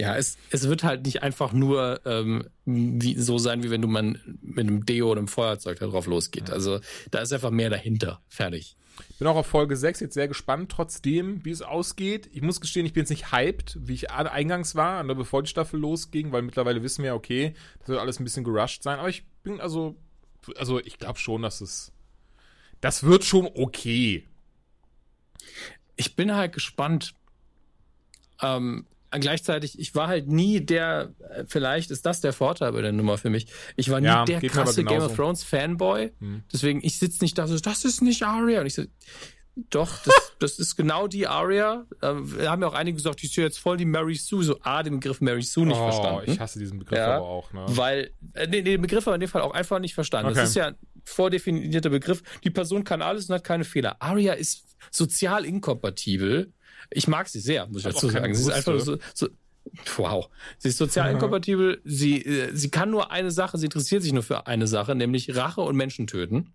Ja, es, es wird halt nicht einfach nur ähm, wie, so sein, wie wenn du mal mit einem Deo oder einem Feuerzeug da drauf losgeht. Also da ist einfach mehr dahinter. Fertig. Bin auch auf Folge 6 jetzt sehr gespannt, trotzdem, wie es ausgeht. Ich muss gestehen, ich bin jetzt nicht hyped, wie ich eingangs war, ne, bevor die Staffel losging, weil mittlerweile wissen wir, okay, das wird alles ein bisschen gerusht sein. Aber ich bin also, also ich glaube schon, dass es, das wird schon okay. Ich bin halt gespannt. Ähm, gleichzeitig, ich war halt nie der, äh, vielleicht ist das der Vorteil bei der Nummer für mich. Ich war nie Ja, der krasse Game of Thrones Fanboy. Hm. Deswegen, ich sitze nicht da so, das ist nicht Arya. Und ich so, doch, das, das ist genau die Arya. Ähm, wir haben ja auch einige gesagt, ist ja jetzt voll die Mary Sue. So, A, den Begriff Mary Sue nicht oh, verstanden. ich hasse diesen Begriff Ja, aber auch, ne? Weil, äh, nee, nee, den Begriff aber in dem Fall auch einfach nicht verstanden. Okay. Das ist ja ein vordefinierter Begriff. Die Person kann alles und hat keine Fehler. Arya ist sozial inkompatibel. Ich mag sie sehr, muss ich dazu sagen. Sie ist einfach so, so Wow. Sie ist sozial inkompatibel. Sie, äh, sie kann nur eine Sache, sie interessiert sich nur für eine Sache, nämlich Rache und Menschen töten.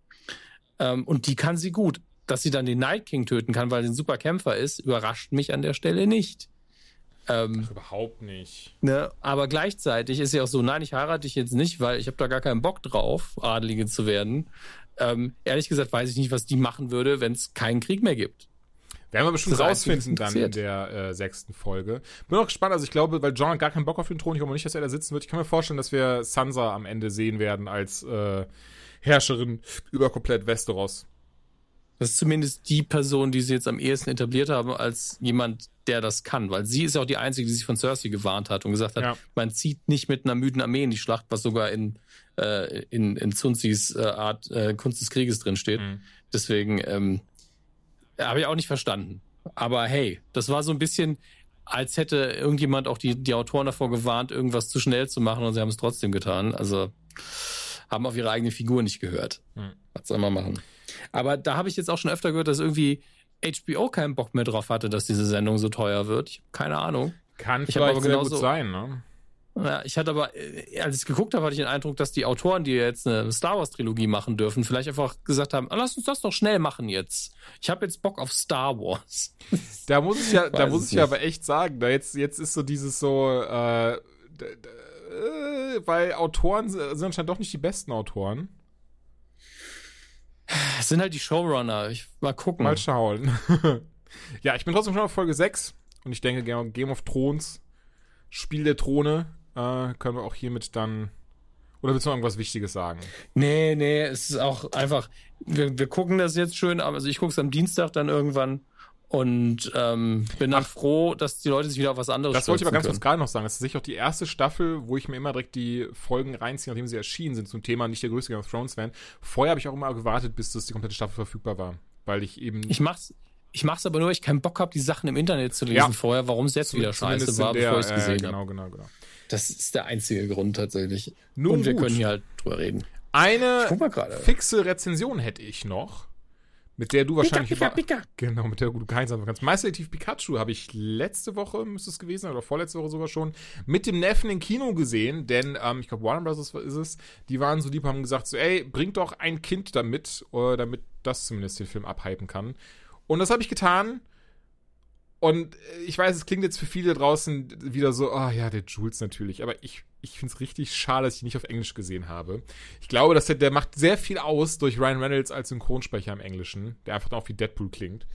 Ähm, und die kann sie gut. Dass sie dann den Night King töten kann, weil sie ein super Kämpfer ist, überrascht mich an der Stelle nicht. Ähm, Überhaupt nicht. Ne? Aber gleichzeitig ist sie auch so, nein, ich heirate dich jetzt nicht, weil ich habe da gar keinen Bock drauf, Adelige zu werden. Ähm, ehrlich gesagt weiß ich nicht, was die machen würde, wenn es keinen Krieg mehr gibt. Werden wir bestimmt rausfinden dann in der äh, sechsten Folge. Bin auch gespannt, also ich glaube, weil John hat gar keinen Bock auf den Thron, ich glaube nicht, dass er da sitzen wird. Ich kann mir vorstellen, dass wir Sansa am Ende sehen werden als äh, Herrscherin über komplett Westeros. Das ist zumindest die Person, die sie jetzt am ehesten etabliert haben, als jemand, der das kann. Weil sie ist ja auch die Einzige, die sich von Cersei gewarnt hat und gesagt hat, Ja. man zieht nicht mit einer müden Armee in die Schlacht, was sogar in, äh, in, in Zunzis äh, Art äh, Kunst des Krieges drin steht. Mhm. Deswegen ähm, habe ich auch nicht verstanden. Aber hey, das war so ein bisschen, als hätte irgendjemand auch die, die Autoren davor gewarnt, irgendwas zu schnell zu machen und sie haben es trotzdem getan. Also haben auf ihre eigene Figur nicht gehört. Hm. Was soll man machen? Aber da habe ich jetzt auch schon öfter gehört, dass irgendwie HBO keinen Bock mehr drauf hatte, dass diese Sendung so teuer wird. Ich habe keine Ahnung. Kann Ich vielleicht aber genauso- gut sein, ne? Ja, ich hatte aber, äh, als ich es geguckt habe, hatte ich den Eindruck, dass die Autoren, die jetzt eine Star Wars Trilogie machen dürfen, vielleicht einfach gesagt haben, ah, lass uns das doch schnell machen jetzt. Ich habe jetzt Bock auf Star Wars. Da muss ich ja, da muss es ich ja aber echt sagen, da jetzt, jetzt ist so dieses so, äh, äh, weil Autoren sind anscheinend doch nicht die besten Autoren. Das sind halt die Showrunner. Ich mal gucken. Mal schauen. ja, ich bin trotzdem schon auf Folge 6 und ich denke, Game of Thrones, Spiel der Throne, äh, können wir auch hiermit dann. Oder willst du noch irgendwas Wichtiges sagen? Nee, nee, es ist auch einfach, wir, wir gucken das jetzt schön, aber also ich gucke es am Dienstag dann irgendwann und ähm, bin dann froh, dass die Leute sich wieder auf was anderes Das wollte ich aber ganz kurz gerade noch sagen. Das ist sicher auch die erste Staffel, wo ich mir immer direkt die Folgen reinziehe, nachdem sie erschienen sind zum Thema nicht der größte Game of Thrones Fan. Vorher habe ich auch immer gewartet, bis das die komplette Staffel verfügbar war. Weil ich eben. Ich mach's, ich mach's aber nur, weil ich keinen Bock habe, die Sachen im Internet zu lesen Ja. vorher, warum es jetzt wieder scheiße war, der- bevor ich es äh, gesehen Genau, habe. genau, genau. Das ist der einzige Grund tatsächlich. Nun Und wir gut. können hier halt drüber reden. Eine fixe Rezension hätte ich noch, mit der du wahrscheinlich Pika, über, Pika. genau mit der du keins anfangen kannst. Meister Detektiv Pikachu habe ich letzte Woche müsste es gewesen sein oder vorletzte Woche sogar schon mit dem Neffen im Kino gesehen, denn ähm, ich glaube Warner Bros. ist es. Die waren so lieb, haben gesagt so, ey, bringt doch ein Kind damit, äh, damit das zumindest den Film abhypen kann. Und das habe ich getan. Und äh, ich weiß, es klingt jetzt für viele draußen wieder so, ah ja, der Jules natürlich. Aber ich, ich finde es richtig schade, dass ich ihn nicht auf Englisch gesehen habe. Ich glaube, dass der, der macht sehr viel aus durch Ryan Reynolds als Synchronsprecher im Englischen, der einfach auch wie Deadpool klingt.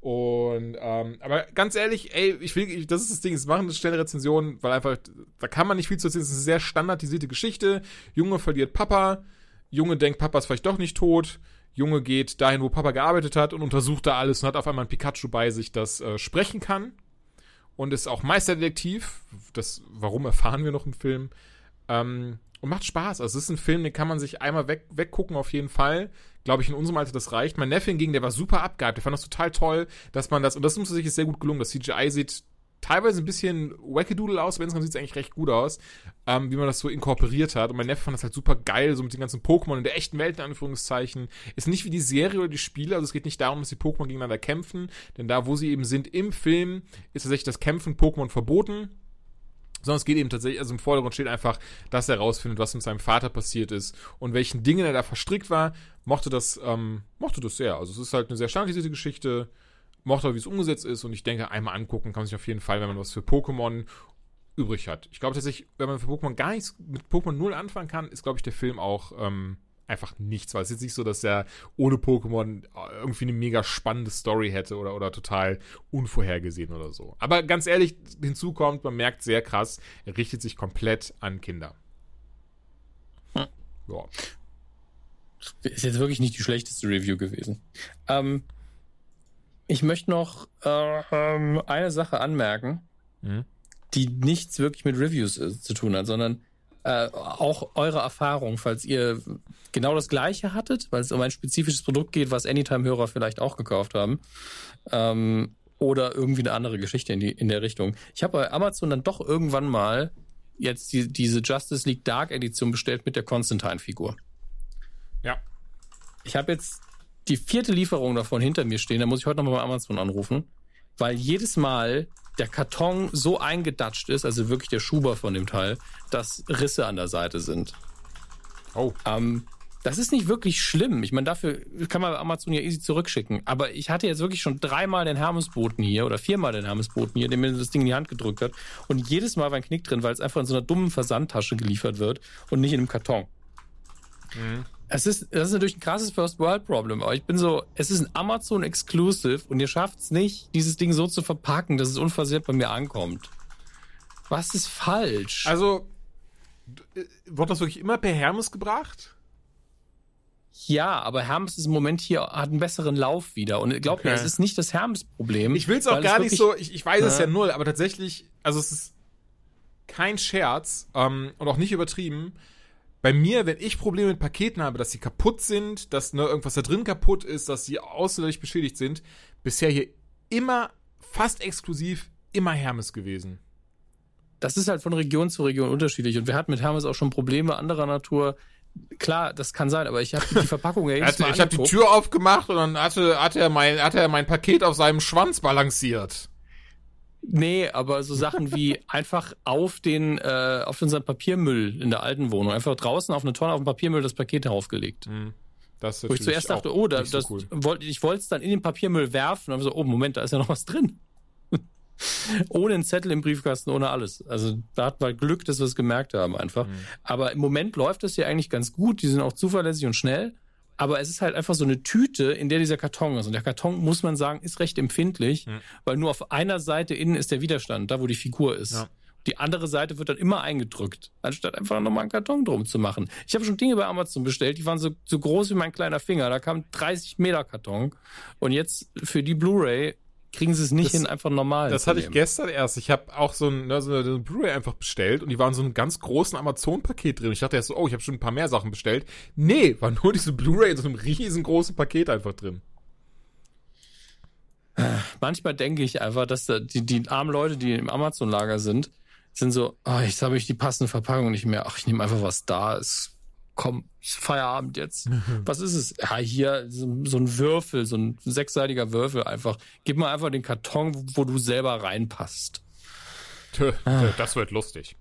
Und, ähm, aber ganz ehrlich, ey, ich will, ich, das ist das Ding, es machen eine schnelle Rezension, weil einfach, da kann man nicht viel zu erzählen, es ist eine sehr standardisierte Geschichte. Junge verliert Papa, Junge denkt, Papa ist vielleicht doch nicht tot. Junge geht dahin, wo Papa gearbeitet hat und untersucht da alles und hat auf einmal ein Pikachu bei sich, das äh, sprechen kann. Und ist auch Meisterdetektiv. Das, warum erfahren wir noch im Film. Ähm, und macht Spaß. Also es ist ein Film, den kann man sich einmal weg, weggucken, auf jeden Fall. Glaube ich, in unserem Alter, das reicht. Mein Neffe hingegen, der war super abgehypt. Der fand das total toll, dass man das, und das muss sich ist sehr gut gelungen. Das CGI sieht teilweise ein bisschen wackadoodle aus, aber insgesamt sieht es eigentlich recht gut aus, ähm, wie man das so inkorporiert hat. Und mein Neffe fand das halt super geil, so mit den ganzen Pokémon in der echten Welt, in Anführungszeichen. Ist nicht wie die Serie oder die Spiele, also es geht nicht darum, dass die Pokémon gegeneinander kämpfen, denn da, wo sie eben sind im Film, ist tatsächlich das Kämpfen Pokémon verboten. Sondern es geht eben tatsächlich, also im Vordergrund steht einfach, dass er herausfindet, was mit seinem Vater passiert ist und welchen Dingen er da verstrickt war. Mochte das, ähm, mochte das sehr. Also es ist halt eine sehr standardisierte Geschichte, mochte auch, wie es umgesetzt ist und ich denke, einmal angucken kann man sich auf jeden Fall, wenn man was für Pokémon übrig hat. Ich glaube tatsächlich, wenn man für Pokémon gar nichts mit Pokémon null anfangen kann, ist, glaube ich, der Film auch ähm, einfach nichts, weil es ist jetzt nicht so, dass er ohne Pokémon irgendwie eine mega spannende Story hätte oder, oder total unvorhergesehen oder so. Aber ganz ehrlich, hinzu kommt, man merkt sehr krass, er richtet sich komplett an Kinder. Hm. Ja. Ist jetzt wirklich nicht die schlechteste Review gewesen. Ähm, ich möchte noch äh, eine Sache anmerken, Mhm. die nichts wirklich mit Reviews äh, zu tun hat, sondern äh, auch eure Erfahrung, falls ihr genau das gleiche hattet, weil es um ein spezifisches Produkt geht, was Anytime-Hörer vielleicht auch gekauft haben. Ähm, oder irgendwie eine andere Geschichte in, die, in der Richtung. Ich habe bei Amazon dann doch irgendwann mal jetzt die, diese Justice League Dark Edition bestellt mit der Constantine-Figur. Ja. Ich habe jetzt die vierte Lieferung davon hinter mir stehen. Da muss ich heute nochmal bei Amazon anrufen, weil jedes Mal der Karton so eingedatscht ist, also wirklich der Schuber von dem Teil, dass Risse an der Seite sind. Oh. Ähm, das ist nicht wirklich schlimm. Ich meine, dafür kann man Amazon ja easy zurückschicken. Aber ich hatte jetzt wirklich schon dreimal den Hermesboten hier oder viermal den Hermesboten hier, der mir das Ding in die Hand gedrückt hat. Und jedes Mal war ein Knick drin, weil es einfach in so einer dummen Versandtasche geliefert wird und nicht in einem Karton. Es ist, das ist natürlich ein krasses First World Problem, aber ich bin so, es ist ein Amazon Exclusive und ihr schafft es nicht, dieses Ding so zu verpacken, dass es unversehrt bei mir ankommt. Was ist falsch? Also, äh, wird das wirklich immer per Hermes gebracht? ja, aber Hermes ist im Moment hier, hat einen besseren Lauf wieder. Und glaubt mir, Okay. es ist nicht das Hermes-Problem. Ich will es auch gar nicht so, ich, ich weiß es Ja. ja null, aber tatsächlich, also es ist kein Scherz ähm, und auch nicht übertrieben. Bei mir, wenn ich Probleme mit Paketen habe, dass sie kaputt sind, dass ne, irgendwas da drin kaputt ist, dass sie außerordentlich beschädigt sind, bisher hier immer fast exklusiv immer Hermes gewesen. das ist halt von Region zu Region unterschiedlich. Und wir hatten mit Hermes auch schon Probleme anderer Natur. Klar, das kann sein, aber ich habe die Verpackung ja jedes Mal ich habe die. Tür aufgemacht und dann hatte, hatte, er mein, hatte er mein Paket auf seinem Schwanz balanciert. Nee, aber so Sachen wie einfach auf den, äh, auf unseren Papiermüll in der alten Wohnung, einfach draußen auf eine Tonne auf dem Papiermüll das Paket draufgelegt. Das ist Wo ich zuerst dachte, oh, da, so das, cool. wollt, ich wollte es dann in den Papiermüll werfen dann so, oh, Moment, da ist ja noch was drin. ohne einen Zettel im Briefkasten, ohne alles. Also da hatten wir Glück, dass wir es gemerkt haben Mhm. einfach. Aber im Moment läuft das hier eigentlich ganz gut. Die sind auch zuverlässig und schnell. Aber es ist halt einfach so eine Tüte, in der dieser Karton ist. Und der Karton, muss man sagen, ist recht empfindlich, Mhm. weil nur auf einer Seite innen ist der Widerstand, da wo die Figur ist. Ja. Die andere Seite wird dann immer eingedrückt, anstatt einfach nochmal einen Karton drum zu machen. Ich habe schon Dinge bei Amazon bestellt, die waren so, so groß wie mein kleiner Finger. Da kam 30 Meter Karton. Und jetzt für die Blu-ray kriegen sie es nicht Das- hin, einfach normal Das hatte ich nehmen. gestern erst. Ich habe auch so ein, ne, so eine, Blu-ray einfach bestellt und die waren in so einem ganz großen Amazon-Paket drin. Ich dachte erst so, oh, ich habe schon ein paar mehr Sachen bestellt. Nee, war nur diese Blu-ray in so einem riesengroßen Paket einfach drin. Manchmal denke ich einfach, dass da die, die armen Leute, die im Amazon-Lager sind, sind so, oh, jetzt habe ich die passende Verpackung nicht mehr. Ach, ich nehme einfach, was da ist. Komm, ist Feierabend jetzt. Was ist es? Ja, hier so, so ein Würfel, so ein sechsseitiger Würfel einfach. Gib mir einfach den Karton, wo, wo du selber reinpasst. Tö, Ah. tö, Das wird lustig.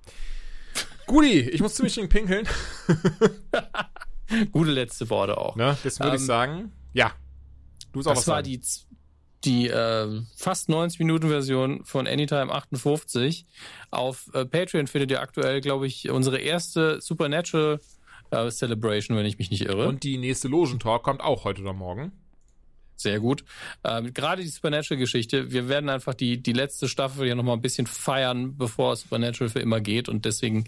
Guti, ich muss ziemlich dringend pinkeln. Gute letzte Worte auch. Ne? Das würde ich Ähm, sagen. Ja. Du auch was Das war sagen. die, die äh, fast 90 Minuten Version von Anytime 58. Auf äh, Patreon findet ihr aktuell, glaube ich, unsere erste Supernatural äh, Celebration, wenn ich mich nicht irre. Und die nächste Logentalk kommt auch heute oder morgen. Sehr gut. Ähm, Gerade die Supernatural-Geschichte, wir werden einfach die, die letzte Staffel hier nochmal ein bisschen feiern, bevor Supernatural für immer geht und deswegen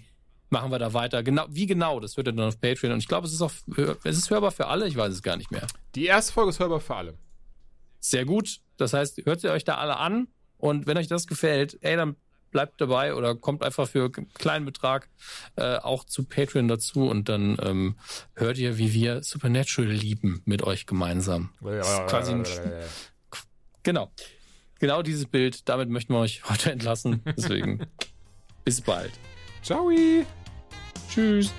machen wir da weiter. Genau, wie genau, das hört ihr dann auf Patreon und ich glaube, es ist auch, es ist hörbar für alle, ich weiß es gar nicht mehr. Die erste Folge ist hörbar für alle. Sehr gut. Das heißt, hört ihr euch da alle an und wenn euch das gefällt, ey, dann bleibt dabei oder kommt einfach für einen kleinen Betrag äh, auch zu Patreon dazu und dann ähm, hört ihr, wie wir Supernatural lieben mit euch gemeinsam. Das ist quasi ein, genau. Genau dieses Bild, damit möchten wir euch heute entlassen. Deswegen bis bald. Ciao. Tschüss.